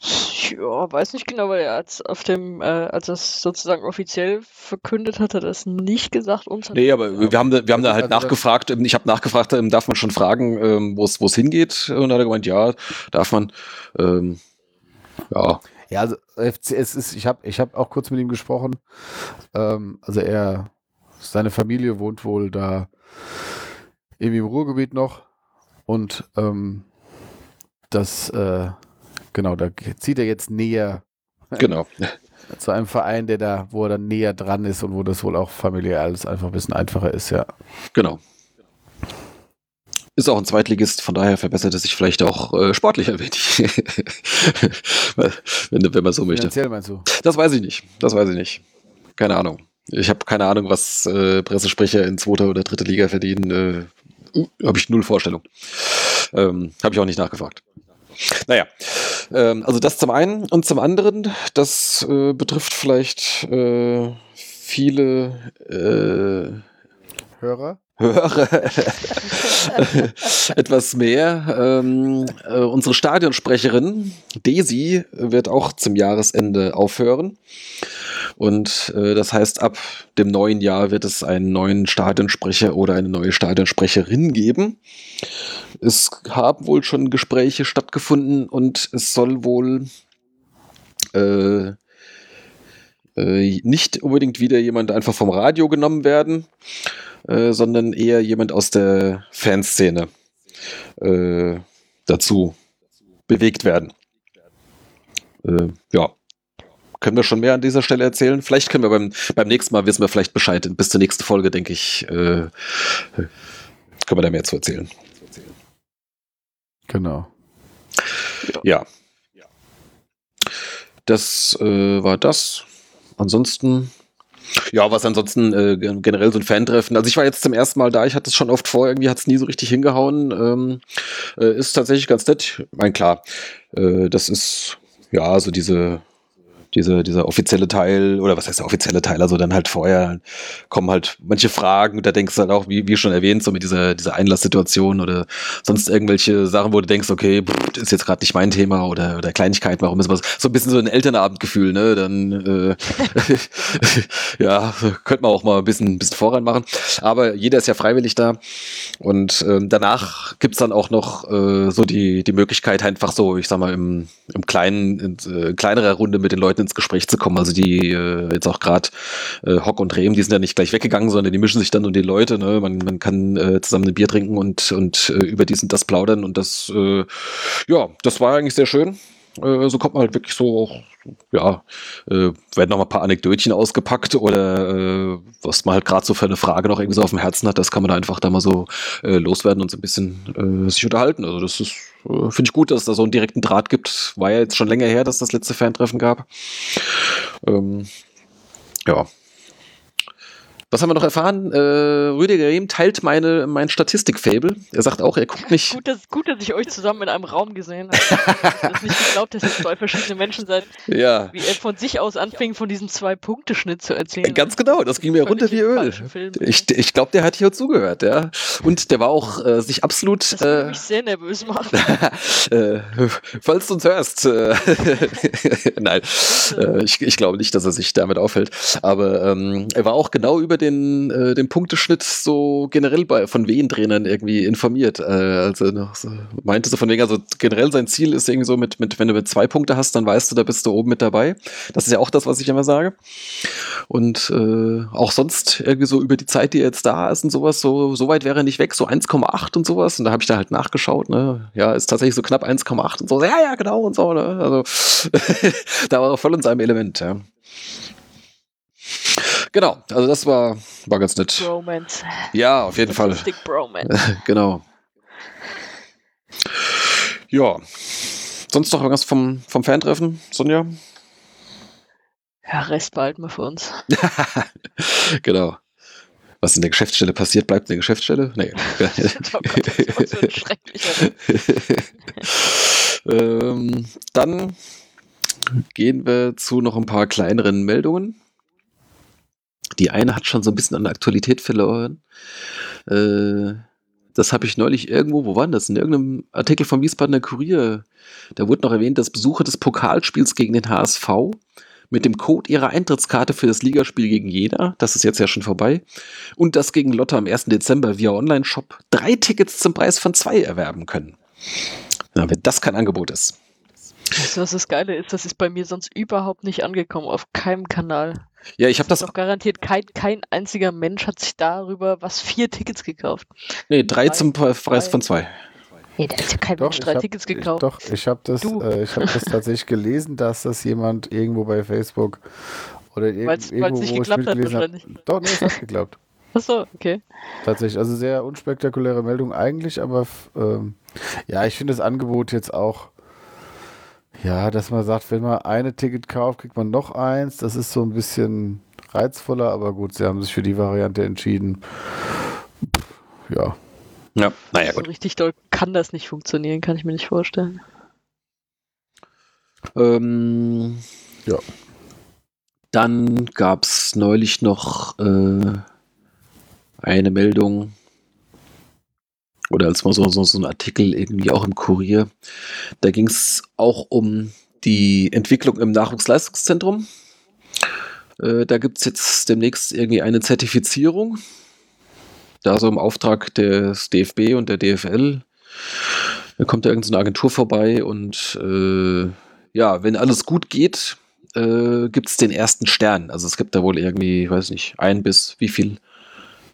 Speaker 2: Ich ja, weiß nicht genau, weil er als auf dem, äh, als er es sozusagen offiziell verkündet hat, hat er das nicht gesagt. Uns
Speaker 1: nee, aber wir haben da, wir haben da halt also nachgefragt. Ähm, ich habe nachgefragt, ähm, darf man schon fragen, ähm, wo es hingeht? Und dann hat er gemeint, ja, darf man. Ähm, ja.
Speaker 3: Ja, also es ist, ich habe ich hab auch kurz mit ihm gesprochen. Ähm, also er, seine Familie wohnt wohl da irgendwie im Ruhrgebiet noch und ähm, das, äh, genau, da zieht er jetzt näher.
Speaker 1: Genau.
Speaker 3: Zu einem Verein, der da, wo er dann näher dran ist und wo das wohl auch familiär alles einfach ein bisschen einfacher ist, ja.
Speaker 1: Genau. Ist auch ein Zweitligist, von daher verbessert es sich vielleicht auch äh, sportlich ein wenig. wenn, wenn man so möchte. Finanziell
Speaker 3: meinst du?
Speaker 1: Das weiß ich nicht. Das weiß ich nicht. Keine Ahnung. Ich habe keine Ahnung, was äh, Pressesprecher in zweiter oder dritter Liga verdienen. Äh, habe ich null Vorstellung. Ähm, habe ich auch nicht nachgefragt. Naja, ähm, also das zum einen und zum anderen, das äh, betrifft vielleicht äh, viele äh,
Speaker 3: Hörer.
Speaker 1: Hörer etwas mehr. Ähm, äh, unsere Stadionsprecherin Desi wird auch zum Jahresende aufhören. Und äh, das heißt, ab dem neuen Jahr wird es einen neuen Stadionsprecher oder eine neue Stadionsprecherin geben. Es haben wohl schon Gespräche stattgefunden und es soll wohl äh, äh, nicht unbedingt wieder jemand einfach vom Radio genommen werden, äh, sondern eher jemand aus der Fanszene äh, dazu bewegt werden. Äh, ja können wir schon mehr an dieser Stelle erzählen? Vielleicht können wir beim, beim nächsten Mal wissen wir vielleicht Bescheid. Bis zur nächsten Folge, denke ich, äh, können wir da mehr zu erzählen.
Speaker 3: Genau.
Speaker 1: Ja. Das äh, war das. Ansonsten ja, was ansonsten äh, generell so ein Fan-Treffen. Also ich war jetzt zum ersten Mal da, ich hatte es schon oft vor, irgendwie hat es nie so richtig hingehauen. Ähm, äh, ist tatsächlich ganz nett. Ich meine, klar, äh, das ist ja so diese diese, dieser offizielle Teil, oder was heißt der offizielle Teil, also dann halt vorher kommen halt manche Fragen, da denkst du halt auch, wie, wie schon erwähnt, so mit dieser, dieser Einlasssituation oder sonst irgendwelche Sachen, wo du denkst, okay, pff, ist jetzt gerade nicht mein Thema oder, oder Kleinigkeiten, warum ist was, so ein bisschen so ein Elternabendgefühl, ne, dann, äh, ja, könnte man auch mal ein bisschen, ein bisschen voran machen, aber jeder ist ja freiwillig da und ähm, danach gibt's dann auch noch äh, so die, die Möglichkeit, einfach so, ich sag mal, im, im kleinen, in, äh, kleinerer Runde mit den Leuten ins Gespräch zu kommen. Also die äh, jetzt auch gerade äh, Hock und Rehm, die sind ja nicht gleich weggegangen, sondern die mischen sich dann um die Leute. Ne? Man, man kann äh, zusammen ein Bier trinken und, und äh, über dies und das plaudern und das, äh, ja, das war eigentlich sehr schön. Äh, so kommt man halt wirklich so auch, ja, äh, werden noch mal ein paar Anekdötchen ausgepackt oder äh, was man halt gerade so für eine Frage noch irgendwie so auf dem Herzen hat, das kann man da einfach da mal so äh, loswerden und so ein bisschen äh, sich unterhalten. Also das ist, äh, finde ich gut, dass es da so einen direkten Draht gibt. War ja jetzt schon länger her, dass das letzte Fantreffen gab. Ähm, ja, was haben wir noch erfahren? Äh, Rüdiger Rehm teilt meine, mein Statistik-Fable. Er sagt auch, er guckt nicht.
Speaker 2: Gut dass, gut, dass ich euch zusammen in einem Raum gesehen habe. ich habe nicht geglaubt, dass ihr zwei verschiedene Menschen seid.
Speaker 1: Ja.
Speaker 2: Wie er von sich aus anfing, von diesem Zwei-Punkte-Schnitt zu erzählen.
Speaker 1: Ganz genau, das ging mir runter wie Öl. Ich, ich glaube, der hat hier zugehört, ja. Und der war auch äh, sich absolut.
Speaker 2: Das äh, mich sehr nervös machen.
Speaker 1: äh, falls du uns hörst. Äh, Nein, äh, ich, ich glaube nicht, dass er sich damit aufhält. Aber ähm, er war auch genau über den, äh, den Punkteschnitt so generell bei, von Wehentrainern irgendwie informiert. Äh, also so, meinte so von wegen, also generell sein Ziel ist irgendwie so mit, mit, wenn du mit zwei Punkte hast, dann weißt du, da bist du oben mit dabei. Das ist ja auch das, was ich immer sage. Und äh, auch sonst irgendwie so über die Zeit, die er jetzt da ist und sowas, so, so weit wäre er nicht weg, so 1,8 und sowas. Und da habe ich da halt nachgeschaut, ne? Ja, ist tatsächlich so knapp 1,8 und so. Ja, ja, genau und so, ne? Also da war er voll in seinem Element, ja. Genau, also das war, war ganz nett.
Speaker 2: Bromance.
Speaker 1: Ja, auf jeden Fall.
Speaker 2: Bromance.
Speaker 1: genau. Ja. Sonst noch irgendwas vom, vom Fantreffen, Sonja?
Speaker 2: Ja, Rest behalten wir für uns.
Speaker 1: genau. Was in der Geschäftsstelle passiert, bleibt in der Geschäftsstelle? Nee. oh Gott, das so ein schrecklicher. ähm, dann gehen wir zu noch ein paar kleineren Meldungen. Die eine hat schon so ein bisschen an Aktualität verloren. Äh, Das habe ich neulich irgendwo, wo war das? In irgendeinem Artikel vom Wiesbadener Kurier. Da wurde noch erwähnt, dass Besucher des Pokalspiels gegen den HSV mit dem Code ihrer Eintrittskarte für das Ligaspiel gegen Jena, das ist jetzt ja schon vorbei, und das gegen Lotte am 1. Dezember via Online-Shop drei Tickets zum Preis von zwei erwerben können. Ja, wenn das kein Angebot ist.
Speaker 2: Weißt du, was das Geile ist? Das ist bei mir sonst überhaupt nicht angekommen, auf keinem Kanal.
Speaker 1: Ja, ich habe das.
Speaker 2: Doch garantiert kein, kein einziger Mensch hat sich darüber was vier Tickets gekauft.
Speaker 1: Nee, drei, drei zum Preis von zwei.
Speaker 2: Nee, da hat ja kein doch, Mensch drei hab, Tickets gekauft.
Speaker 3: Ich, doch, ich habe das, äh, hab das tatsächlich gelesen, dass das jemand irgendwo bei Facebook oder irg weil's, irgendwo, weil's nicht wo geklappt ich hat, hat. Doch, nee, es hat geklappt.
Speaker 2: Achso, okay.
Speaker 3: Tatsächlich, also sehr unspektakuläre Meldung eigentlich, aber ähm, ja, ich finde das Angebot jetzt auch ja, dass man sagt, wenn man eine Ticket kauft, kriegt man noch eins. Das ist so ein bisschen reizvoller, aber gut, sie haben sich für die Variante entschieden. Ja.
Speaker 1: Ja, naja, gut.
Speaker 2: So richtig doll kann das nicht funktionieren, kann ich mir nicht vorstellen.
Speaker 1: Ähm, ja. Dann gab es neulich noch äh, eine Meldung, oder als mal so, so, so ein Artikel irgendwie auch im Kurier. Da ging es auch um die Entwicklung im Nachwuchsleistungszentrum. Äh, da gibt es jetzt demnächst irgendwie eine Zertifizierung. Da so im Auftrag des DFB und der DFL. Da kommt da irgendeine Agentur vorbei und äh, ja, wenn alles gut geht, äh, gibt es den ersten Stern. Also es gibt da wohl irgendwie, weiß nicht, ein bis wie viel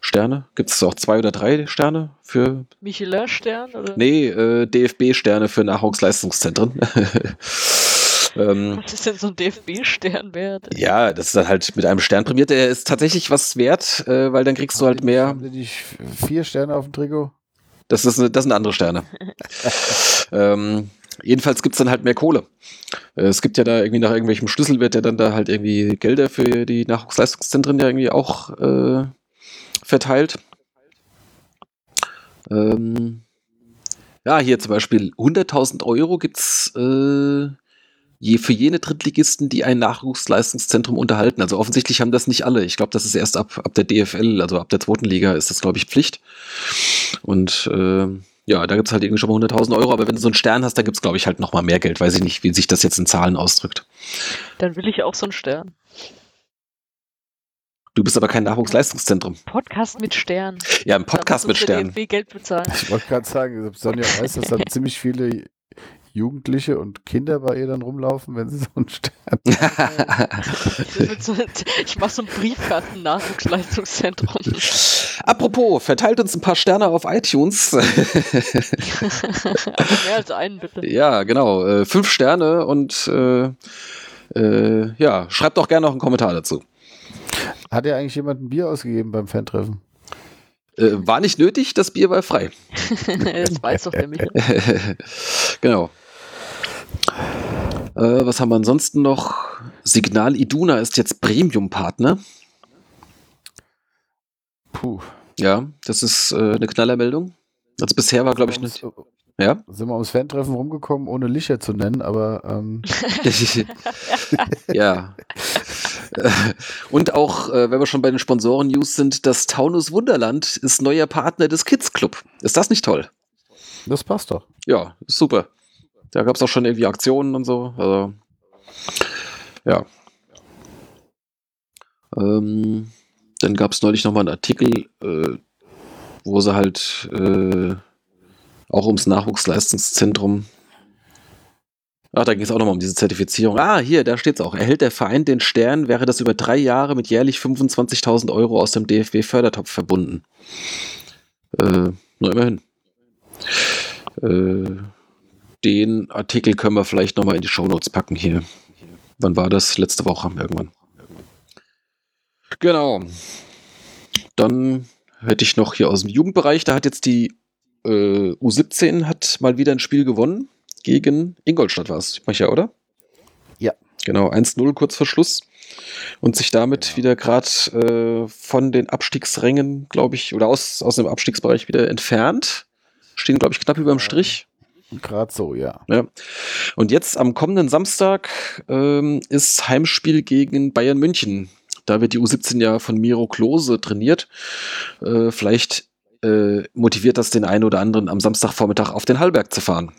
Speaker 1: Sterne? Gibt es auch zwei oder drei Sterne für.
Speaker 2: Michelin-Stern?
Speaker 1: Nee, äh, DFB-Sterne für Nachwuchsleistungszentren.
Speaker 2: ähm, was ist denn so ein DFB-Stern wert?
Speaker 1: Ja, das ist dann halt mit einem Stern prämiert. Der ist tatsächlich was wert, äh, weil dann kriegst haben du halt mehr.
Speaker 3: Haben die vier Sterne auf dem Trikot?
Speaker 1: Das, ist eine, das sind andere Sterne. ähm, jedenfalls gibt es dann halt mehr Kohle. Äh, es gibt ja da irgendwie nach irgendwelchem Schlüssel wird ja dann da halt irgendwie Gelder für die Nachwuchsleistungszentren ja irgendwie auch äh, verteilt. Ähm, ja, hier zum Beispiel 100.000 Euro gibt es äh, je für jene Drittligisten, die ein Nachwuchsleistungszentrum unterhalten. Also offensichtlich haben das nicht alle. Ich glaube, das ist erst ab, ab der DFL, also ab der zweiten Liga ist das, glaube ich, Pflicht. Und äh, ja, da gibt es halt irgendwie schon mal 100.000 Euro, aber wenn du so einen Stern hast, da gibt es, glaube ich, halt noch mal mehr Geld. Weiß ich nicht, wie sich das jetzt in Zahlen ausdrückt.
Speaker 2: Dann will ich auch so einen Stern.
Speaker 1: Du bist aber kein Nachwuchsleistungszentrum.
Speaker 2: Podcast mit Stern.
Speaker 1: Ja, ein Podcast mit Stern.
Speaker 2: Geld bezahlen.
Speaker 3: Ich wollte gerade sagen, Sonja weiß, dass dann ziemlich viele Jugendliche und Kinder bei ihr dann rumlaufen, wenn sie so einen Stern.
Speaker 2: ich mache so ein Briefkarten-Nachwuchsleistungszentrum.
Speaker 1: Apropos, verteilt uns ein paar Sterne auf iTunes.
Speaker 2: mehr als einen, bitte.
Speaker 1: Ja, genau. Äh, fünf Sterne und äh, äh, ja, schreibt doch gerne noch einen Kommentar dazu.
Speaker 3: Hat ja eigentlich jemand ein Bier ausgegeben beim Fantreffen?
Speaker 1: Äh, war nicht nötig, das Bier war frei.
Speaker 2: das weiß doch der Michael.
Speaker 1: genau. Äh, was haben wir ansonsten noch? Signal Iduna ist jetzt Premium-Partner.
Speaker 3: Puh.
Speaker 1: Ja, das ist äh, eine Knallermeldung. Also bisher war, glaube ich, nicht. Ja?
Speaker 3: Sind wir ums Fan-Treffen rumgekommen, ohne Licher zu nennen, aber. Ähm.
Speaker 1: ja. Und auch, äh, wenn wir schon bei den Sponsoren-News sind, das Taunus Wunderland ist neuer Partner des Kids Club. Ist das nicht toll?
Speaker 3: Das passt doch.
Speaker 1: Ja, ist super. Da gab es auch schon irgendwie Aktionen und so. Also, ja. Ähm, dann gab es neulich nochmal einen Artikel, äh, wo sie halt äh, auch ums Nachwuchsleistungszentrum. Ach, da ging es auch nochmal um diese Zertifizierung. Ah, hier, da steht es auch. Erhält der Verein den Stern, wäre das über drei Jahre mit jährlich 25.000 Euro aus dem DFB-Fördertopf verbunden. Äh, nur immerhin. Äh, den Artikel können wir vielleicht nochmal in die Shownotes packen hier. Wann war das? Letzte Woche irgendwann. Genau. Dann hätte ich noch hier aus dem Jugendbereich, da hat jetzt die äh, U17 hat mal wieder ein Spiel gewonnen. Gegen Ingolstadt war es, ja, oder?
Speaker 3: Ja.
Speaker 1: Genau, 1-0 kurz vor Schluss. Und sich damit genau. wieder gerade äh, von den Abstiegsrängen, glaube ich, oder aus, aus dem Abstiegsbereich wieder entfernt. Stehen, glaube ich, knapp über dem Strich.
Speaker 3: Gerade so, ja.
Speaker 1: ja. Und jetzt am kommenden Samstag ähm, ist Heimspiel gegen Bayern München. Da wird die U17 ja von Miro Klose trainiert. Äh, vielleicht äh, motiviert das den einen oder anderen am Samstagvormittag auf den Hallberg zu fahren.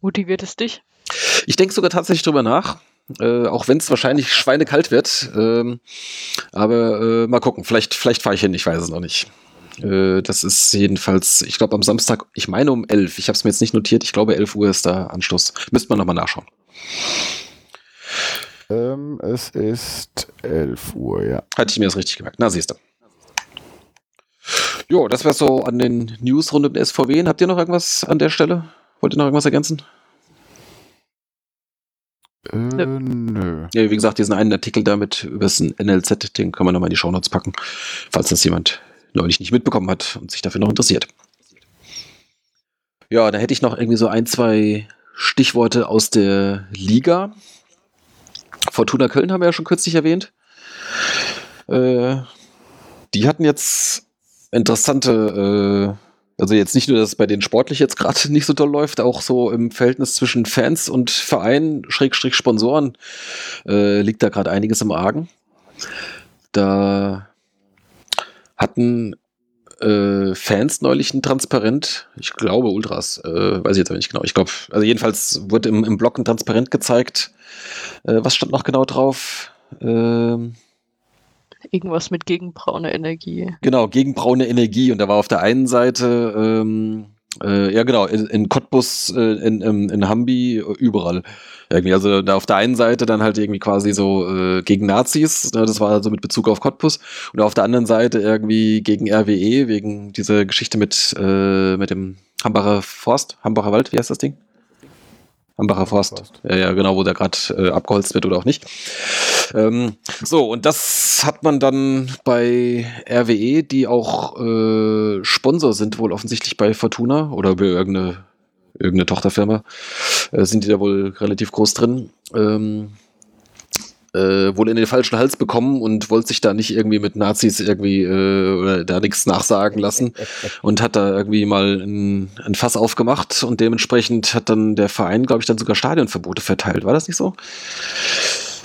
Speaker 2: Motiviert es dich?
Speaker 1: Ich denke sogar tatsächlich drüber nach. Äh, auch wenn es wahrscheinlich schweinekalt wird. Ähm, aber äh, mal gucken, vielleicht, vielleicht fahre ich hin, ich weiß es noch nicht. Äh, das ist jedenfalls, ich glaube am Samstag, ich meine um 11. Ich habe es mir jetzt nicht notiert, ich glaube 11 Uhr ist da Anstoß. Müsste man nochmal nachschauen.
Speaker 3: Ähm, es ist 11 Uhr, ja.
Speaker 1: Hatte ich mir das richtig gemerkt. Na, siehst du. Jo, das wäre so an den News rund um den SVW. Habt ihr noch irgendwas an der Stelle? Wollt ihr noch irgendwas ergänzen?
Speaker 3: Äh, nö.
Speaker 1: Ja, wie gesagt, diesen einen Artikel damit über das NLZ, den kann man nochmal in die Shownotes packen, falls das jemand neulich nicht mitbekommen hat und sich dafür noch interessiert. Ja, da hätte ich noch irgendwie so ein, zwei Stichworte aus der Liga. Fortuna Köln haben wir ja schon kürzlich erwähnt. Äh, die hatten jetzt interessante, äh, also jetzt nicht nur, dass es bei denen sportlich jetzt gerade nicht so toll läuft, auch so im Verhältnis zwischen Fans und Verein, Schrägstrich Sponsoren, äh, liegt da gerade einiges im Argen. Da hatten äh, Fans neulich ein Transparent, ich glaube Ultras, äh, weiß ich jetzt aber nicht genau. Ich glaube, also jedenfalls wurde im, im Blog ein Transparent gezeigt. Äh, was stand noch genau drauf? Ähm,
Speaker 2: Irgendwas mit gegenbraune Energie.
Speaker 1: Genau, gegenbraune Energie. Und da war auf der einen Seite, ähm, äh, ja genau, in, in Cottbus, äh, in, in, in Hambi, überall. Irgendwie, also da auf der einen Seite dann halt irgendwie quasi so äh, gegen Nazis, ne, das war also mit Bezug auf Cottbus. Und auf der anderen Seite irgendwie gegen RWE, wegen dieser Geschichte mit, äh, mit dem Hambacher Forst, Hambacher Wald, wie heißt das Ding? Hambacher Forst. Forst. Ja, ja, genau, wo der gerade äh, abgeholzt wird oder auch nicht. Ähm, so, und das hat man dann bei RWE, die auch äh, Sponsor sind, wohl offensichtlich bei Fortuna oder bei irgendeine, irgendeine Tochterfirma, äh, sind die da wohl relativ groß drin. Ähm, äh, wohl in den falschen Hals bekommen und wollte sich da nicht irgendwie mit Nazis irgendwie äh, oder da nichts nachsagen lassen und hat da irgendwie mal ein, ein Fass aufgemacht und dementsprechend hat dann der Verein, glaube ich, dann sogar Stadionverbote verteilt. War das nicht so?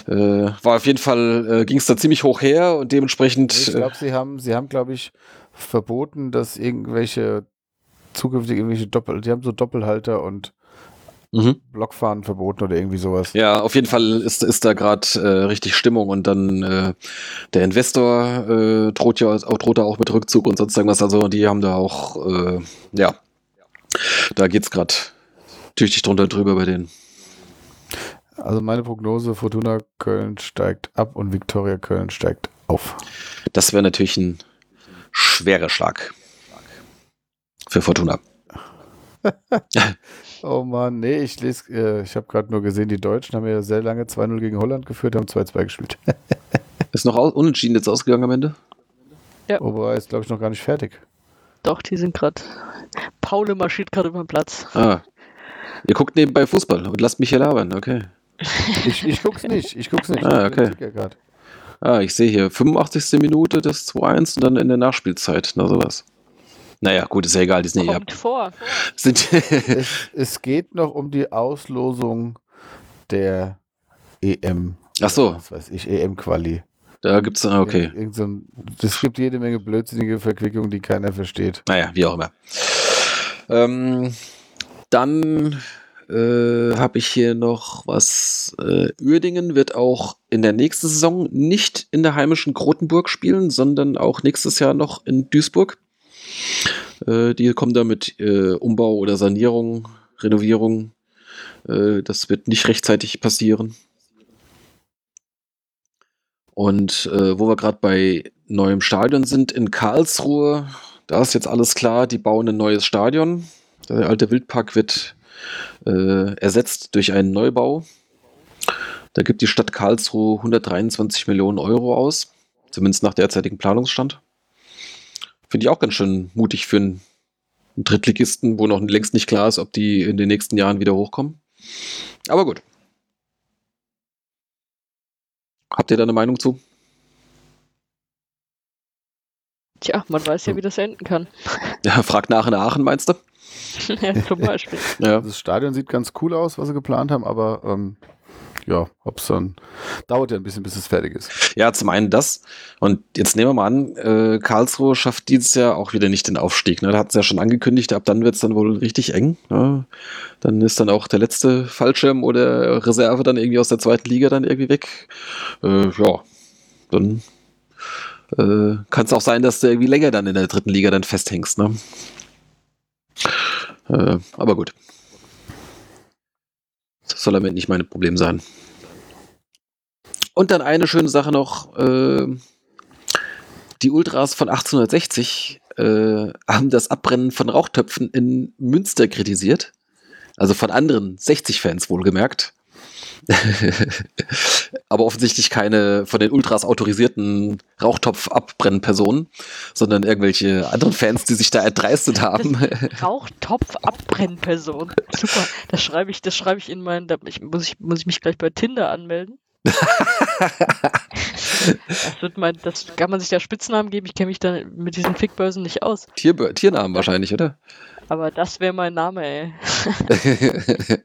Speaker 1: Äh, war auf jeden Fall, äh, ging es da ziemlich hoch her und dementsprechend.
Speaker 3: Ich glaube, sie haben, sie haben, glaube ich, verboten, dass irgendwelche zukünftig irgendwelche Doppel, die haben so Doppelhalter und mhm. Blockfahren verboten oder irgendwie sowas.
Speaker 1: Ja, auf jeden Fall ist, ist da gerade äh, richtig Stimmung und dann äh, der Investor äh, droht ja auch, droht da auch mit Rückzug und sonst irgendwas. Also die haben da auch, äh, ja, da geht's gerade tüchtig drunter drüber bei denen.
Speaker 3: Also meine Prognose, Fortuna Köln steigt ab und Viktoria Köln steigt auf.
Speaker 1: Das wäre natürlich ein schwerer Schlag für Fortuna.
Speaker 3: Oh Mann, nee, ich lese, äh, ich habe gerade nur gesehen, die Deutschen haben ja sehr lange 2-0 gegen Holland geführt, haben 2-2 gespielt.
Speaker 1: ist noch unentschieden jetzt ausgegangen am Ende?
Speaker 3: Ja. Aber ist, glaube ich, noch gar nicht fertig.
Speaker 2: Doch, die sind gerade. Paule marschiert gerade über den Platz.
Speaker 1: Ah. Ihr guckt nebenbei Fußball und lasst mich hier labern, okay.
Speaker 3: ich, ich guck's nicht, ich guck's nicht.
Speaker 1: Ah, okay. Ah, ich sehe hier 85. Minute des 2-1 und dann in der Nachspielzeit, na sowas. Naja, gut, ist ja egal, die sind
Speaker 2: Kommt ja vor.
Speaker 1: Sind
Speaker 3: es, es, geht noch um die Auslosung der EM.
Speaker 1: Ach so.
Speaker 3: Was weiß ich, EM-Quali.
Speaker 1: Da gibt es, okay.
Speaker 3: Irgend, so es gibt jede Menge blödsinnige Verquickungen, die keiner versteht.
Speaker 1: Naja, wie auch immer. Ähm, dann äh, habe ich hier noch was. Äh, Uerdingen wird auch in der nächsten Saison nicht in der heimischen Grotenburg spielen, sondern auch nächstes Jahr noch in Duisburg. Äh, die kommen da mit äh, Umbau oder Sanierung, Renovierung. Äh, das wird nicht rechtzeitig passieren. Und äh, wo wir gerade bei neuem Stadion sind, in Karlsruhe, da ist jetzt alles klar, die bauen ein neues Stadion. Der alte Wildpark wird äh, ersetzt durch einen Neubau. Da gibt die Stadt Karlsruhe 123 Millionen Euro aus, zumindest nach derzeitigem Planungsstand. Finde ich auch ganz schön mutig für einen Drittligisten, wo noch längst nicht klar ist, ob die in den nächsten Jahren wieder hochkommen. Aber gut. Habt ihr da eine Meinung zu?
Speaker 2: Tja, man weiß ja, wie das enden kann.
Speaker 1: Ja, frag nach in Aachen, meinst du?
Speaker 2: ja, zum Beispiel.
Speaker 3: ja. Das Stadion sieht ganz cool aus, was sie geplant haben, aber ähm, ja, ob es dann dauert ja ein bisschen, bis es fertig ist.
Speaker 1: Ja, zum einen das. Und jetzt nehmen wir mal an, äh, Karlsruhe schafft dieses Jahr auch wieder nicht den Aufstieg. Ne? Da hat es ja schon angekündigt, ab dann wird es dann wohl richtig eng. Ja? Dann ist dann auch der letzte Fallschirm oder Reserve dann irgendwie aus der zweiten Liga dann irgendwie weg. Äh, ja, dann äh, kann es auch sein, dass du irgendwie länger dann in der dritten Liga dann festhängst. Ne? Äh, aber gut. Das soll damit nicht mein Problem sein. Und dann eine schöne Sache noch. Äh, die Ultras von 1860 äh, haben das Abbrennen von Rauchtöpfen in Münster kritisiert. Also von anderen 60-Fans wohlgemerkt. aber offensichtlich keine von den Ultras autorisierten Rauchtopf-Abbrennpersonen, sondern irgendwelche anderen Fans, die sich da erdreistet haben.
Speaker 2: Rauchtopf-Abbrennperson. Super. Das schreibe ich, das schreibe ich in meinen, da muss, ich, muss ich mich gleich bei Tinder anmelden. das wird mein, das kann man sich da Spitznamen geben. Ich kenne mich da mit diesen Fickbörsen nicht aus.
Speaker 1: Tier, Tiernamen wahrscheinlich, oder?
Speaker 2: Aber das wäre mein Name, ey.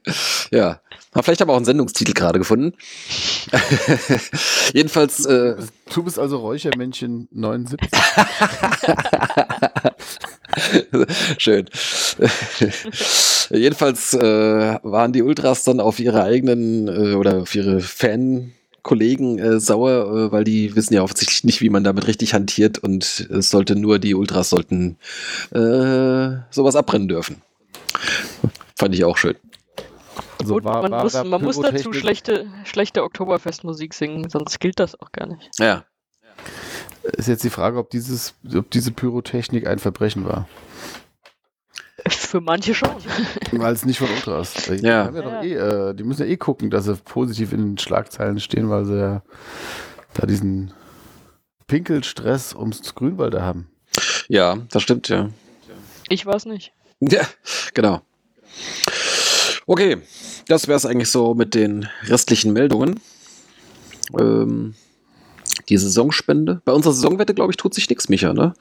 Speaker 1: ja. Vielleicht aber auch einen Sendungstitel gerade gefunden. Jedenfalls. Äh,
Speaker 3: du bist also Räuchermännchen 79.
Speaker 1: Schön. Jedenfalls äh, waren die Ultras dann auf ihre eigenen äh, oder auf ihre Fan Kollegen äh, sauer, äh, weil die wissen ja offensichtlich nicht, wie man damit richtig hantiert und es sollte nur die Ultras sollten äh, sowas abbrennen dürfen. Fand ich auch schön.
Speaker 2: Also Gut, war, man, war muss, man muss dazu schlechte, schlechte Oktoberfestmusik singen, sonst gilt das auch gar nicht.
Speaker 1: Ja.
Speaker 3: Ist jetzt die Frage, ob, dieses, ob diese Pyrotechnik ein Verbrechen war.
Speaker 2: Für manche schon.
Speaker 3: Weil es nicht von Ultras. Die,
Speaker 1: ja.
Speaker 3: ja eh, äh, die müssen ja eh gucken, dass sie positiv in den Schlagzeilen stehen, weil sie ja da diesen Pinkelstress ums Grünwalder haben.
Speaker 1: Ja, das stimmt, ja.
Speaker 2: Ich weiß nicht.
Speaker 1: Ja, genau. Okay, das wäre es eigentlich so mit den restlichen Meldungen. Ähm, die Saisonspende. Bei unserer Saisonwette, glaube ich, tut sich nichts, Micha. Ne?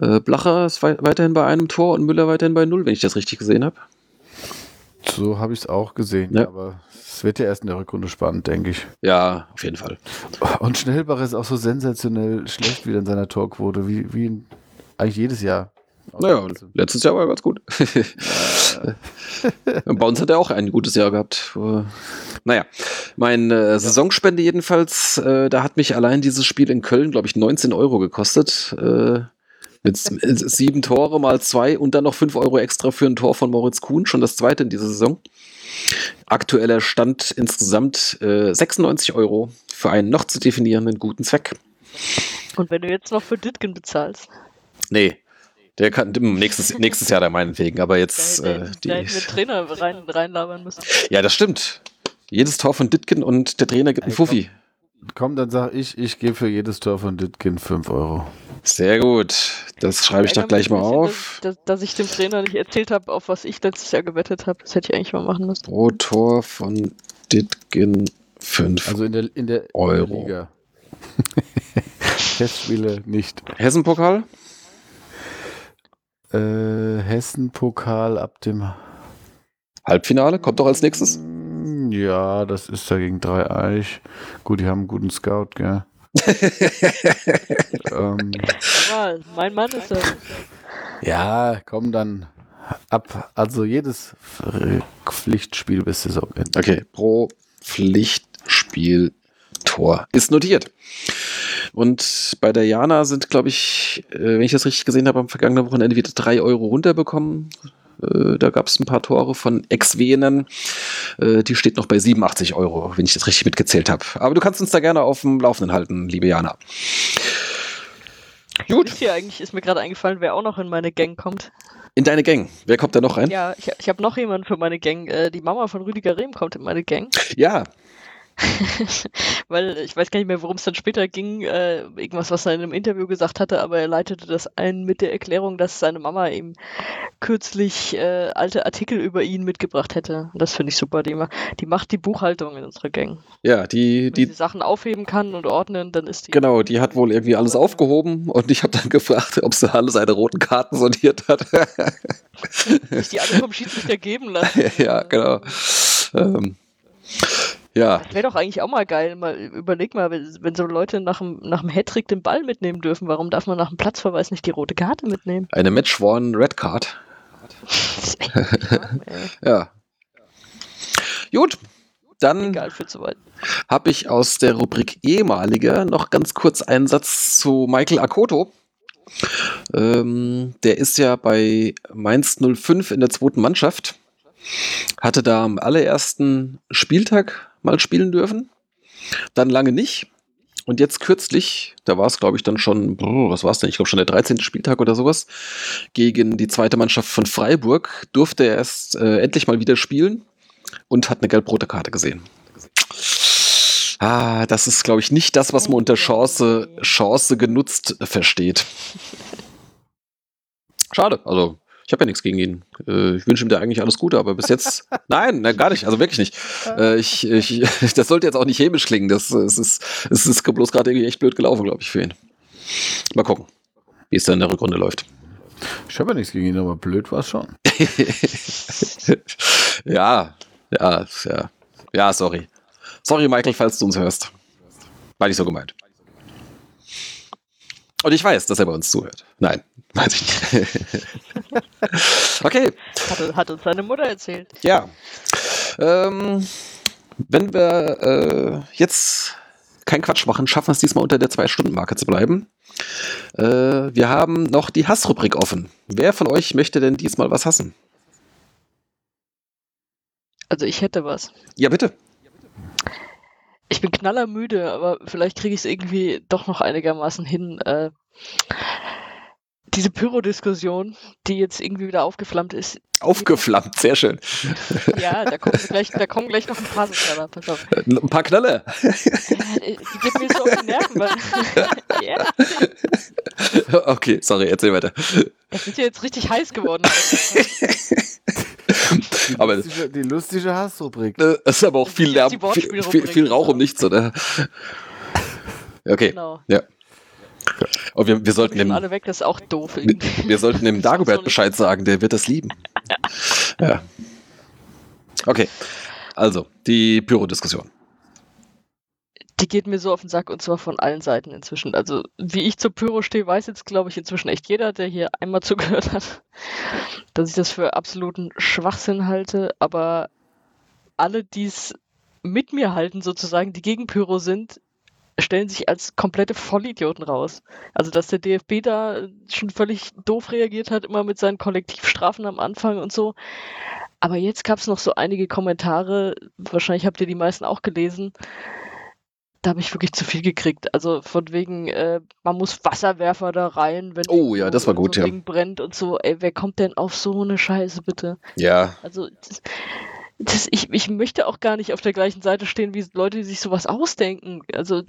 Speaker 1: Äh, Blacher ist wei weiterhin bei einem Tor und Müller weiterhin bei null, wenn ich das richtig gesehen habe.
Speaker 3: So habe ich es auch gesehen, ja. aber es wird ja erst in der Rückrunde spannend, denke ich.
Speaker 1: Ja, auf jeden Fall.
Speaker 3: Und Schnellbach ist auch so sensationell schlecht wieder in seiner Torquote, wie, wie eigentlich jedes Jahr.
Speaker 1: Naja, letztes Jahr war er ganz gut. Bei uns hat er auch ein gutes Jahr gehabt. Naja, meine äh, Saisonspende jedenfalls, äh, da hat mich allein dieses Spiel in Köln, glaube ich, 19 Euro gekostet. Äh, mit sieben Tore mal zwei und dann noch fünf Euro extra für ein Tor von Moritz Kuhn, schon das zweite in dieser Saison. Aktueller Stand insgesamt äh, 96 Euro für einen noch zu definierenden guten Zweck.
Speaker 2: Und wenn du jetzt noch für Ditgen bezahlst?
Speaker 1: Nee, der kann nächstes, nächstes Jahr da meinetwegen, aber jetzt.
Speaker 2: Da, äh, die, wir Trainer rein, reinlabern müssen.
Speaker 1: Ja, das stimmt. Jedes Tor von Ditkin und der Trainer gibt einen Fuffi.
Speaker 3: Komm, komm, dann sag ich, ich gebe für jedes Tor von Ditkin 5 Euro.
Speaker 1: Sehr gut. Das schreibe ich doch gleich mal auf.
Speaker 2: Dass, dass, ich dem Trainer nicht erzählt habe, auf was ich letztes Jahr gewettet habe. Das hätte ich eigentlich mal machen müssen.
Speaker 1: Pro Tor von Ditkin 5
Speaker 3: Also in der, in der,
Speaker 1: Euro.
Speaker 3: In der Liga. Testspiele nicht.
Speaker 1: Hessen-Pokal?
Speaker 3: Äh, Hessen-Pokal ab dem
Speaker 1: Halbfinale kommt doch als nächstes.
Speaker 3: Mm, ja, das ist da gegen drei Eich. Gut, die haben einen guten Scout, gell?
Speaker 2: ähm, ja, mein Mann ist das.
Speaker 3: Ja, komm dann ab. Also jedes Pflichtspiel bis Saisonende.
Speaker 1: Okay, pro Pflichtspiel Tor ist notiert. Und bei der Jana sind, glaube ich, äh, wenn ich das richtig gesehen habe, am vergangenen Wochenende wieder drei Euro runterbekommen. Äh, da gab es ein paar Tore von Ex-Venen. Äh, die steht noch bei 87 Euro, wenn ich das richtig mitgezählt habe. Aber du kannst uns da gerne auf dem Laufenden halten, liebe Jana.
Speaker 2: Gut. Hier eigentlich ist mir gerade eingefallen, wer auch noch in meine Gang kommt.
Speaker 1: In deine Gang. Wer kommt da noch rein?
Speaker 2: Ja, ich, ich habe noch jemanden für meine Gang. die Mama von Rüdiger Rehm kommt in meine Gang.
Speaker 1: Ja,
Speaker 2: Weil ich weiß gar nicht mehr, worum es dann später ging. Äh, irgendwas, was er in einem Interview gesagt hatte, aber er leitete das ein mit der Erklärung, dass seine Mama ihm kürzlich äh, alte Artikel über ihn mitgebracht hätte. Das finde ich super. Die, die, macht die Buchhaltung in unserer Gang.
Speaker 1: Ja, die, die,
Speaker 2: die Sachen aufheben kann und ordnen, dann ist die.
Speaker 1: Genau, die hat wohl irgendwie alles aufgehoben und ich habe dann gefragt, ob sie alle seine roten Karten sortiert hat.
Speaker 2: Sich die alle vom Schiedsrichter geben lassen.
Speaker 1: ja, genau. Ähm, Ja.
Speaker 2: Das wäre doch eigentlich auch mal geil. Mal, überleg mal, wenn, wenn so Leute nach dem, nach dem Hattrick den Ball mitnehmen dürfen, warum darf man nach dem Platzverweis nicht die rote Karte mitnehmen?
Speaker 1: Eine Match-Worn Red Card. ja. Gut, dann habe ich aus der Rubrik ehemaliger noch ganz kurz einen Satz zu Michael Akoto. Ähm, der ist ja bei Mainz 05 in der zweiten Mannschaft. Hatte da am allerersten Spieltag mal spielen dürfen. Dann lange nicht. Und jetzt kürzlich, da war es glaube ich dann schon, was war es denn? Ich glaube schon der 13. Spieltag oder sowas, gegen die zweite Mannschaft von Freiburg durfte er erst äh, endlich mal wieder spielen und hat eine gelb-rote Karte gesehen. Ah, das ist, glaube ich, nicht das, was man unter Chance, Chance genutzt versteht. Schade, also ich habe ja nichts gegen ihn. Äh, ich wünsche ihm da eigentlich alles Gute, aber bis jetzt, nein, gar nicht, also wirklich nicht. Äh, ich, ich, das sollte jetzt auch nicht hämisch klingen, das, es, ist, es ist bloß gerade irgendwie echt blöd gelaufen, glaube ich, für ihn. Mal gucken, wie es dann in der Rückrunde läuft.
Speaker 3: Ich habe ja nichts gegen ihn, aber blöd war es schon.
Speaker 1: ja, ja, ja. Ja, sorry. Sorry, Michael, falls du uns hörst. War nicht so gemeint. Und ich weiß, dass er bei uns zuhört. Nein, weiß ich nicht. okay.
Speaker 2: Hat, hat, uns seine Mutter erzählt.
Speaker 1: Ja. Ähm, wenn wir äh, jetzt keinen Quatsch machen, schaffen wir es diesmal unter der Zwei-Stunden-Marke zu bleiben. Äh, wir haben noch die Hassrubrik offen. Wer von euch möchte denn diesmal was hassen?
Speaker 2: Also ich hätte was.
Speaker 1: Ja, bitte.
Speaker 2: Ich bin knallermüde, aber vielleicht kriege ich es irgendwie doch noch einigermaßen hin. Äh, diese Pyro-Diskussion, die jetzt irgendwie wieder aufgeflammt ist.
Speaker 1: Aufgeflammt, sehr schön.
Speaker 2: Ja, da kommen gleich, da kommen gleich noch ein paar Knaller, pass auf.
Speaker 1: Äh, ein paar Knaller.
Speaker 2: Die geht mir so auf die Nerven, weil.
Speaker 1: yeah. Okay, sorry, erzähl weiter.
Speaker 2: Es sind ja jetzt richtig heiß geworden.
Speaker 3: Die aber lustige, die lustige Hassrubrik.
Speaker 1: Das ist aber auch viel Lärm, viel, viel, viel, Rauch um nichts, oder? Okay. Genau. Ja. Und wir, wir sollten dem,
Speaker 2: alle weg, das ist auch doof.
Speaker 1: Wir, wir sollten dem Dagobert Bescheid sagen, der wird das lieben. Ja. Okay. Also, die Pyro-Diskussion
Speaker 2: die geht mir so auf den Sack und zwar von allen Seiten inzwischen. Also wie ich zu Pyro stehe, weiß jetzt, glaube ich, inzwischen echt jeder, der hier einmal zugehört hat, dass ich das für absoluten Schwachsinn halte. Aber alle, die es mit mir halten, sozusagen, die gegen Pyro sind, stellen sich als komplette Vollidioten raus. Also, dass der DFB da schon völlig doof reagiert hat, immer mit seinen Kollektivstrafen am Anfang und so. Aber jetzt gab es noch so einige Kommentare, wahrscheinlich habt ihr die meisten auch gelesen, da habe ich wirklich zu viel gekriegt. Also von wegen, äh, man muss Wasserwerfer da rein, wenn
Speaker 1: oh ja, das war gut,
Speaker 2: so
Speaker 1: ja.
Speaker 2: Ding brennt und so. Ey, wer kommt denn auf so eine Scheiße bitte?
Speaker 1: Ja.
Speaker 2: Also das, ich, ich möchte auch gar nicht auf der gleichen Seite stehen, wie Leute, die sich sowas ausdenken. Also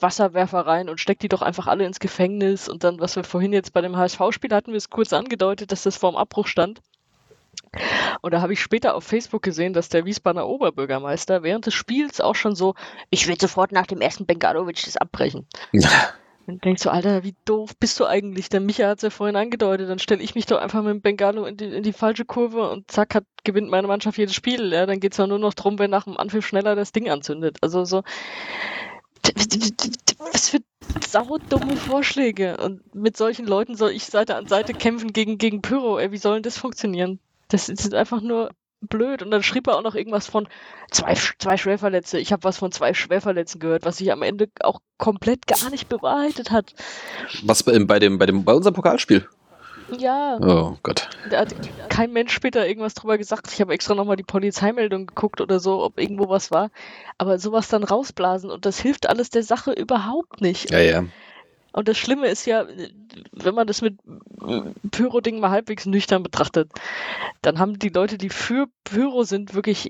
Speaker 2: Wasserwerfer rein und steckt die doch einfach alle ins Gefängnis und dann, was wir vorhin jetzt bei dem HSV-Spiel hatten, wir es kurz angedeutet, dass das vorm Abbruch stand. Und da habe ich später auf Facebook gesehen, dass der Wiesbadener Oberbürgermeister während des Spiels auch schon so, ich will sofort nach dem ersten Bengalovic das abbrechen. Ja. Und denkst du, Alter, wie doof bist du eigentlich? Der Micha hat es ja vorhin angedeutet, dann stelle ich mich doch einfach mit dem Bengalo in die, in die falsche Kurve und zack, hat, gewinnt meine Mannschaft jedes Spiel. Ja, dann geht es ja nur noch drum, wer nach dem Anpfiff schneller das Ding anzündet. Also so, was für saudumme Vorschläge. Und mit solchen Leuten soll ich Seite an Seite kämpfen gegen, gegen Pyro. Ey, wie soll denn das funktionieren? Das ist einfach nur blöd. Und dann schrieb er auch noch irgendwas von zwei, zwei Schwerverletzte. Ich habe was von zwei Schwerverletzten gehört, was sich am Ende auch komplett gar nicht bewahrheitet hat.
Speaker 1: Was bei, bei dem, bei dem, bei unserem Pokalspiel?
Speaker 2: Ja.
Speaker 1: Oh Gott.
Speaker 2: Da hat kein Mensch später irgendwas drüber gesagt. Ich habe extra nochmal die Polizeimeldung geguckt oder so, ob irgendwo was war. Aber sowas dann rausblasen und das hilft alles der Sache überhaupt nicht.
Speaker 1: Ja, ja.
Speaker 2: Und das Schlimme ist ja, wenn man das mit Pyro-Ding mal halbwegs nüchtern betrachtet, dann haben die Leute, die für Pyro sind, wirklich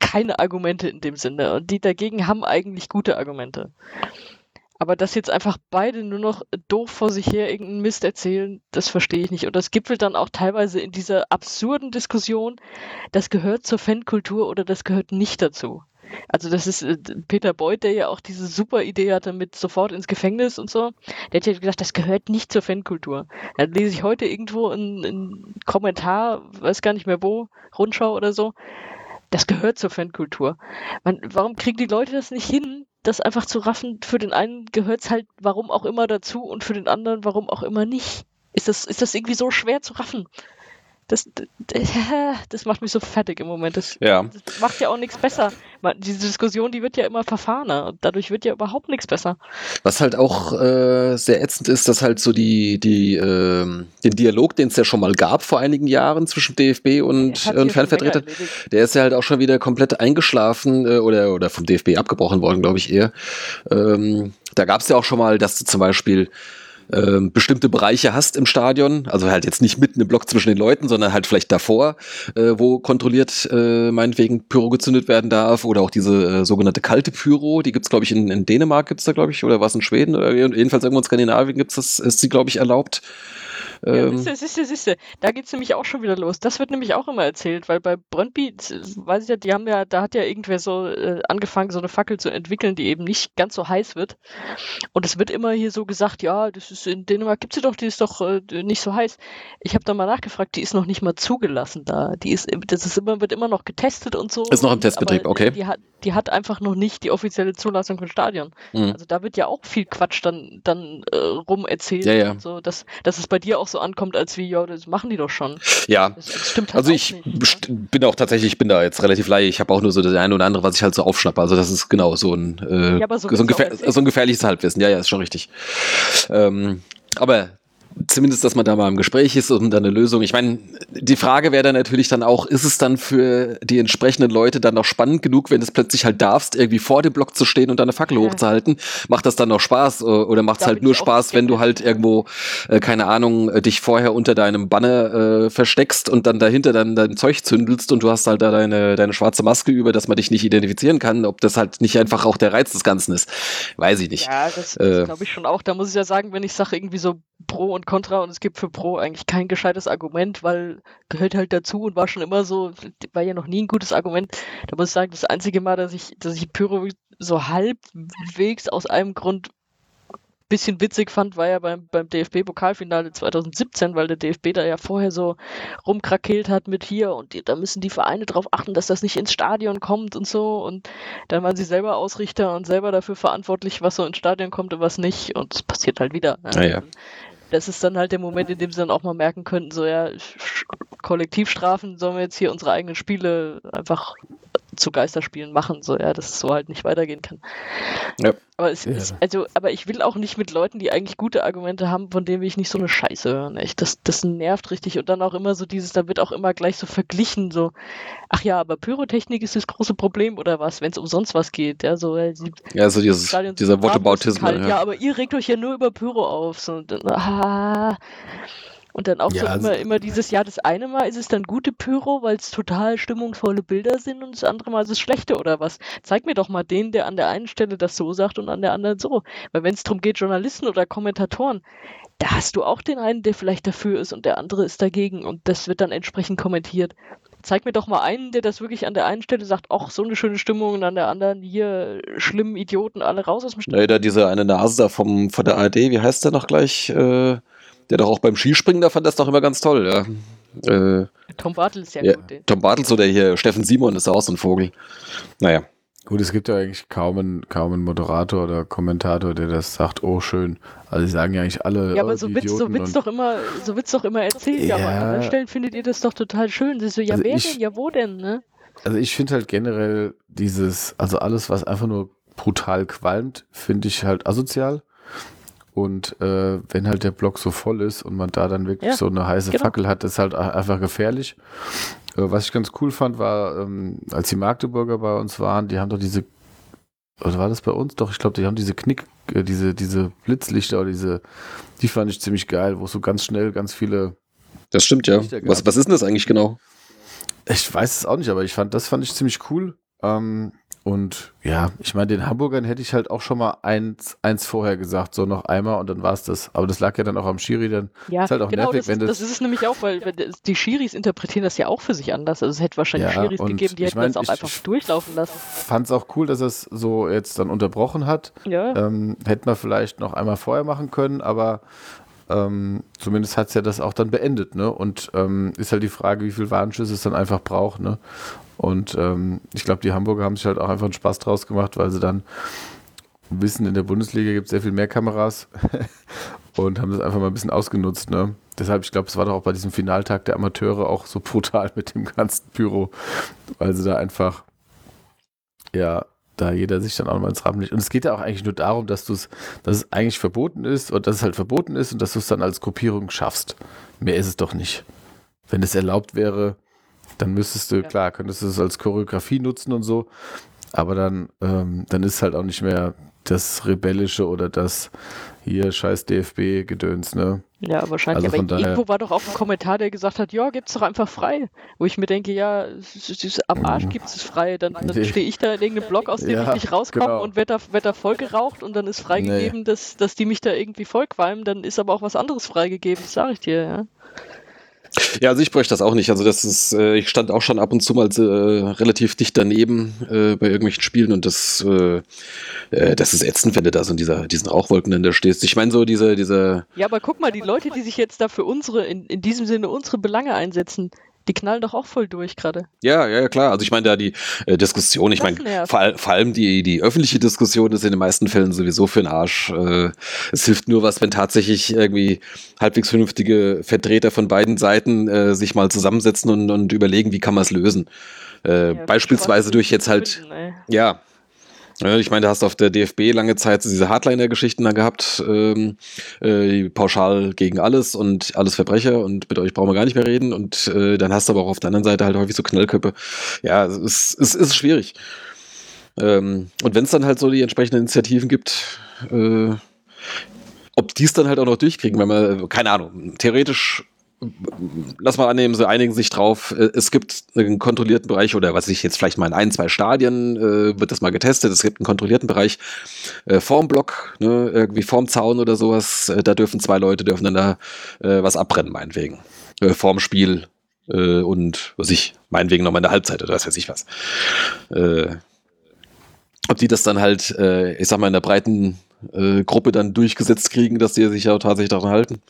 Speaker 2: keine Argumente in dem Sinne. Und die dagegen haben eigentlich gute Argumente. Aber dass jetzt einfach beide nur noch doof vor sich her irgendeinen Mist erzählen, das verstehe ich nicht. Und das gipfelt dann auch teilweise in dieser absurden Diskussion, das gehört zur Fankultur oder das gehört nicht dazu. Also das ist äh, Peter Beuth, der ja auch diese super Idee hatte mit sofort ins Gefängnis und so. Der hat ja gesagt, das gehört nicht zur Fankultur. Dann lese ich heute irgendwo einen, Kommentar, weiß gar nicht mehr wo, Rundschau oder so. Das gehört zur Fankultur. Man, warum kriegen die Leute das nicht hin, das einfach zu raffen? Für den einen gehört es halt warum auch immer dazu und für den anderen warum auch immer nicht. Ist das, ist das irgendwie so schwer zu raffen? Das, das macht mich so fertig im Moment. Das, ja. das macht ja auch nichts besser. Diese Diskussion, die wird ja immer verfahrener und dadurch wird ja überhaupt nichts besser.
Speaker 1: Was halt auch äh, sehr ätzend ist, dass halt so die, die, äh, den Dialog, den es ja schon mal gab vor einigen Jahren zwischen DFB und, und Fernvertretern, der ist ja halt auch schon wieder komplett eingeschlafen äh, oder, oder vom DFB abgebrochen worden, glaube ich eher. Ähm, da gab es ja auch schon mal, dass du zum Beispiel ähm, bestimmte Bereiche hast im Stadion, also halt jetzt nicht mitten im Block zwischen den Leuten, sondern halt vielleicht davor, äh, wo kontrolliert äh, meinetwegen Pyro gezündet werden darf oder auch diese äh, sogenannte kalte Pyro, die gibt's glaube ich in, in Dänemark gibt's da glaube ich oder was in Schweden oder jedenfalls irgendwo in Skandinavien gibt's das, ist sie glaube ich erlaubt.
Speaker 2: Ja, ähm, siehste, siehste, siehste. Da geht's nämlich auch schon wieder los. Das wird nämlich auch immer erzählt, weil bei Brøndby, weiß ich ja, die haben ja, da hat ja irgendwer so äh, angefangen, so eine Fackel zu entwickeln, die eben nicht ganz so heiß wird. Und es wird immer hier so gesagt, ja, das ist in Dänemark gibt's sie doch, die ist doch äh, nicht so heiß. Ich habe da mal nachgefragt, die ist noch nicht mal zugelassen da. Die ist, das ist immer, wird immer noch getestet und so.
Speaker 1: Ist noch im Testbetrieb, okay.
Speaker 2: Die hat, die hat einfach noch nicht die offizielle Zulassung von Stadion. Mhm. Also da wird ja auch viel Quatsch dann, dann äh, rum erzählt.
Speaker 1: Ja, ja.
Speaker 2: So, dass, dass es bei dir auch so ankommt, als wie, ja, das machen die doch schon.
Speaker 1: Ja, das, das stimmt halt also ich nicht, ne? bin auch tatsächlich, ich bin da jetzt relativ leicht. Ich habe auch nur so das eine oder andere, was ich halt so aufschnappe. Also das ist genau so ein, äh, ja, so, so, ein, gefähr so ein gefährliches Halbwissen. Ja, ja, ist schon richtig. Ähm, aber zumindest, dass man da mal im Gespräch ist und dann eine Lösung. Ich meine, die Frage wäre dann natürlich dann auch, ist es dann für die entsprechenden Leute dann noch spannend genug, wenn du es plötzlich halt darfst, irgendwie vor dem Block zu stehen und deine Fackel ja. hochzuhalten? Macht das dann noch Spaß oder macht es halt nur Spaß, wenn du halt irgendwo, äh, keine Ahnung, äh, dich vorher unter deinem Banner äh, versteckst und dann dahinter dann dein Zeug zündelst und du hast halt da deine, deine schwarze Maske über, dass man dich nicht identifizieren kann, ob das halt nicht einfach auch der Reiz des Ganzen ist. Weiß ich nicht.
Speaker 2: Ja, das, das äh, glaube ich schon auch. Da muss ich ja sagen, wenn ich sage irgendwie so Pro und Contra und es gibt für Pro eigentlich kein gescheites Argument, weil gehört halt dazu und war schon immer so, war ja noch nie ein gutes Argument. Da muss ich sagen, das einzige Mal, dass ich, dass ich Pyro so halbwegs aus einem Grund bisschen witzig fand, war ja beim, beim DFB-Pokalfinale 2017, weil der DFB da ja vorher so rumkrakeelt hat mit hier und die, da müssen die Vereine darauf achten, dass das nicht ins Stadion kommt und so. Und dann waren sie selber Ausrichter und selber dafür verantwortlich, was so ins Stadion kommt und was nicht. Und es passiert halt wieder.
Speaker 1: Ne? Ja, ja
Speaker 2: das ist dann halt der Moment, in dem sie dann auch mal merken könnten, so ja, Kollektivstrafen sollen wir jetzt hier unsere eigenen Spiele einfach zu Geisterspielen machen, so ja, dass es so halt nicht weitergehen kann. Ja. Aber es ja. ist, also, aber ich will auch nicht mit Leuten, die eigentlich gute Argumente haben, von denen will ich nicht so eine Scheiße hören. Echt. Das, das nervt richtig. Und dann auch immer so dieses, da wird auch immer gleich so verglichen, so, ach ja, aber Pyrotechnik ist das große Problem oder was, wenn es umsonst was geht. Ja, so,
Speaker 1: ja, so dieses, dieser Wortebautismus.
Speaker 2: Ja. ja, aber ihr regt euch ja nur über Pyro auf. So, und dann, ah, und dann auch ja, so also immer, immer dieses Jahr, das eine Mal ist es dann gute Pyro, weil es total stimmungsvolle Bilder sind und das andere Mal ist es schlechte oder was. Zeig mir doch mal den, der an der einen Stelle das so sagt und an der anderen so. Weil wenn es darum geht, Journalisten oder Kommentatoren, da hast du auch den einen, der vielleicht dafür ist und der andere ist dagegen und das wird dann entsprechend kommentiert. Zeig mir doch mal einen, der das wirklich an der einen Stelle sagt, ach, so eine schöne Stimmung und an der anderen hier schlimmen Idioten, alle raus aus dem
Speaker 1: Stadion. Ja, da diese eine Nase da vom, von der ARD, wie heißt der noch gleich? Äh der doch auch beim Skispringen, da fand das doch immer ganz toll, ja.
Speaker 2: Äh, Tom Bartels ist ja,
Speaker 1: ja gut. Den. Tom Bartels oder hier Steffen Simon ist auch so ein Vogel. Naja.
Speaker 3: Gut, es gibt ja eigentlich kaum einen, kaum einen Moderator oder Kommentator, der das sagt, oh schön. Also sie sagen ja eigentlich alle.
Speaker 2: Ja, aber oh, so wird's, so wird's doch immer, so wird's doch immer erzählt. Ja, ja, aber an anderen Stellen findet ihr das doch total schön. Sie so, ja, also wer ich, denn? Ja, wo denn, ne?
Speaker 3: Also ich finde halt generell dieses, also alles, was einfach nur brutal qualmt, finde ich halt asozial. Und äh, wenn halt der Block so voll ist und man da dann wirklich ja, so eine heiße genau. Fackel hat, ist halt einfach gefährlich. Äh, was ich ganz cool fand, war, ähm, als die Magdeburger bei uns waren, die haben doch diese, oder war das bei uns? Doch, ich glaube, die haben diese Knick, äh, diese, diese Blitzlichter oder diese, die fand ich ziemlich geil, wo so ganz schnell ganz viele.
Speaker 1: Das stimmt, ja. Was, was ist denn das eigentlich genau?
Speaker 3: Ich weiß es auch nicht, aber ich fand, das fand ich ziemlich cool. Ähm, und ja, ich meine, den Hamburgern hätte ich halt auch schon mal eins, eins vorher gesagt, so noch einmal und dann war es das. Aber das lag ja dann auch am Schiri, dann
Speaker 2: ja, ist halt auch genau, nervig, das, wenn das. Das ist es nämlich auch, weil die Schiris interpretieren das ja auch für sich anders. Also es hätte wahrscheinlich ja, Schiris gegeben, die hätten mein, das auch ich, einfach durchlaufen lassen.
Speaker 3: Fand es auch cool, dass es so jetzt dann unterbrochen hat. Ja. Ähm, hätte man vielleicht noch einmal vorher machen können, aber ähm, zumindest hat es ja das auch dann beendet, ne? Und ähm, ist halt die Frage, wie viel Warnschüsse es dann einfach braucht, ne? Und ähm, ich glaube, die Hamburger haben sich halt auch einfach einen Spaß draus gemacht, weil sie dann wissen, in der Bundesliga gibt es sehr viel mehr Kameras und haben das einfach mal ein bisschen ausgenutzt, ne? Deshalb, ich glaube, es war doch auch bei diesem Finaltag der Amateure auch so brutal mit dem ganzen Büro, weil sie da einfach ja da jeder sich dann auch mal ins Rampenlicht. Und es geht ja auch eigentlich nur darum, dass du es, dass es eigentlich verboten ist und dass es halt verboten ist und dass du es dann als Gruppierung schaffst. Mehr ist es doch nicht. Wenn es erlaubt wäre, dann müsstest du, ja. klar, könntest du es als Choreografie nutzen und so, aber dann, ähm, dann ist halt auch nicht mehr das Rebellische oder das hier scheiß DFB-Gedöns, ne?
Speaker 2: Ja, wahrscheinlich. Also aber daher... irgendwo war doch auch ein Kommentar, der gesagt hat, ja, gibt's doch einfach frei. Wo ich mir denke, ja, am Arsch gibt es frei. Dann, dann stehe ich da in irgendeinem Blog, aus dem ja, ich nicht rauskomme genau. und werde da, werd da voll geraucht und dann ist freigegeben, nee. dass, dass die mich da irgendwie vollqualmen. Dann ist aber auch was anderes freigegeben, das sage ich dir, ja.
Speaker 1: Ja, also ich bräuchte das auch nicht. Also das ist, äh, ich stand auch schon ab und zu mal äh, relativ dicht daneben äh, bei irgendwelchen Spielen und das, äh, äh, das ist ätzend, wenn du da so in dieser, diesen Rauchwolken dann da stehst. Ich meine so diese, diese.
Speaker 2: Ja, aber guck mal, die Leute, die sich jetzt da für unsere, in, in diesem Sinne unsere Belange einsetzen, die knallen doch auch voll durch gerade.
Speaker 1: Ja, ja, klar. Also ich meine da die äh, Diskussion, ich meine vor, vor, allem die, die öffentliche Diskussion ist in den meisten Fällen sowieso für den Arsch. Äh, es hilft nur was, wenn tatsächlich irgendwie halbwegs vernünftige Vertreter von beiden Seiten äh, sich mal zusammensetzen und, und überlegen, wie kann man es lösen. Äh, ja, beispielsweise durch jetzt halt, finden, ja, ich meine, du hast auf der DFB lange Zeit diese Hardliner-Geschichten da gehabt, ähm, äh, pauschal gegen alles und alles Verbrecher und mit euch brauchen wir gar nicht mehr reden. Und äh, dann hast du aber auch auf der anderen Seite halt häufig so Knallköpfe. Ja, es ist, es ist schwierig. Ähm, und wenn es dann halt so die entsprechenden Initiativen gibt, äh, ob die es dann halt auch noch durchkriegen, wenn man, keine Ahnung, theoretisch lass mal annehmen, sie einigen sich drauf, äh, es gibt einen kontrollierten Bereich oder was ich jetzt vielleicht mal in ein, zwei Stadien äh, wird das mal getestet, es gibt einen kontrollierten Bereich äh, vorm Block, ne, irgendwie vorm Zaun oder sowas, äh, da dürfen zwei Leute, dürfen dann da äh, was abbrennen, meinetwegen. Äh, vorm Spiel äh, und was ich, meinetwegen nochmal in der Halbzeit oder was weiß ich was. Äh, ob die das dann halt, äh, ich sag mal, in der breiten äh, Gruppe dann durchgesetzt kriegen, dass die sich ja tatsächlich daran halten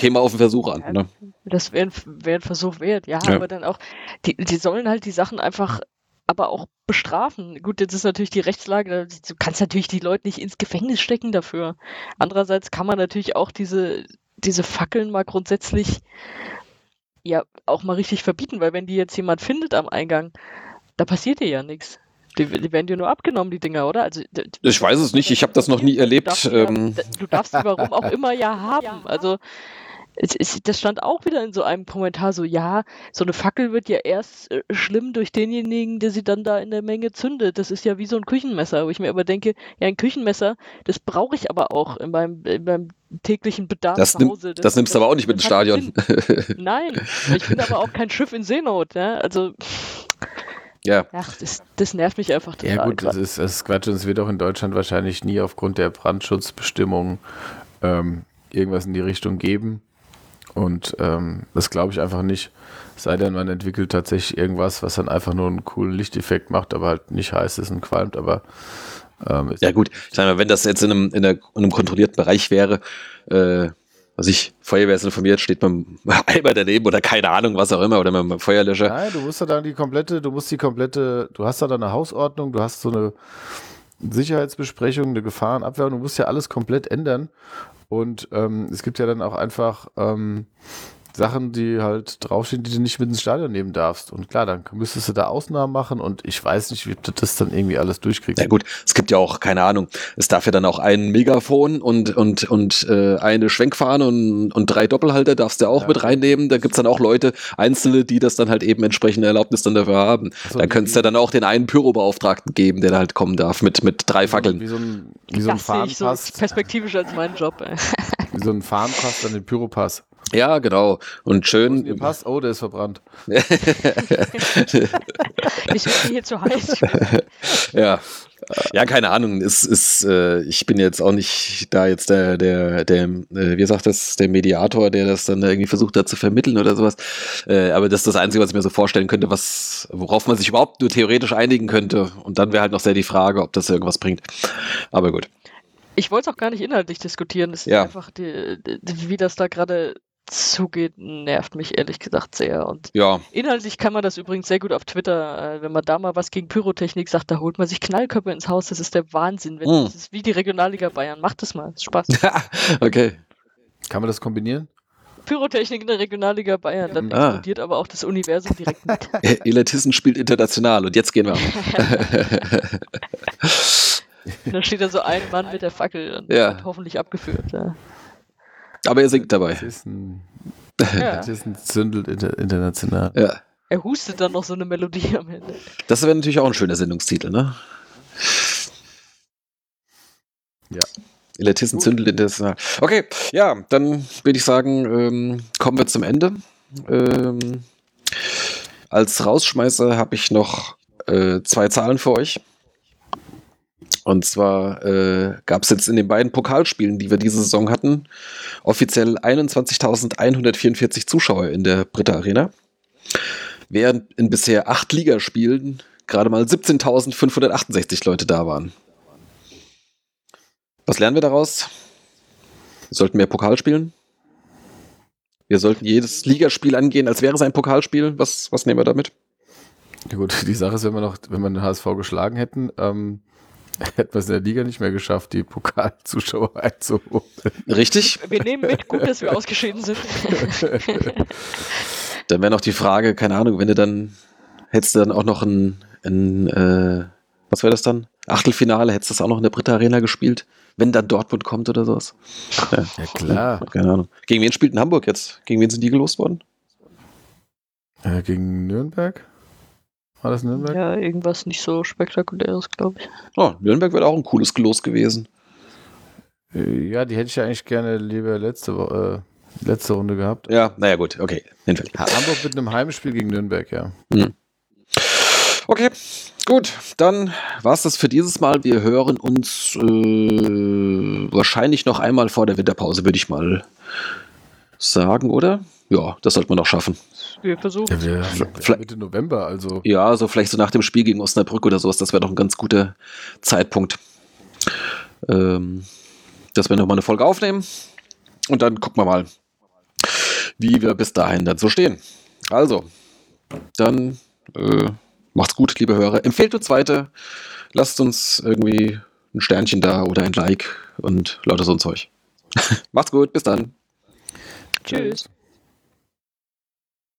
Speaker 1: käme auf den Versuch an. Ja, ne?
Speaker 2: Das wäre wär ein Versuch wert, ja, ja, aber dann auch, die, die sollen halt die Sachen einfach aber auch bestrafen. Gut, jetzt ist natürlich die Rechtslage, du kannst natürlich die Leute nicht ins Gefängnis stecken dafür. Andererseits kann man natürlich auch diese, diese Fackeln mal grundsätzlich ja auch mal richtig verbieten, weil wenn die jetzt jemand findet am Eingang, da passiert dir ja nichts. Die, die, werden dir nur abgenommen, die Dinger, oder? Also,
Speaker 1: ich weiß es nicht, ich habe das noch nie erlebt. Du darfst,
Speaker 2: ähm. du darfst sie warum auch immer ja haben. Also das stand auch wieder in so einem Kommentar so, ja, so eine Fackel wird ja erst äh, schlimm durch denjenigen, der sie dann da in der Menge zündet. Das ist ja wie so ein Küchenmesser, wo ich mir aber denke, ja, ein Küchenmesser, das brauche ich aber auch in meinem, in meinem täglichen Bedarf
Speaker 1: das zu Hause. Das, das nimmst du aber auch nicht mit ins Stadion.
Speaker 2: Nein, ich bin aber auch kein Schiff in Seenot, ja, also...
Speaker 1: Ja.
Speaker 2: Ach, das, das, nervt mich einfach
Speaker 3: total. Ja gut, das ist, das ist Quatsch und es wird auch in Deutschland wahrscheinlich nie aufgrund der Brandschutzbestimmungen ähm, irgendwas in die Richtung geben. Und ähm, das glaube ich einfach nicht. Sei denn, man entwickelt tatsächlich irgendwas, was dann einfach nur einen coolen Lichteffekt macht, aber halt nicht heiß ist und qualmt, aber
Speaker 1: ähm, ja gut, ich sage mal, wenn das jetzt in einem, in, einer, in einem kontrollierten Bereich wäre, äh, was ich, Feuerwehr informiert, steht man einmal daneben oder keine Ahnung, was auch immer, oder einem Feuerlöscher.
Speaker 3: Nein, du musst ja dann die komplette, du musst die komplette, du hast da dann eine Hausordnung, du hast so eine Sicherheitsbesprechung, eine Gefahrenabwehr, du musst ja alles komplett ändern. Und ähm, es gibt ja dann auch einfach ähm, Sachen, die halt draufstehen, die du nicht mit ins Stadion nehmen darfst. Und klar, dann müsstest du da Ausnahmen machen und ich weiß nicht, wie du das dann irgendwie alles durchkriegst.
Speaker 1: Ja gut, es gibt ja auch, keine Ahnung, es darf ja dann auch ein Megafon und, und, und äh, eine Schwenkfahne und, und drei Doppelhalter darfst du auch ja. mit reinnehmen. Da gibt's dann auch Leute, Einzelne, die das dann halt eben entsprechende Erlaubnis dann dafür haben. So, da könntest du dann auch den einen Pyrobeauftragten geben, der da halt kommen darf mit, mit drei Fackeln.
Speaker 3: Wie so ein, wie so ein
Speaker 2: Fahnenpass. So perspektivisch als mein Job. Ey.
Speaker 3: Wie so ein Fahnenpass, dann den Pyropass.
Speaker 1: Ja, genau. Und schön.
Speaker 3: Mir passt, oh, der ist verbrannt.
Speaker 2: ich bin hier zu heiß.
Speaker 1: ja. Ja, keine Ahnung. Es ist, äh, ich bin jetzt auch nicht da jetzt der, der, der, äh, wie sagt das, der Mediator, der das dann irgendwie versucht hat zu vermitteln oder sowas. Äh, aber das ist das Einzige, was ich mir so vorstellen könnte, was, worauf man sich überhaupt nur theoretisch einigen könnte. Und dann wäre halt noch sehr die Frage, ob das irgendwas bringt. Aber gut
Speaker 2: Ich wollte es auch gar nicht inhaltlich diskutieren. Es
Speaker 1: Ja.
Speaker 2: ist einfach, die, die, wie das da gerade zugeht, nervt mich ehrlich gesagt sehr. Und
Speaker 1: Ja,
Speaker 2: inhaltlich kann man das übrigens sehr gut auf Twitter, äh, wenn man da mal was gegen Pyrotechnik sagt, da holt man sich Knallköpfe ins Haus. Das ist der Wahnsinn. Wenn,
Speaker 1: Hm.
Speaker 2: Das ist wie die Regionalliga Bayern. Macht das mal. Ist Spaß.
Speaker 1: okay.
Speaker 3: Kann man das kombinieren?
Speaker 2: Pyrotechnik in der Regionalliga Bayern. Dann
Speaker 1: Ah.
Speaker 2: explodiert aber auch das Universum direkt mit.
Speaker 1: Elatissen spielt international und jetzt gehen wir.
Speaker 2: Dann steht da so ein Mann mit der Fackel und
Speaker 1: Ja.
Speaker 2: wird hoffentlich abgeführt. Ja.
Speaker 1: Aber er singt dabei.
Speaker 3: Ein,
Speaker 2: Ja.
Speaker 3: das ist ein Zündel inter, international.
Speaker 1: Ja.
Speaker 2: Er hustet dann noch so eine Melodie am Ende.
Speaker 1: Das wäre natürlich auch ein schöner Sendungstitel, ne?
Speaker 3: Ja.
Speaker 1: Elatissen
Speaker 3: Gut.
Speaker 1: zündelt international. Okay, ja, dann würde ich sagen, ähm, kommen wir zum Ende. Ähm, als Rausschmeißer habe ich noch äh, zwei Zahlen für euch. Und zwar äh, gab es jetzt in den beiden Pokalspielen, die wir diese Saison hatten, offiziell 21.144 Zuschauer in der Britta Arena. Während in bisher acht Ligaspielen gerade mal 17.568 Leute da waren. Was lernen wir daraus? Wir sollten mehr Pokal spielen. Wir sollten jedes Ligaspiel angehen, als wäre es ein Pokalspiel. Was, was nehmen wir damit?
Speaker 3: Ja gut, die Sache ist, wenn wir noch, wenn wir den HSV geschlagen hätten, ähm, hätten wir es in der Liga nicht mehr geschafft, die Pokalzuschauer einzuholen.
Speaker 1: Richtig?
Speaker 2: Wir nehmen mit, gut, dass wir ausgeschieden sind.
Speaker 1: Dann wäre noch die Frage, keine Ahnung, wenn du dann, hättest du dann auch noch ein, ein äh, was wäre das dann? Achtelfinale, hättest du das auch noch in der Britta Arena gespielt, wenn dann Dortmund kommt oder sowas? Ja,
Speaker 3: Ja klar.
Speaker 1: keine Ahnung. Gegen wen spielt in Hamburg jetzt? Gegen wen sind die gelost worden?
Speaker 3: Äh, gegen Nürnberg? War das Nürnberg?
Speaker 2: ja, irgendwas nicht so spektakuläres, glaube ich.
Speaker 1: Oh, Nürnberg wäre auch ein cooles Gelos gewesen.
Speaker 3: Äh, Ja, die hätte ich ja eigentlich gerne lieber letzte, äh, letzte Runde gehabt.
Speaker 1: Ja, naja, gut, okay. Hinfällig.
Speaker 3: Ha- Hamburg mit einem Heimspiel gegen Nürnberg, ja.
Speaker 1: Okay, gut, dann war's das für dieses Mal. Wir hören uns äh, wahrscheinlich noch einmal vor der Winterpause, würde ich mal sagen, oder? Ja, das sollte man noch schaffen.
Speaker 2: Wir versuchen.
Speaker 3: Ja, wir, wir Mitte November, also.
Speaker 1: Ja, so vielleicht so nach dem Spiel gegen Osnabrück oder sowas, das wäre doch ein ganz guter Zeitpunkt, ähm, dass wir nochmal eine Folge aufnehmen. Und dann gucken wir mal, wie wir bis dahin dann so stehen. Also, dann äh, macht's gut, liebe Hörer. Empfehlt uns weiter. Lasst uns irgendwie ein Sternchen da oder ein Like und lauter so ein Zeug. macht's gut, bis dann.
Speaker 2: Tschüss.